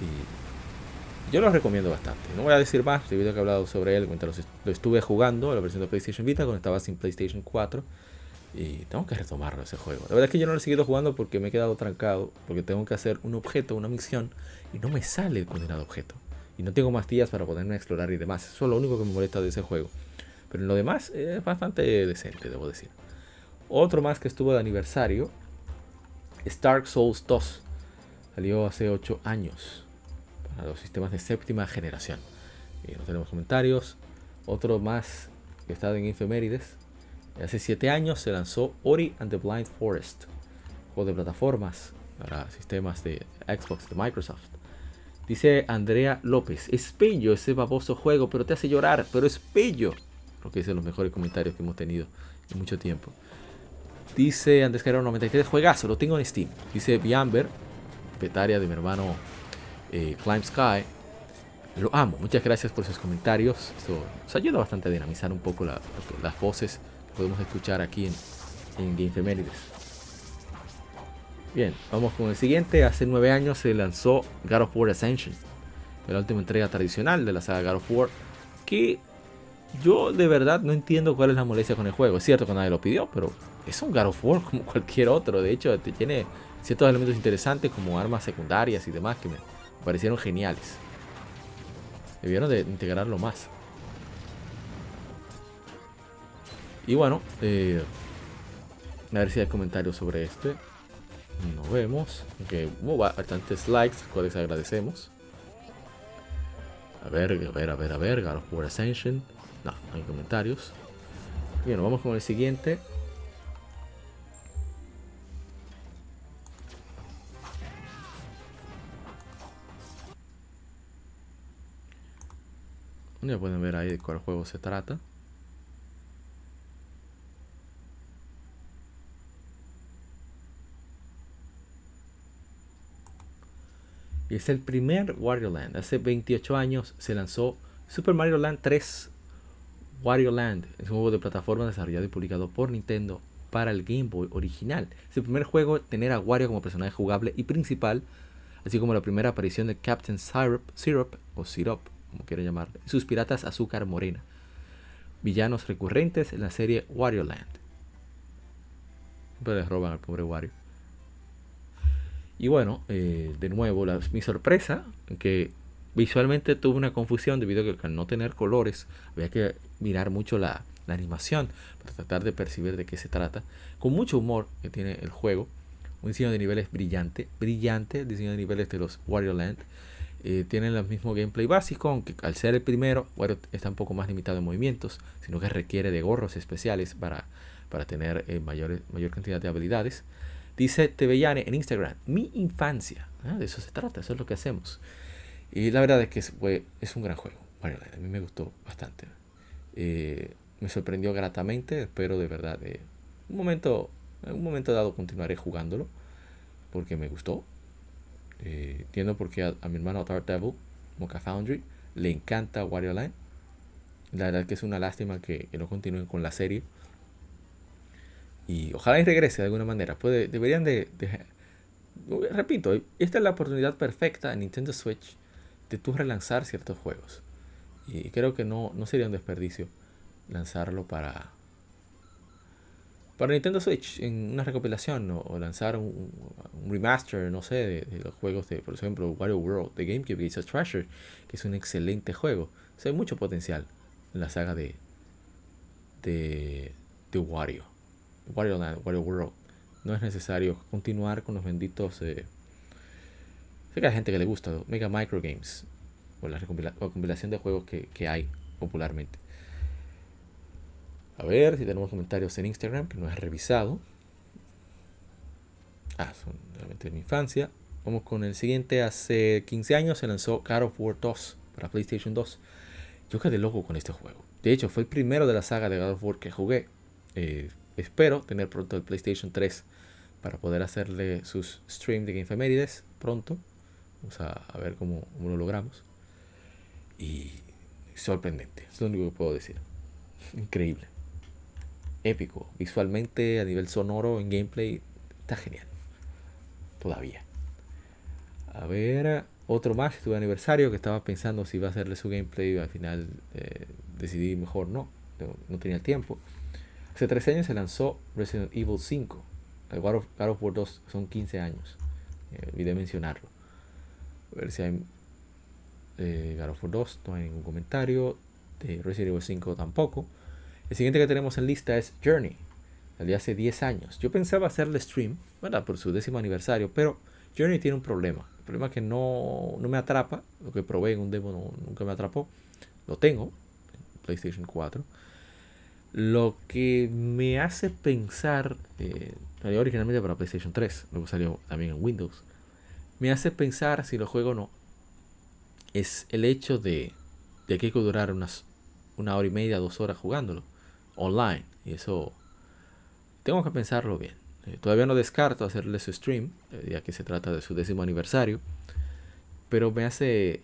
Y yo lo recomiendo bastante. No voy a decir más, debido a que he hablado sobre él, mientras lo estuve jugando, la versión de PlayStation Vita, cuando estaba sin PlayStation 4. Y tengo que retomarlo ese juego. La verdad es que yo no lo he seguido jugando porque me he quedado trancado. Porque tengo que hacer un objeto, una misión. Y no me sale el condenado objeto. Y no tengo más días para poderme explorar y demás. Eso es lo único que me molesta de ese juego. Pero en lo demás es bastante decente, debo decir. Otro más que estuvo de aniversario. Stark Souls 2. Salió hace 8 años. Para los sistemas de séptima generación. Y no tenemos comentarios. Otro más que está en Infemérides Hace 7 años se lanzó Ori and the Blind Forest, juego de plataformas para sistemas de Xbox de Microsoft. Dice Andrea López, es ese baboso juego, pero te hace llorar, pero es. Creo que de los mejores comentarios que hemos tenido en mucho tiempo. Dice Andrés Carrero 93, juegazo, lo tengo en Steam. Dice Biamber, petaria de mi hermano eh, Climb Sky. Lo amo, muchas gracias por sus comentarios. Esto nos ayuda bastante a dinamizar un poco las voces podemos escuchar aquí en, en Game Bien, vamos con el siguiente. Hace nueve años se lanzó God of War Ascension, la última entrega tradicional de la saga God of War, que yo de verdad no entiendo cuál es la molestia con el juego. Es cierto que nadie lo pidió, pero es un God of War como cualquier otro. De hecho, tiene ciertos elementos interesantes como armas secundarias y demás que me parecieron geniales. Debieron de integrarlo más. Y bueno, eh, a ver si hay comentarios sobre este. Nos vemos. Que hubo bastantes likes, cuales agradecemos. A ver, a ver, a ver, a ver. God of War Ascension. No, no hay comentarios. Bien, vamos con el siguiente. Ya pueden ver ahí de cuál juego se trata. Y es el primer Wario Land. Hace 28 años se lanzó Super Mario Land 3 Wario Land. Es un juego de plataforma desarrollado y publicado por Nintendo para el Game Boy original. Es el primer juego en tener a Wario como personaje jugable y principal, así como la primera aparición de Captain Syrup, o Syrup, como quiera llamarle, sus piratas azúcar morena, villanos recurrentes en la serie Wario Land. Siempre les roban al pobre Wario. Y bueno, eh, de nuevo, mi sorpresa, que visualmente tuve una confusión debido a que al no tener colores había que mirar mucho la, animación para tratar de percibir de qué se trata. Con mucho humor que tiene el juego. Un diseño de niveles brillante, brillante el diseño de niveles de los Wario Land. Eh, tienen el mismo gameplay básico, aunque al ser el primero, Wario está un poco más limitado en movimientos, sino que requiere de gorros especiales para, para tener eh, mayor, mayor cantidad de habilidades. Dice Tevellane en Instagram, mi infancia. Ah, de eso se trata, eso es lo que hacemos. Y la verdad es que es, es un gran juego. a mí me gustó bastante. Eh, me sorprendió gratamente. Espero de verdad. Eh, un momento, en un momento dado continuaré jugándolo. Porque me gustó. Eh, entiendo por qué a, mi hermano Dark Devil, Mocha Foundry, le encanta Wario Land. La verdad es que es una lástima que, que no continúen con la serie y ojalá y regrese de alguna manera. Puede, deberían de, Repito, esta es la oportunidad perfecta en Nintendo Switch de tú relanzar ciertos juegos. Y creo que no, no sería un desperdicio lanzarlo para, para Nintendo Switch en una recopilación o, lanzar un, remaster, no sé, de, los juegos de, por ejemplo, Wario World de GameCube y Treasure, que es un excelente juego. O hay mucho potencial en la saga de, de, de Wario. Wario Wario World. No es necesario continuar con los benditos. Eh, sé que hay gente que le gusta Mega Micro Games o la, compilación de juegos que, que hay popularmente. A ver si tenemos comentarios en Instagram que no he revisado. Ah, son realmente de mi infancia. Vamos con el siguiente. Hace 15 años se lanzó God of War 2 para PlayStation 2. Yo quedé loco con este juego. De hecho, fue el primero de la saga de God of War que jugué. Eh, espero tener pronto el PlayStation 3 para poder hacerle sus streams de Game pronto. Vamos a, ver cómo, lo logramos. Y sorprendente, es lo único que puedo decir. Increíble. Épico. Visualmente, a nivel sonoro, en gameplay, está genial. Todavía. A ver, otro más, tuve aniversario que estaba pensando si iba a hacerle su gameplay y al final eh, decidí mejor no, no, tenía el tiempo. Hace 13 años se lanzó Resident Evil 5. El God of, War 2 son 15 años. Eh, olvidé mencionarlo. A ver si hay eh, God of War 2, no hay ningún comentario. De Resident Evil 5 tampoco. El siguiente que tenemos en lista es Journey, de hace 10 años. Yo pensaba hacerle stream, ¿verdad? Por su décimo aniversario, pero Journey tiene un problema. El problema es que no, me atrapa. Lo que probé en un demo nunca me atrapó. Lo tengo en PlayStation 4. Lo que me hace pensar, eh, salió originalmente para PlayStation 3, luego salió también en Windows. Me hace pensar si lo juego o no. Es el hecho de, de que hay que durar unas una hora y media, dos horas jugándolo online. Y eso tengo que pensarlo bien. Eh, todavía no descarto hacerle su stream, eh, ya que se trata de su décimo aniversario. Pero me hace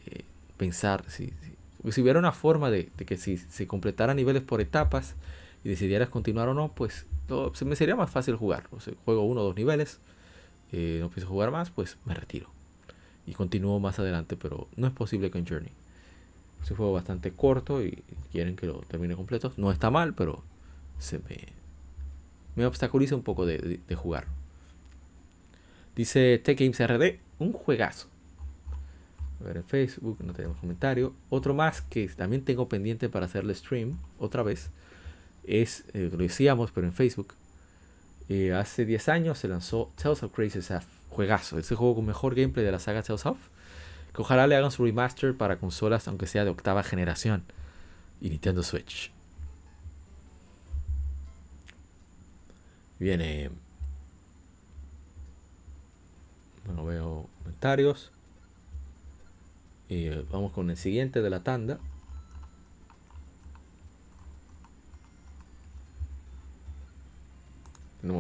pensar si, si, hubiera una forma de, que si se completara niveles por etapas decidieras continuar o no, pues se me sería más fácil jugar. O sea, juego uno o dos niveles, no pienso jugar más, pues me retiro. Y continúo más adelante, pero no es posible con Journey. Es un juego bastante corto y quieren que lo termine completo. No está mal, pero se me, me obstaculiza un poco de, jugar. Dice Tech Games RD, un juegazo. A ver en Facebook, no tenemos comentario. Otro más que también tengo pendiente para hacerle stream otra vez. Es, eh, lo decíamos, pero en Facebook. Eh, hace 10 años se lanzó Tales of Crazy Juegazo. Es el juego con mejor gameplay de la saga Tales of ojalá le hagan su remaster para consolas, aunque sea de octava generación. Y Nintendo Switch. Viene. Bueno, veo comentarios. Y eh, vamos con el siguiente de la tanda.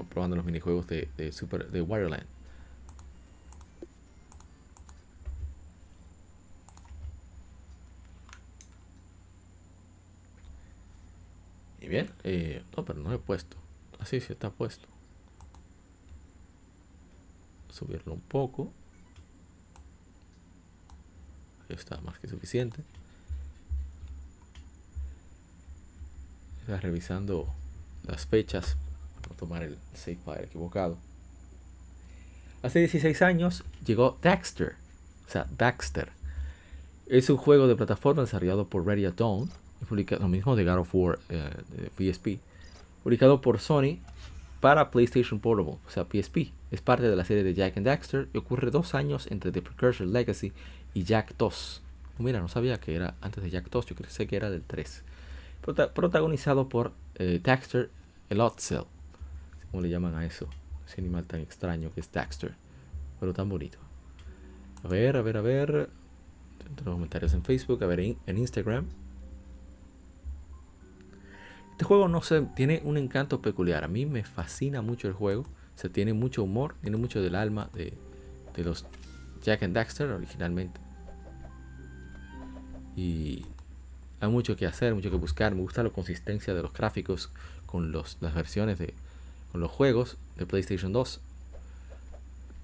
Probando los minijuegos de, de Super de Wireland. bien. Eh, no, pero no he puesto. Así sí está puesto. Subirlo un poco. Ahí está más que suficiente. Está revisando las fechas. Tomar el save file equivocado. Hace 16 años llegó Daxter. O sea, Daxter. Es un juego de plataforma desarrollado por Ready Dawn lo mismo de God of War eh, de PSP, publicado por Sony para PlayStation Portable, o sea PSP. Es parte de la serie de Jack and Daxter y ocurre dos años entre The Precursor Legacy y Jack 2. mira, no sabía que era antes de Jack 2, yo pensé que era del 3. protagonizado por eh, Daxter Elotzel, como le llaman a eso, ese animal tan extraño que es Daxter, pero tan bonito. A ver, a ver, a ver. Tengo comentarios en Facebook, a ver en Instagram. Este juego no sé, tiene un encanto peculiar. A mí me fascina mucho el juego. Se tiene mucho humor, tiene mucho del alma de, los Jack and Daxter originalmente. Y hay mucho que hacer, mucho que buscar. Me gusta la consistencia de los gráficos con los, las versiones de los juegos de PlayStation 2.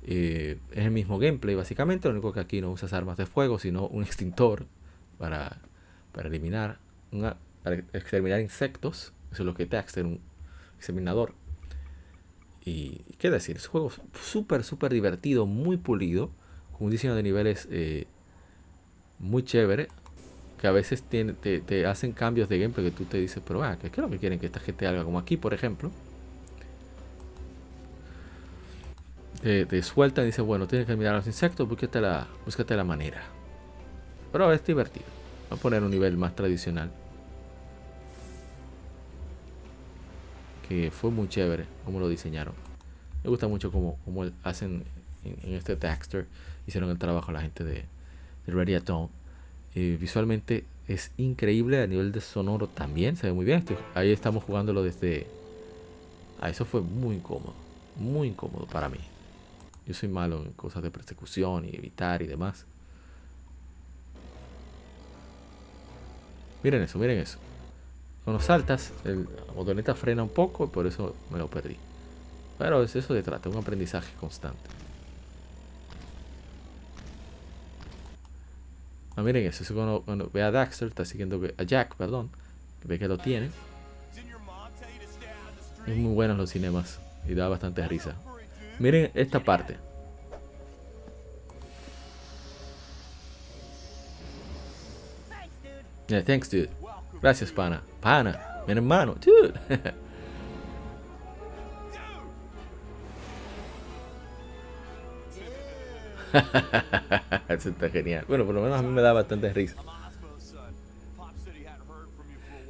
Eh, es el mismo gameplay básicamente, lo único que aquí no usas armas de fuego, sino un extintor para, para eliminar una, para exterminar insectos. Eso es lo que Daxter, un exterminador. Y qué decir, es un juego súper, súper divertido, muy pulido, con un diseño de niveles eh, muy chévere, que a veces tiene, te, hacen cambios de gameplay que tú te dices, pero ah, ¿qué es lo que quieren que esta gente haga? Como aquí, por ejemplo. Te, sueltan y dice, bueno, tienes que mirar a los insectos, búscate la, búscate la manera. Pero es divertido. Voy a poner un nivel más tradicional. Que fue muy chévere como lo diseñaron. Me gusta mucho como, como hacen en, este Daxter. Hicieron el trabajo la gente de, de Ready at Dawn. Eh, visualmente es increíble. A nivel de sonoro también se ve muy bien. ahí estamos jugándolo desde... Ah, eso fue muy incómodo. Muy incómodo para mí. Yo soy malo en cosas de persecución y evitar y demás. Miren eso, miren eso. Cuando saltas, el botoneta frena un poco, por eso me lo perdí. Pero es eso de trata, un aprendizaje constante. Ah, miren eso, eso cuando, ve a Daxter, está siguiendo a Jack, perdón, que ve que lo tiene. Es muy bueno los cinemas y da bastante risa. Miren esta parte. Yeah, thanks, dude. Gracias, pana. Pana, mi hermano, dude. Eso está genial. Bueno, por lo menos a mí me da bastante risa.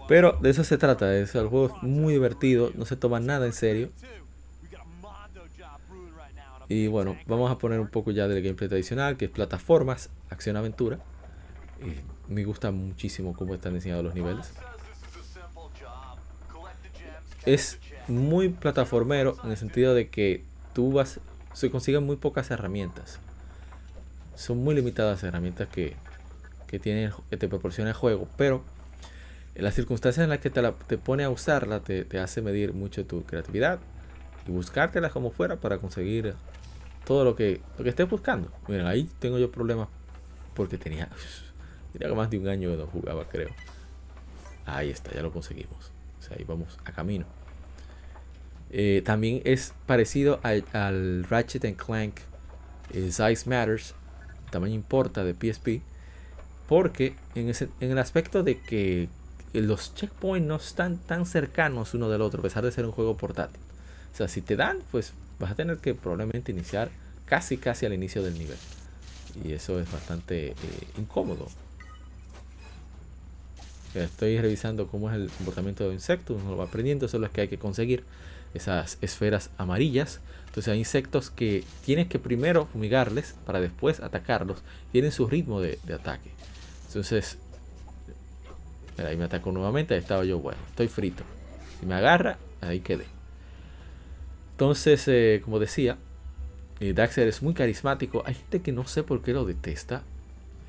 Pero de eso se trata. Es el juego es muy divertido. No se toma nada en serio. Y bueno, vamos a poner un poco ya del gameplay tradicional, que es plataformas, acción-aventura. Me gusta muchísimo cómo están diseñados los niveles. Es muy plataformero en el sentido de que tú vas, se consiguen muy pocas herramientas. Son muy limitadas las herramientas que, que, tiene, que te proporciona el juego, pero las circunstancias en las que te, la, te pone a usarla te hace medir mucho tu creatividad y buscártela como fuera para conseguir todo lo que, lo que estés buscando. Miren, ahí tengo yo problemas porque tenía Tenía más de un año que no jugaba, creo. Ahí está, ya lo conseguimos. O sea, ahí vamos a camino. Eh, también es parecido al, Ratchet Clank eh, Size Matters, tamaño importa de PSP, porque en, en, el aspecto de que los checkpoints no están tan cercanos uno del otro, a pesar de ser un juego portátil. O sea, si te dan, pues vas a tener que probablemente iniciar casi casi al inicio del nivel. Y eso es bastante eh, incómodo Estoy revisando cómo es el comportamiento de insectos, uno lo va aprendiendo, son los que hay que conseguir, esas esferas amarillas. Entonces hay insectos que tienes que primero fumigarles para después atacarlos, tienen su ritmo de, ataque. Entonces, ahí me atacó nuevamente, ahí estaba yo, bueno, estoy frito. Si me agarra, ahí quedé. Entonces, eh, como decía, eh, Daxter es muy carismático. Hay gente que no sé por qué lo detesta.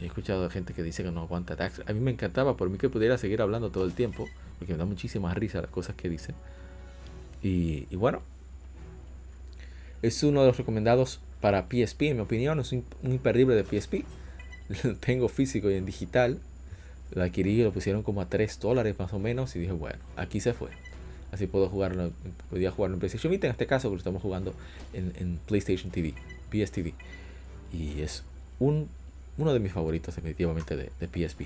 He escuchado a gente que dice que no aguanta Dax. A mí me encantaba, por mí que pudiera seguir hablando todo el tiempo, porque me da muchísima risa las cosas que dice. Y, bueno, es uno de los recomendados para PSP, en mi opinión, es un, imperdible de PSP. tengo físico y en digital. Lo adquirí y lo pusieron como a 3 dólares más o menos. Y dije, bueno, aquí se fue. Así puedo jugarlo, podía jugarlo en PlayStation Vita en este caso, porque estamos jugando en, PlayStation TV, PS TV. Y es un uno de mis favoritos definitivamente de, PSP.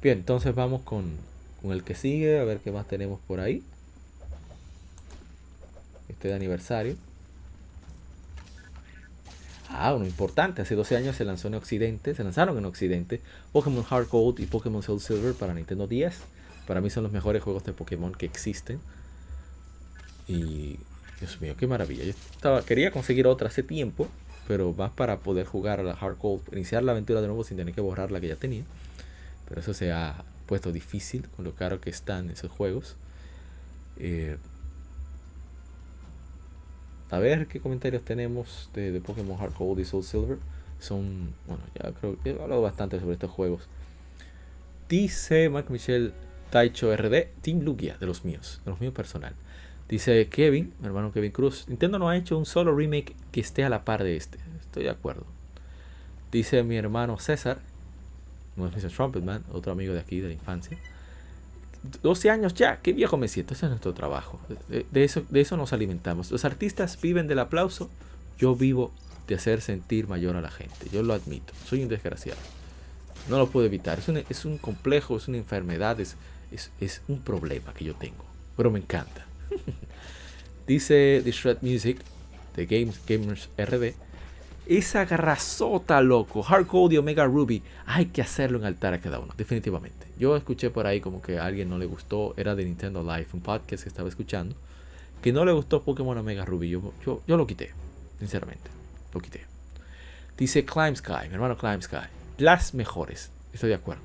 Bien, entonces vamos con, con, el que sigue, a ver qué más tenemos por ahí. Este de aniversario. Ah, uno importante, hace 12 años se lanzó en Occidente, se lanzaron en Occidente Pokémon Hard Gold y Pokémon Soul Silver para Nintendo 10. Para mí son los mejores juegos de Pokémon que existen. Y Dios mío, qué maravilla. Yo estaba, quería conseguir otra hace tiempo, pero más para poder jugar a la hardcore, iniciar la aventura de nuevo sin tener que borrar la que ya tenía. Pero eso se ha puesto difícil con lo caro que están esos juegos. Eh, a ver qué comentarios tenemos de, Pokémon Hard Gold y Soul Silver. Son, bueno, ya creo que he hablado bastante sobre estos juegos. Dice Mark Michel Taicho RD, Team Lugia, de los míos, de los míos personal. Dice Kevin, mi hermano Kevin Cruz, Nintendo no ha hecho un solo remake que esté a la par de este. Estoy de acuerdo. Dice mi hermano César, no es Mr. Trumpetman, otro amigo de aquí de la infancia. 12 años ya, qué viejo me siento. Ese es nuestro trabajo. De, eso, de eso nos alimentamos. Los artistas viven del aplauso. Yo vivo de hacer sentir mayor a la gente. Yo lo admito. Soy un desgraciado. No lo puedo evitar. Es un, complejo, es una enfermedad, es, un problema que yo tengo. Pero me encanta. Dice The Shred Music de Games, Gamers RD. Esa garrazota, loco. Hardcore y Omega Ruby. Hay que hacerlo en altar a cada uno, definitivamente. Yo escuché por ahí como que a alguien no le gustó. Era de Nintendo Live, un podcast que estaba escuchando. Que no le gustó Pokémon Omega Ruby. Yo, yo, yo lo quité, sinceramente. Lo quité. Dice Climb Sky, mi hermano Climb Sky. Las mejores. Estoy de acuerdo.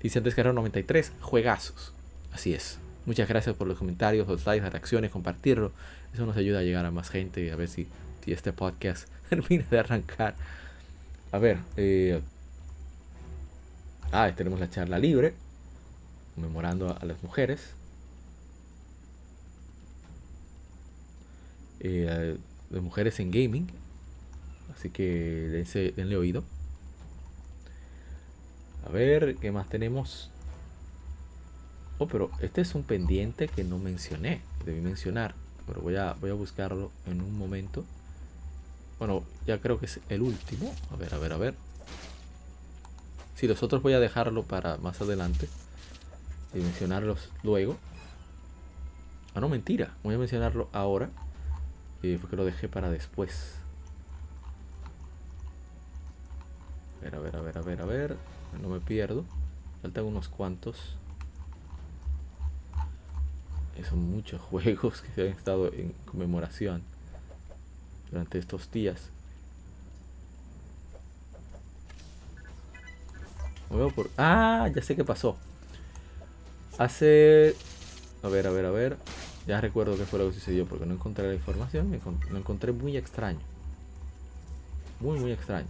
Dice antes que era 93. Juegazos. Así es. Muchas gracias por los comentarios, los likes, las reacciones, compartirlo. Eso nos ayuda a llegar a más gente y a ver si, este podcast termina de arrancar. A ver. Eh, ah, tenemos la charla libre. Conmemorando a, las mujeres. Eh, de mujeres en gaming. Así que denle oído. A ver, ¿qué más tenemos? Oh, pero este es un pendiente que no mencioné. Debí mencionar. Pero voy a, voy a buscarlo en un momento. Bueno, ya creo que es el último. A ver, a ver, a ver. Si los otros voy a dejarlo para más adelante. Y mencionarlos luego. Ah, no, mentira. Voy a mencionarlo ahora. Y porque lo dejé para después. A ver, a ver, a ver, a ver, a ver. No me pierdo. Faltan unos cuantos. Son muchos juegos que se han estado en conmemoración durante estos días. por... Ah, ya sé qué pasó. Hace... A ver, a ver, a ver. Ya recuerdo qué fue lo que sucedió porque no encontré la información. Me lo encontré muy extraño. Muy, muy extraño.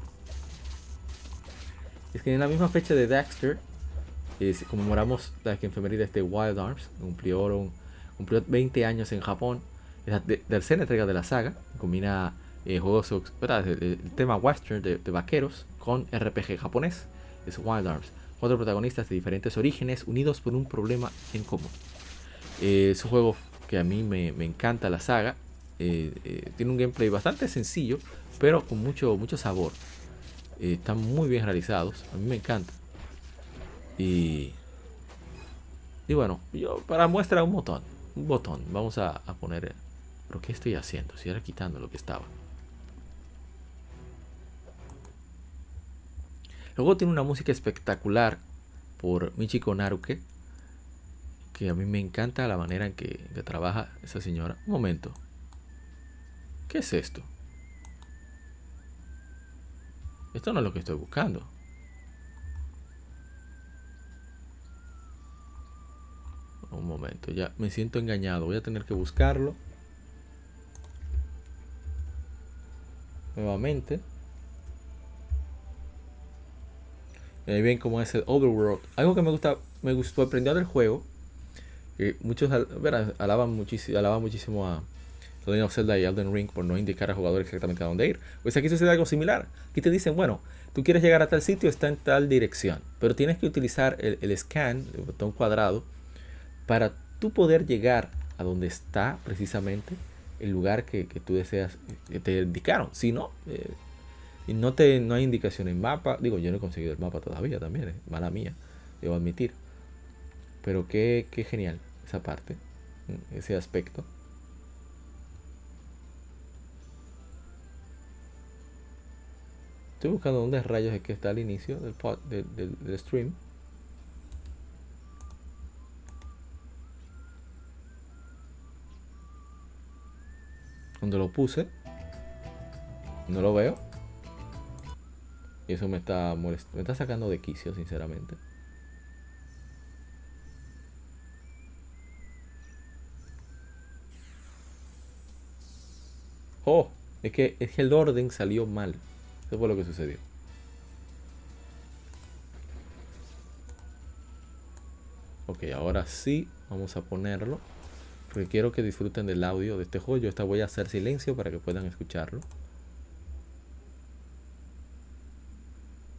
Es que en la misma fecha de Dexter conmemoramos la que enfermería de Wild Arms. Cumplió, cumplió 20 años en Japón. Es la tercera entrega de la saga. Combina eh, juegos, el, tema western de, vaqueros con RPG japonés. Es Wild Arms. Cuatro protagonistas de diferentes orígenes unidos por un problema en común. Eh, es un juego que a mí me, encanta la saga. Eh, tiene un gameplay bastante sencillo, pero con mucho, mucho sabor. están muy bien realizados. A mí me encanta. Y, y bueno, yo para muestra un botón. Un botón. Vamos a, poner. ¿Pero qué estoy haciendo? Si era quitando lo que estaba. Luego tiene una música espectacular por Michiko Naruke. Que a mí me encanta la manera en que, trabaja esa señora. Un momento. ¿Qué es esto? Esto no es lo que estoy buscando. Un momento, ya me siento engañado. Voy a tener que buscarlo. Nuevamente. Ahí ven cómo es el Overworld. Algo que me gusta, me gustó, aprendió del juego. Muchos alaban muchísimo, alaban muchísimo a Legend of Zelda y Elden Ring por no indicar al jugador exactamente a dónde ir. Pues aquí sucede algo similar. Aquí te dicen, bueno, tú quieres llegar a tal sitio, está en tal dirección. Pero tienes que utilizar el, scan, el botón cuadrado, para tú poder llegar a donde está precisamente el lugar que, tú deseas, que te indicaron. Si no, eh, no, te, no hay indicación en mapa. Digo, yo no he conseguido el mapa todavía también, es mala mía, debo admitir. Pero qué, qué genial esa parte, ese aspecto. Estoy buscando dónde rayos es que está al inicio del, pod, del, del stream. Donde lo puse. No lo veo. Y eso me está molestando. Me está sacando de quicio, sinceramente. Oh, es que, es que el orden salió mal. Eso fue lo que sucedió. Ok, ahora sí, vamos a ponerlo. Quiero que disfruten del audio de este juego. Yo esta voy a hacer silencio para que puedan escucharlo.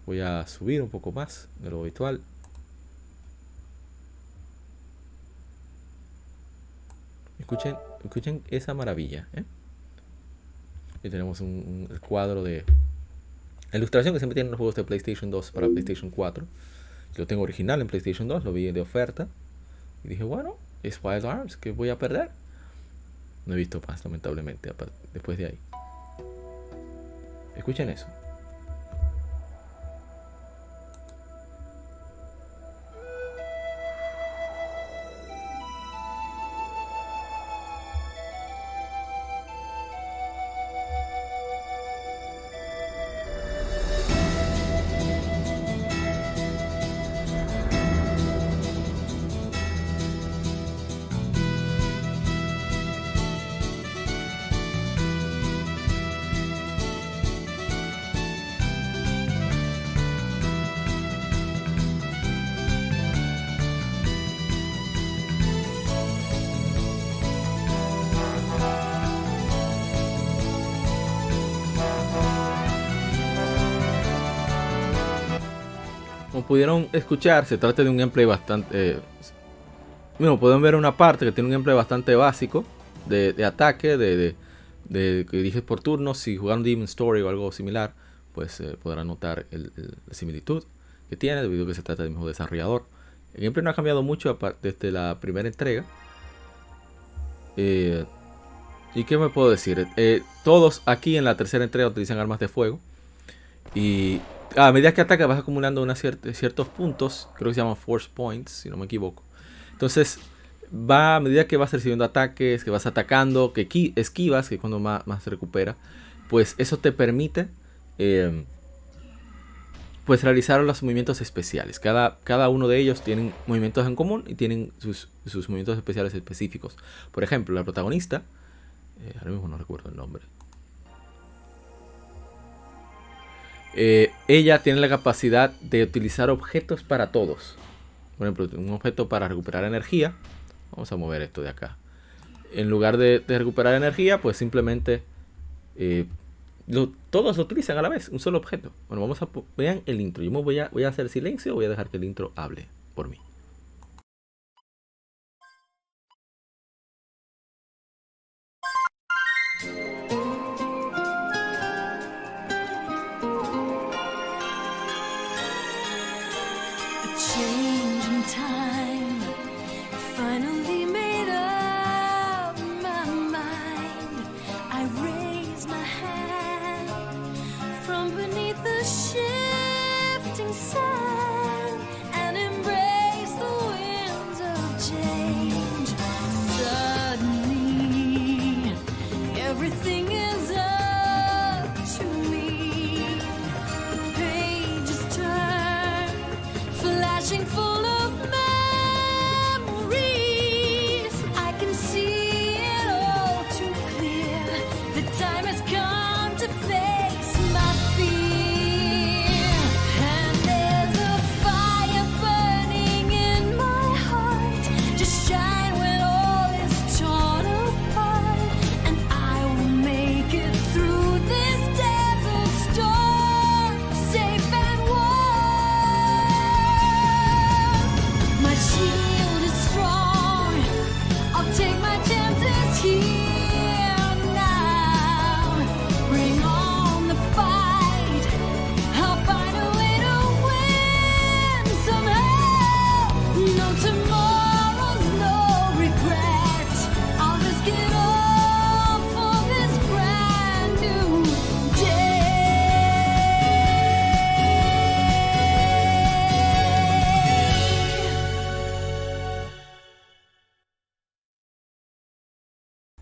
Voy a subir un poco más de lo habitual. Escuchen, escuchen esa maravilla. ¿eh? Y tenemos un, un cuadro de ilustración que siempre tienen los juegos de PlayStation 2 para PlayStation 4. Lo tengo original en PlayStation 2, lo vi de oferta. Y dije, bueno, es Wild Arms, que voy a perder? No he visto más, lamentablemente, después de ahí. Escuchen eso. Pudieron escuchar, se trata de un gameplay bastante... Eh, bueno, pueden ver una parte que tiene un gameplay bastante básico de, ataque, de, que diriges por turnos. Si jugaron Demon Story o algo similar, pues eh, podrán notar el, la similitud que tiene, debido a que se trata del mismo desarrollador. El gameplay no ha cambiado mucho desde la primera entrega. Eh, ¿Y qué me puedo decir? todos aquí en la tercera entrega utilizan armas de fuego. Y a medida que atacas vas acumulando una ciertos puntos, creo que se llaman force points, si no me equivoco. Entonces, va a medida que vas recibiendo ataques, que vas atacando, que esquivas, que es cuando más, se recupera, pues eso te permite em, pues realizar los movimientos especiales. Cada, cada uno de ellos tienen movimientos en común y tienen sus, movimientos especiales específicos. Por ejemplo, la protagonista, eh, ahora mismo no recuerdo el nombre, Eh, ella tiene la capacidad de utilizar objetos para todos. Por ejemplo, un objeto para recuperar energía. Vamos a mover esto de acá. En lugar de, recuperar energía, pues simplemente eh, todos lo utilizan a la vez, un solo objeto. Bueno, vamos a vean el intro. Yo me voy a, voy a hacer silencio, voy a dejar que el intro hable por mí.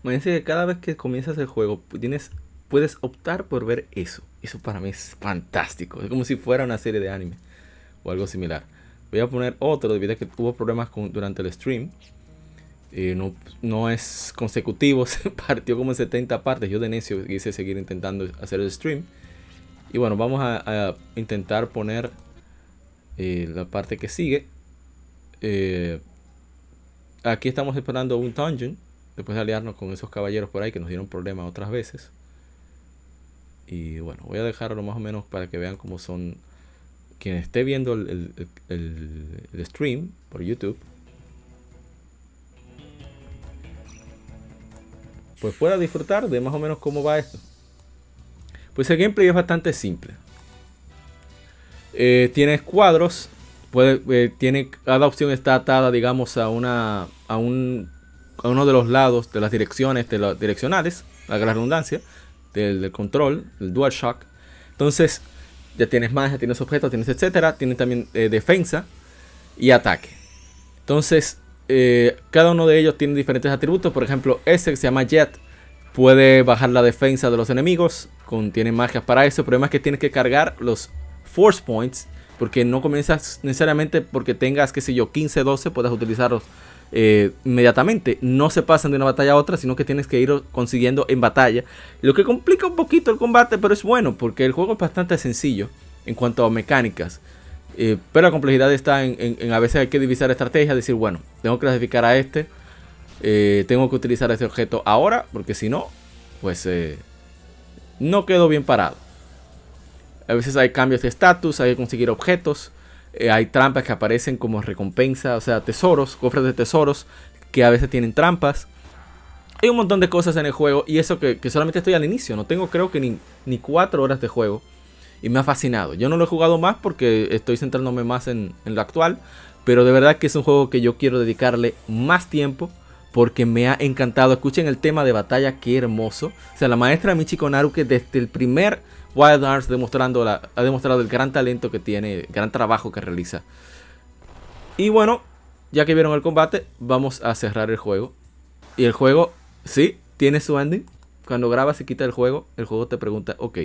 Que cada vez que comienzas el juego tienes, puedes optar por ver eso. Eso para mí es fantástico. Es como si fuera una serie de anime o algo similar. Voy a poner otro debido a que hubo problemas durante el stream. Eh, no, no, es consecutivo, se partió como en 70 partes. Yo de necio quise seguir intentando hacer el stream. Y bueno, vamos a, intentar poner eh, la parte que sigue. Eh, aquí estamos esperando un dungeon después de aliarnos con esos caballeros por ahí que nos dieron problemas otras veces. Y bueno, voy a dejarlo más o menos para que vean cómo son. Quien esté viendo el, stream por YouTube. pues pueda disfrutar de más o menos cómo va esto. Pues el gameplay es bastante simple. Eh, tienes cuadros, puede, eh, tiene, cada opción está atada, digamos, a una a, un, a uno de los lados de las direcciones de los direccionales, la redundancia, del, control, el DualShock. Entonces, ya tienes magia, tienes objetos, tienes etcétera, tienes también eh, defensa y ataque. Entonces, cada uno de ellos tiene diferentes atributos. Por ejemplo, ese que se llama Jet puede bajar la defensa de los enemigos. Contiene magias para eso. El problema es que tienes que cargar los Force Points. Porque no comienzas necesariamente porque tengas, qué sé yo, 15, 12, puedas utilizarlos eh, inmediatamente. No se pasan de una batalla a otra, sino que tienes que ir consiguiendo en batalla. Lo que complica un poquito el combate, pero es bueno, porque el juego es bastante sencillo en cuanto a mecánicas. Eh, pero la complejidad está en, a veces hay que divisar estrategias, decir, bueno, tengo que clasificar a este, eh, tengo que utilizar este objeto ahora, porque si no, pues no quedo bien parado. A veces hay cambios de estatus, hay que conseguir objetos. Eh, hay trampas que aparecen como recompensa, o sea, tesoros, cofres de tesoros que a veces tienen trampas. Hay un montón de cosas en el juego y eso que, solamente estoy al inicio. No tengo creo que ni, ni cuatro horas de juego. Y me ha fascinado. Yo no lo he jugado más porque estoy centrándome más en, en lo actual. Pero de verdad que es un juego que yo quiero dedicarle más tiempo porque me ha encantado. Escuchen el tema de batalla, qué hermoso. O sea, la maestra Michiko que desde el primer Wild Arms demostrando ha demostrado el gran talento que tiene, el gran trabajo que realiza. Y bueno, ya que vieron el combate, vamos a cerrar el juego. Y el juego, sí, tiene su ending. Cuando grabas y quita el juego, el juego te pregunta, ok,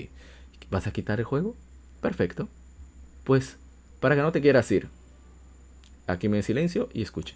¿vas a quitar el juego? Perfecto. Pues, para que no te quieras ir, aquí me silencio y escuche.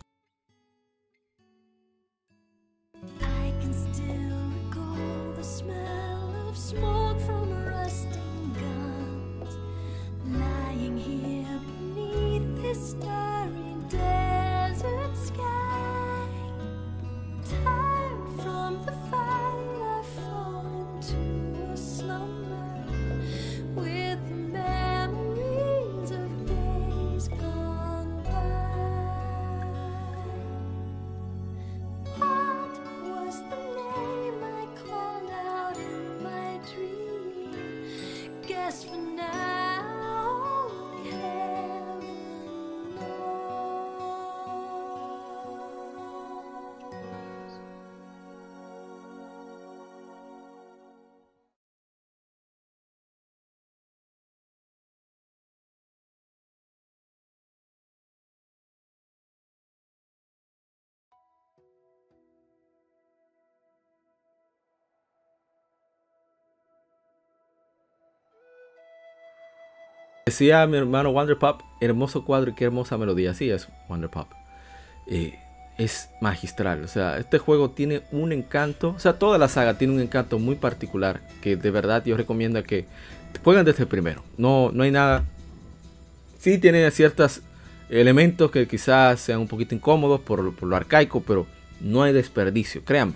Decía mi hermano Wonder Pop, hermoso cuadro y qué hermosa melodía. Así es, Wonder Pop. Eh, es magistral. O sea, este juego tiene un encanto. O sea, toda la saga tiene un encanto muy particular. Que de verdad yo recomiendo que jueguen desde el primero. No, no hay nada. Sí tiene ciertos elementos que quizás sean un poquito incómodos por, lo arcaico, pero no hay desperdicio, créanme.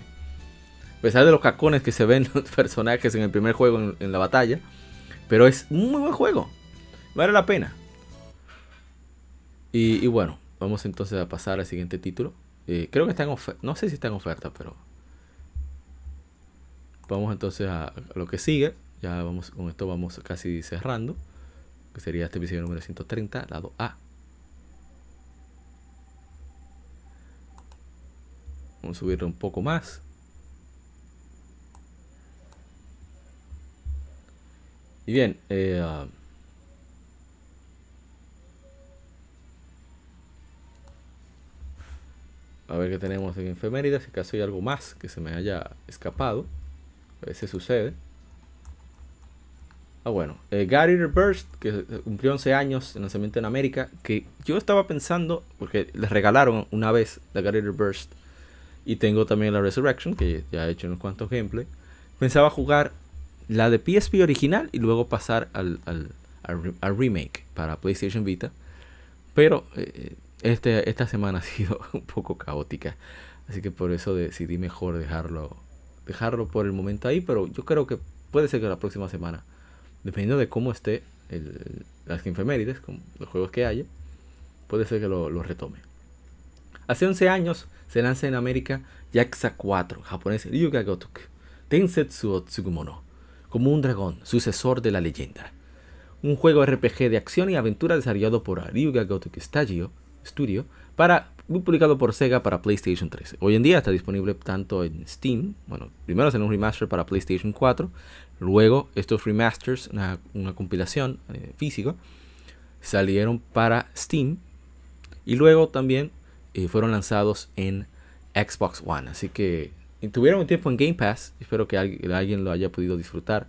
A pesar de los cacones que se ven los personajes en el primer juego en la batalla. Pero es un muy buen juego. Vale la pena. Y, bueno, vamos entonces a pasar al siguiente título. Eh, creo que está en oferta. No sé si está en oferta, pero. Vamos entonces a, lo que sigue. Ya vamos, con esto vamos casi cerrando. Que sería este episodio número 130, lado A. Vamos a subirlo un poco más. Y bien, eh, ah, a ver qué tenemos en efemérides, si acaso hay algo más que se me haya escapado. A veces sucede. Ah, bueno, eh, Gary Burst, que cumplió 11 años en lanzamiento en América, que yo estaba pensando, porque les regalaron una vez la Gary Burst, y tengo también la Resurrection, que ya he hecho unos cuantos gameplay. Pensaba jugar la de PSP original y luego pasar al, al, remake para PlayStation Vita. Pero eh, este, esta semana ha sido un poco caótica. Así que por eso decidí mejor dejarlo, dejarlo por el momento ahí. Pero yo creo que puede ser que la próxima semana, dependiendo de cómo esté el, las infemérides, con los juegos que haya, puede ser que lo, retome. hace 11 años se lanza en América Yakuza 4, japonés Ryuga Gotoku, Tensetsu o Tsugumono, como un dragón, sucesor de la leyenda. Un juego RPG de acción y aventura desarrollado por Ryuga Gotoku Studio, Studio para, publicado por Sega para PlayStation 3. Hoy en día está disponible tanto en Steam, bueno, primero es en un remaster para PlayStation 4, luego estos remasters, una, compilación eh, física, salieron para Steam y luego también eh, fueron lanzados en Xbox One. Así que tuvieron un tiempo en Game Pass. Espero que alguien, lo haya podido disfrutar.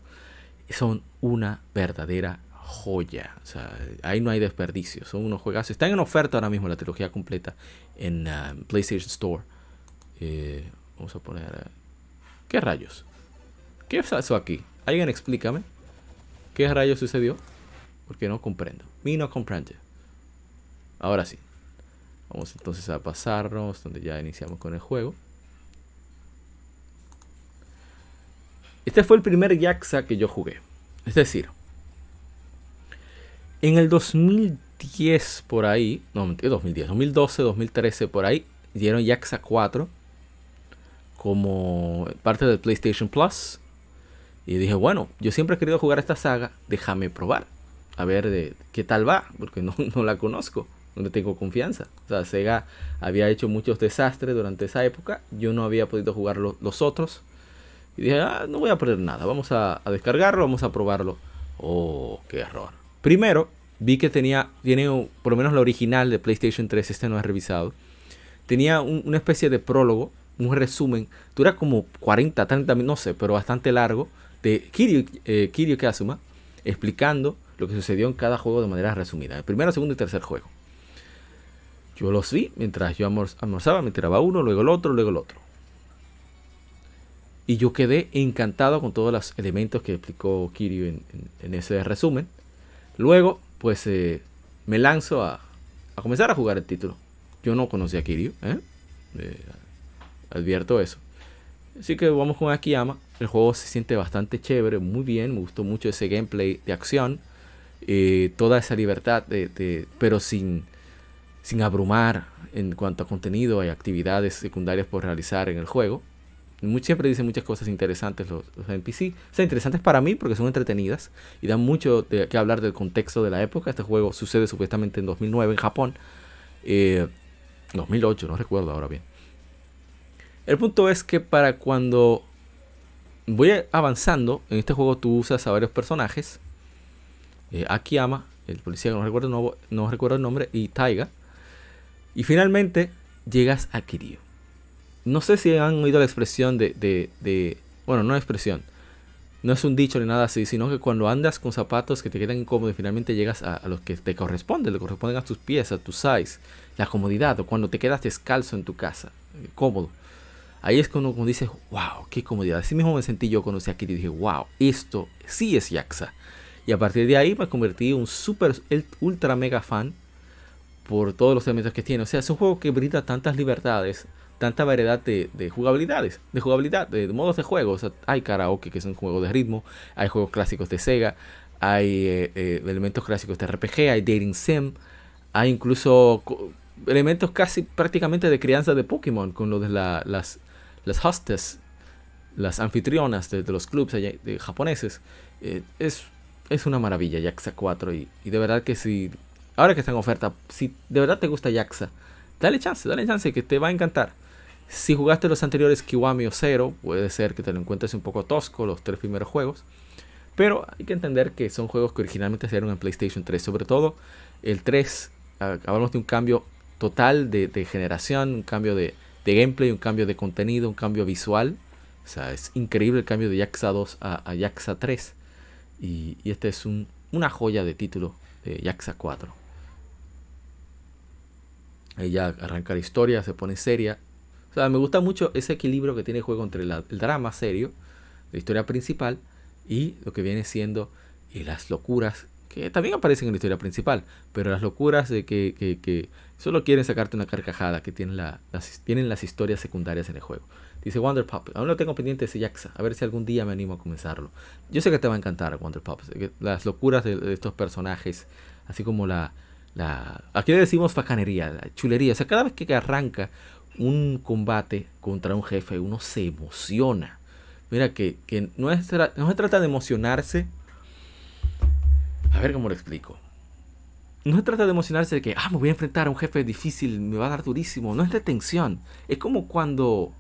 Son una verdadera joya. O sea, ahí no hay desperdicio. Son unos juegos. Están en oferta ahora mismo la trilogía completa en uh, PlayStation Store. Eh, vamos a poner. ¿Qué rayos? ¿Qué pasó aquí? Alguien explícame. ¿Qué rayos sucedió? Porque no comprendo. Mi no comprende. Ahora sí. Vamos entonces a pasarnos donde ya iniciamos con el juego. Este fue el primer Yakuza que yo jugué. Es decir, en el 2010 por ahí, no, 2010, 2012, 2013 por ahí, dieron Yakuza 4 como parte del PlayStation Plus. Y dije, bueno, yo siempre he querido jugar esta saga, déjame probar. A ver qué tal va, porque no, no la conozco no tengo confianza. O sea, Sega había hecho muchos desastres durante esa época. Yo no había podido jugar los otros. Y dije, ah, no voy a perder nada. Vamos a, descargarlo, vamos a probarlo. Oh, qué error. Primero, vi que tenía, tiene por lo menos la original de PlayStation 3, este no es revisado. Tenía una especie de prólogo, un resumen. Dura como 40, 30 minutos, no sé, pero bastante largo. De Kiryu, eh, Kiryu Kazuma explicando lo que sucedió en cada juego de manera resumida. El primero, segundo y tercer juego. Yo los vi mientras yo almorzaba, me tiraba uno, luego el otro, luego el otro. Y yo quedé encantado con todos los elementos que explicó Kirio en, ese resumen. Luego, pues eh, me lanzo a, comenzar a jugar el título. Yo no conocía a Kirio, ¿eh? Eh, advierto eso. Así que vamos con Akiyama. El juego se siente bastante chévere, muy bien. Me gustó mucho ese gameplay de acción. toda esa libertad, de, pero sin, sin abrumar en cuanto a contenido y actividades secundarias por realizar en el juego. Siempre dicen muchas cosas interesantes los, NPC. O sea, interesantes para mí porque son entretenidas y dan mucho de, que hablar del contexto de la época. Este juego sucede supuestamente en 2009 en Japón. 2008, eh, no recuerdo ahora bien. El punto es que para cuando voy avanzando en este juego tú usas a varios personajes. Eh, Akiyama, el policía que no recuerdo, no, no recuerdo el nombre, y Taiga y finalmente llegas a Kiryu. No sé si han oído la expresión de, de, bueno, no expresión, no es un dicho ni nada así, sino que cuando andas con zapatos que te quedan incómodos y finalmente llegas a, los que te corresponden, le corresponden a tus pies, a tu size, la comodidad, o cuando te quedas descalzo en tu casa, eh, cómodo. Ahí es cuando, dices, wow, qué comodidad. Así mismo me sentí yo cuando a Kiryu y dije, wow, esto sí es Yaxa. Y a partir de ahí me convertí en un super, ultra mega fan por todos los elementos que tiene. O sea, es un juego que brinda tantas libertades, tanta variedad de, jugabilidades, de jugabilidad, de, modos de juego. Hay karaoke, que es un juego de ritmo, hay juegos clásicos de Sega, hay eh, eh, elementos clásicos de RPG, hay dating sim, hay incluso elementos casi prácticamente de crianza de Pokémon, con lo de las, las hostes, las anfitrionas de, los clubs de japoneses. Eh, es, es una maravilla, Yakuza 4, y, y de verdad que si ahora que está en oferta, si de verdad te gusta Yaxa, dale chance, dale chance que te va a encantar. Si jugaste los anteriores Kiwami o Zero, puede ser que te lo encuentres un poco tosco los tres primeros juegos. Pero hay que entender que son juegos que originalmente salieron en PlayStation 3. Sobre todo el 3, hablamos de un cambio total de, generación, un cambio de, gameplay, un cambio de contenido, un cambio visual. O sea, es increíble el cambio de Yaxa 2 a, a 3. Y, y este es un, una joya de título de Yaxa 4. Ella arranca la historia, se pone seria. O sea, me gusta mucho ese equilibrio que tiene el juego entre el drama serio, la historia principal, y lo que viene siendo y las locuras, que también aparecen en la historia principal, pero las locuras de que, que, solo quieren sacarte una carcajada, que tienen, las, tienen las historias secundarias en el juego. Dice Wonder Pop, aún lo tengo pendiente ese Jaxa, a ver si algún día me animo a comenzarlo. Yo sé que te va a encantar Wonder Pop, las locuras de estos personajes, así como la, la, aquí le decimos facanería, la chulería. O sea, cada vez que arranca un combate contra un jefe, uno se emociona. Mira que, no, es, no se trata de emocionarse. A ver cómo lo explico. No se trata de emocionarse de que, ah, me voy a enfrentar a un jefe difícil, me va a dar durísimo. No es de tensión. Es como cuando,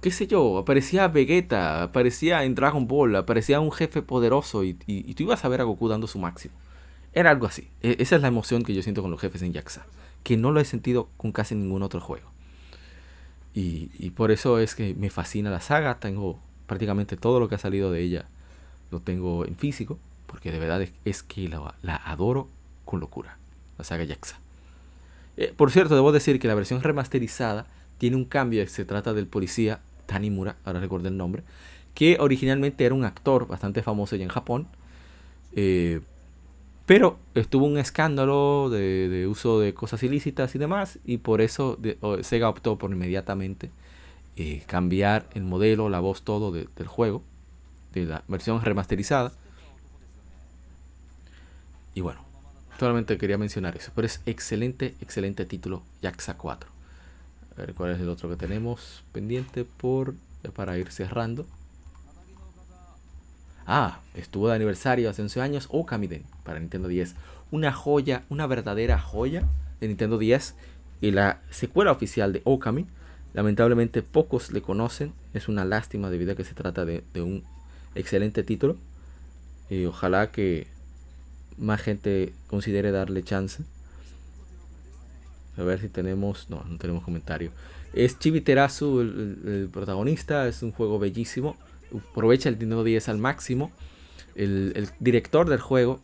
qué sé yo, aparecía Vegeta, aparecía en Dragon Ball, aparecía un jefe poderoso y, y tú ibas a ver a Goku dando su máximo. Era algo así. E, esa es la emoción que yo siento con los jefes en Jaxa. Que no lo he sentido con casi ningún otro juego. Y, por eso es que me fascina la saga. Tengo prácticamente todo lo que ha salido de ella. Lo tengo en físico. Porque de verdad es, que la, adoro con locura. La saga Jaxa. Eh, por cierto, debo decir que la versión remasterizada tiene un cambio. Se trata del policía Tanimura. Ahora recuerdo el nombre. Que originalmente era un actor bastante famoso ya en Japón. Eh, pero estuvo un escándalo de, uso de cosas ilícitas y demás, y por eso Sega optó por inmediatamente eh, cambiar el modelo, la voz, todo del juego, de la versión remasterizada. Y bueno, solamente quería mencionar eso, pero es excelente, excelente título, Yaxa 4. A ver cuál es el otro que tenemos pendiente por para ir cerrando. Ah, estuvo de aniversario hace 11 años Okamiden para Nintendo 10. Una joya, una verdadera joya de Nintendo 10 y la secuela oficial de Okami. Lamentablemente pocos le conocen. Es una lástima debido a que se trata de, un excelente título. Y ojalá que más gente considere darle chance. A ver si tenemos... No, no tenemos comentario. Es Chibiterazu el, el protagonista. Es un juego bellísimo aprovecha el Nintendo 10 al máximo. El, director del juego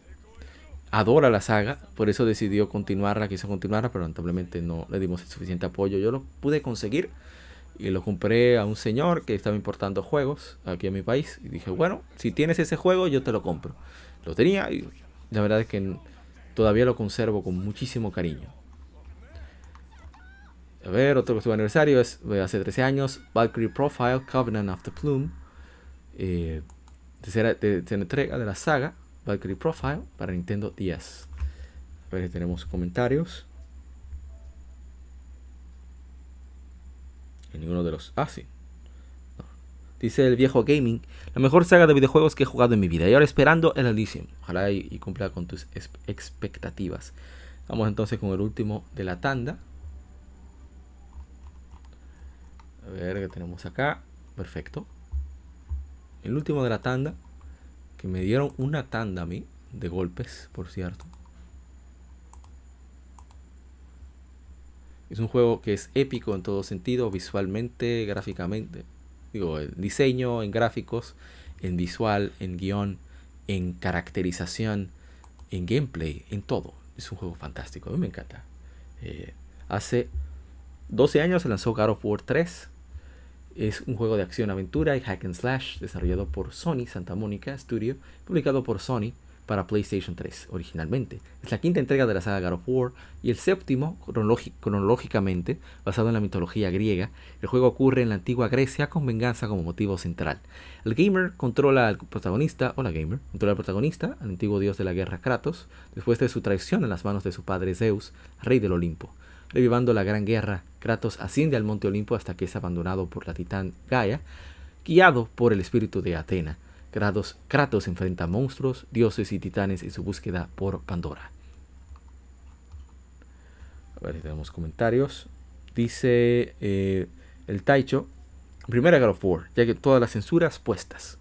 adora la saga, por eso decidió continuarla, quiso continuarla, pero lamentablemente no le dimos el suficiente apoyo. Yo lo pude conseguir y lo compré a un señor que estaba importando juegos aquí en mi país. Y dije, bueno, si tienes ese juego, yo te lo compro. Lo tenía y la verdad es que todavía lo conservo con muchísimo cariño. A ver, otro que aniversario es hace 13 años, Valkyrie Profile, Covenant of the Plume eh, tercera, entrega de la saga Valkyrie Profile para Nintendo 10. A ver si tenemos comentarios. En ninguno de los. Ah, sí. Dice el viejo gaming, la mejor saga de videojuegos que he jugado en mi vida. Y ahora esperando el Elysium. Ojalá y, y cumpla con tus expectativas. Vamos entonces con el último de la tanda. A ver qué tenemos acá. Perfecto el último de la tanda, que me dieron una tanda a mí, de golpes, por cierto. Es un juego que es épico en todo sentido, visualmente, gráficamente. Digo, el diseño, en gráficos, en visual, en guion, en caracterización, en gameplay, en todo. Es un juego fantástico, a mí me encanta. Eh, hace 12 años se lanzó God of War 3 es un juego de acción-aventura y hack and slash desarrollado por Sony Santa Monica Studio, publicado por Sony para PlayStation 3 originalmente. Es la quinta entrega de la saga God of War y el séptimo cronológicamente basado en la mitología griega. El juego ocurre en la antigua Grecia con venganza como motivo central. El gamer controla al protagonista, o la gamer, controla al protagonista, al antiguo dios de la guerra Kratos, después de su traición en las manos de su padre Zeus, rey del Olimpo. Revivando la gran guerra, Kratos asciende al monte Olimpo hasta que es abandonado por la titán Gaia, guiado por el espíritu de Atena. Kratos, enfrenta monstruos, dioses y titanes en su búsqueda por Pandora. A ver tenemos comentarios. Dice eh, el Taicho, primera God of War, ya que todas las censuras puestas.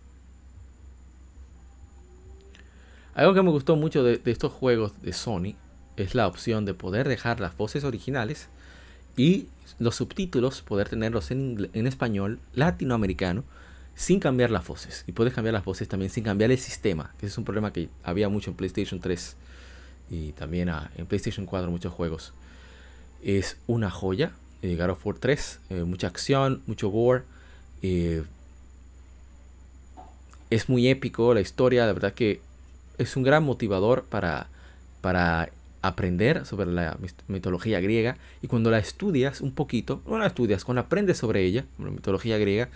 Algo que me gustó mucho de estos juegos de Sony es la opción de poder dejar las voces originales y los subtítulos, poder tenerlos en, en español latinoamericano sin cambiar las voces. Y puedes cambiar las voces también sin cambiar el sistema, que es un problema que había mucho en PlayStation 3 y también en PlayStation 4 muchos juegos. Es una joya, eh, God of War 3, eh, mucha acción, mucho gore. Eh, es muy épico la historia, la verdad que es un gran motivador para, para aprender sobre la mitología griega y cuando la estudias un poquito, no la estudias, cuando aprendes sobre ella, la mitología griega,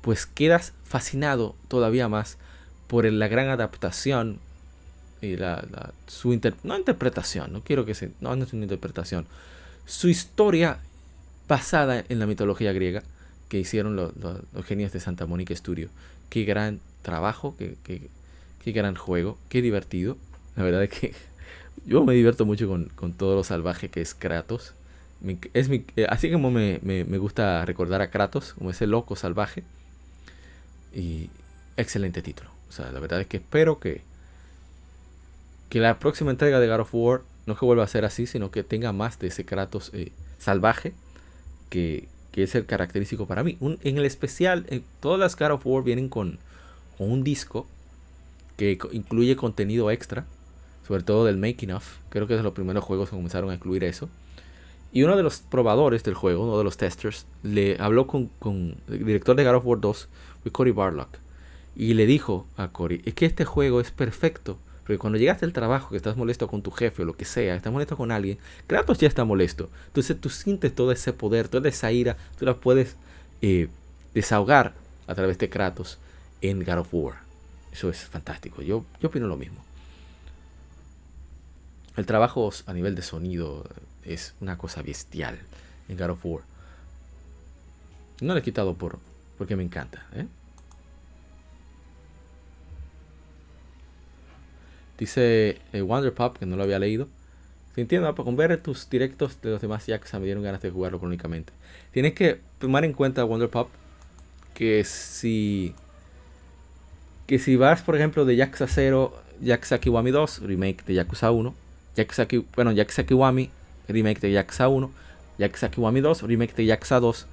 pues quedas fascinado todavía más por la gran adaptación y la, su no interpretación, no quiero que se, no, es una interpretación, su historia basada en la mitología griega que hicieron los, genios de Santa Mónica Studio. Qué gran trabajo, qué, qué, gran juego, qué divertido. La verdad es que yo me divierto mucho con, con todo lo salvaje que es Kratos. es mi, eh, así como me, me, gusta recordar a Kratos, como ese loco salvaje. Y excelente título. O sea, la verdad es que espero que, que la próxima entrega de God of War no que vuelva a ser así, sino que tenga más de ese Kratos eh, salvaje que, es el característico para mí. en el especial, eh, todas las God of War vienen con, un disco que incluye contenido extra, sobre todo del making of. Creo que es de los primeros juegos que comenzaron a incluir eso. Y uno de los probadores del juego, uno de los testers, le habló con, con el director de God of War 2, Cory Barlock, y le dijo a Cory, es que este juego es perfecto porque cuando llegaste al trabajo, que estás molesto con tu jefe o lo que sea, estás molesto con alguien, Kratos ya está molesto. Entonces tú sientes todo ese poder, toda esa ira, tú la puedes eh, desahogar a través de Kratos en God of War. Eso es fantástico. Yo, yo opino lo mismo. El trabajo a nivel de sonido es una cosa bestial en God of War. No le he quitado por porque me encanta. ¿eh? Dice eh, Wonder Pop, que no lo había leído. Se entiende, con ver tus directos de los demás Yakuza me dieron ganas de jugarlo crónicamente. Tienes que tomar en cuenta, Wonder Pop, que si. Que si vas, por ejemplo, de Yakuza 0, Yakuza Kiwami 2, remake de Yakuza 1, Yakuza, bueno, Yakuza Kiwami, remake de Yakuza 1, Yakuza Kiwami 2, remake de Yakuza 2.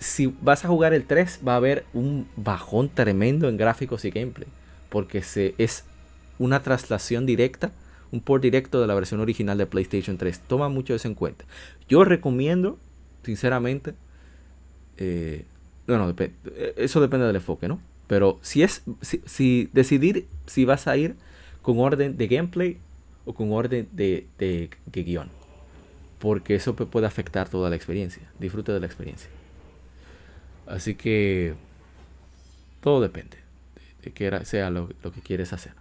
Si vas a jugar el 3, va a haber un bajón tremendo en gráficos y gameplay. Porque se, es una traslación directa, un port directo de la versión original de PlayStation 3. Toma mucho eso en cuenta. Yo recomiendo, sinceramente, eh, bueno, eso depende del enfoque, ¿no? Pero si es, si, decidir si vas a ir con orden de gameplay o con orden de, de, guion. Porque eso puede afectar toda la experiencia. Disfrute de la experiencia. Así que todo depende de, que sea lo que quieres hacer.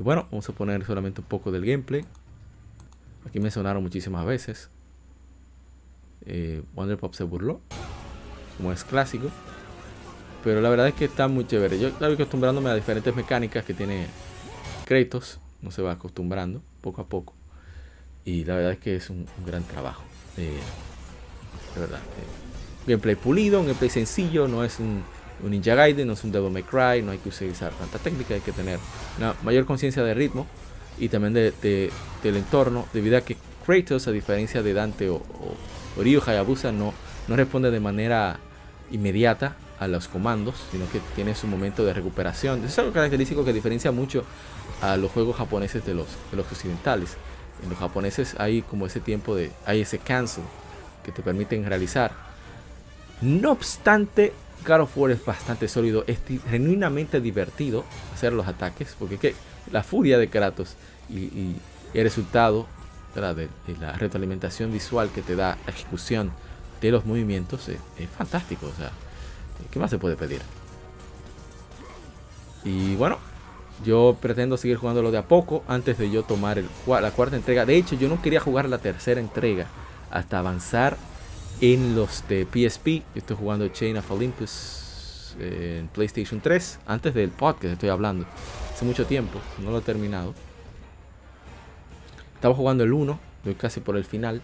Y bueno, vamos a poner solamente un poco del gameplay. Aquí me sonaron muchísimas veces. Eh, Wonder Pop se burló, como es clásico. Pero la verdad es que está muy chévere. Yo estoy acostumbrándome a diferentes mecánicas que tiene Kratos. No se va acostumbrando poco a poco. Y la verdad es que es un, gran trabajo. Eh, de verdad. Eh, gameplay pulido, un gameplay sencillo. No es un un Ninja Gaiden, no es un Devil May Cry, no hay que utilizar tanta técnica, hay que tener una mayor conciencia de ritmo y también de, del entorno, debido a que Kratos, a diferencia de Dante o, o, Ryu Hayabusa, no, no responde de manera inmediata a los comandos, sino que tiene su momento de recuperación. Es algo característico que diferencia mucho a los juegos japoneses de los, de los occidentales. En los japoneses hay como ese tiempo de, hay ese cancel que te permiten realizar. No obstante, God of War es bastante sólido, es genuinamente divertido hacer los ataques, porque la furia de Kratos y, el resultado de, la retroalimentación visual que te da la ejecución de los movimientos es, fantástico. O sea, ¿qué más se puede pedir? Y bueno, yo pretendo seguir jugándolo de a poco antes de yo tomar la cuarta entrega. De hecho, yo no quería jugar la tercera entrega hasta avanzar en los de PSP. Estoy jugando Chain of Olympus en PlayStation 3. Antes del podcast estoy hablando. Hace mucho tiempo. No lo he terminado. Estaba jugando el 1. Voy casi por el final.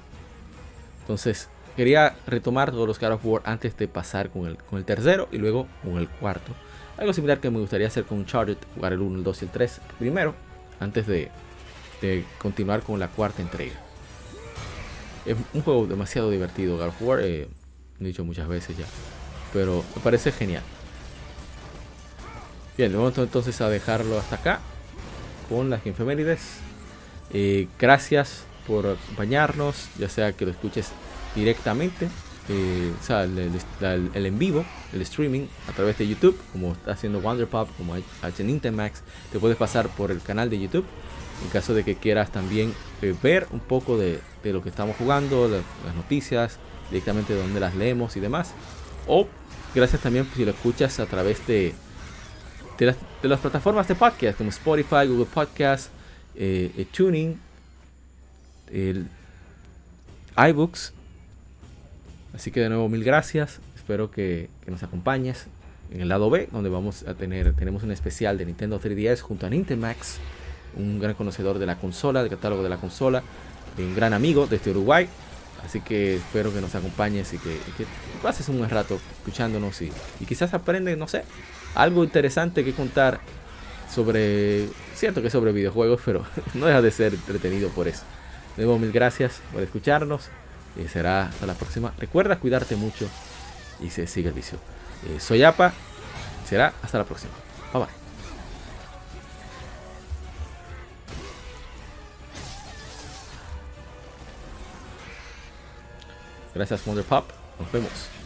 Entonces quería retomar todos los God of War antes de pasar con el tercero y luego con el cuarto. Algo similar que me gustaría hacer con Uncharted. Jugar el 1, el 2 y el 3 primero. Antes de, continuar con la cuarta entrega. Es un juego demasiado divertido. God of War, eh, he dicho muchas veces ya. Pero me parece genial. Bien, vamos entonces a dejarlo hasta acá. Con las infemérides. Eh, gracias por acompañarnos. Ya sea que lo escuches directamente. Sea, el, en vivo, el streaming a través de YouTube, como está haciendo Wonderpop, como ha hecho Nintemax, te puedes pasar por el canal de YouTube en caso de que quieras también eh, ver un poco de, lo que estamos jugando, las noticias, directamente de donde las leemos y demás. O gracias también si lo escuchas a través de, de las, de las plataformas de podcast como Spotify, Google Podcast, eh, eh, Tuning, el iBooks. Así que de nuevo mil gracias. Espero que, nos acompañes en el lado B, donde vamos a tener tenemos un especial de Nintendo 3DS junto a Nintemax, un gran conocedor de la consola, del catálogo de la consola, un gran amigo desde Uruguay. Así que espero que nos acompañes y que, y que pases un buen rato escuchándonos y, y quizás aprendes, no sé, algo interesante que contar sobre, cierto que sobre videojuegos, pero no deja de ser entretenido por eso. De nuevo, mil gracias por escucharnos y será hasta la próxima. Recuerda cuidarte mucho y se sigue el vicio. Eh, soy Apa, será hasta la próxima. Bye bye. Gracias, Wonder Pop. Nos vemos.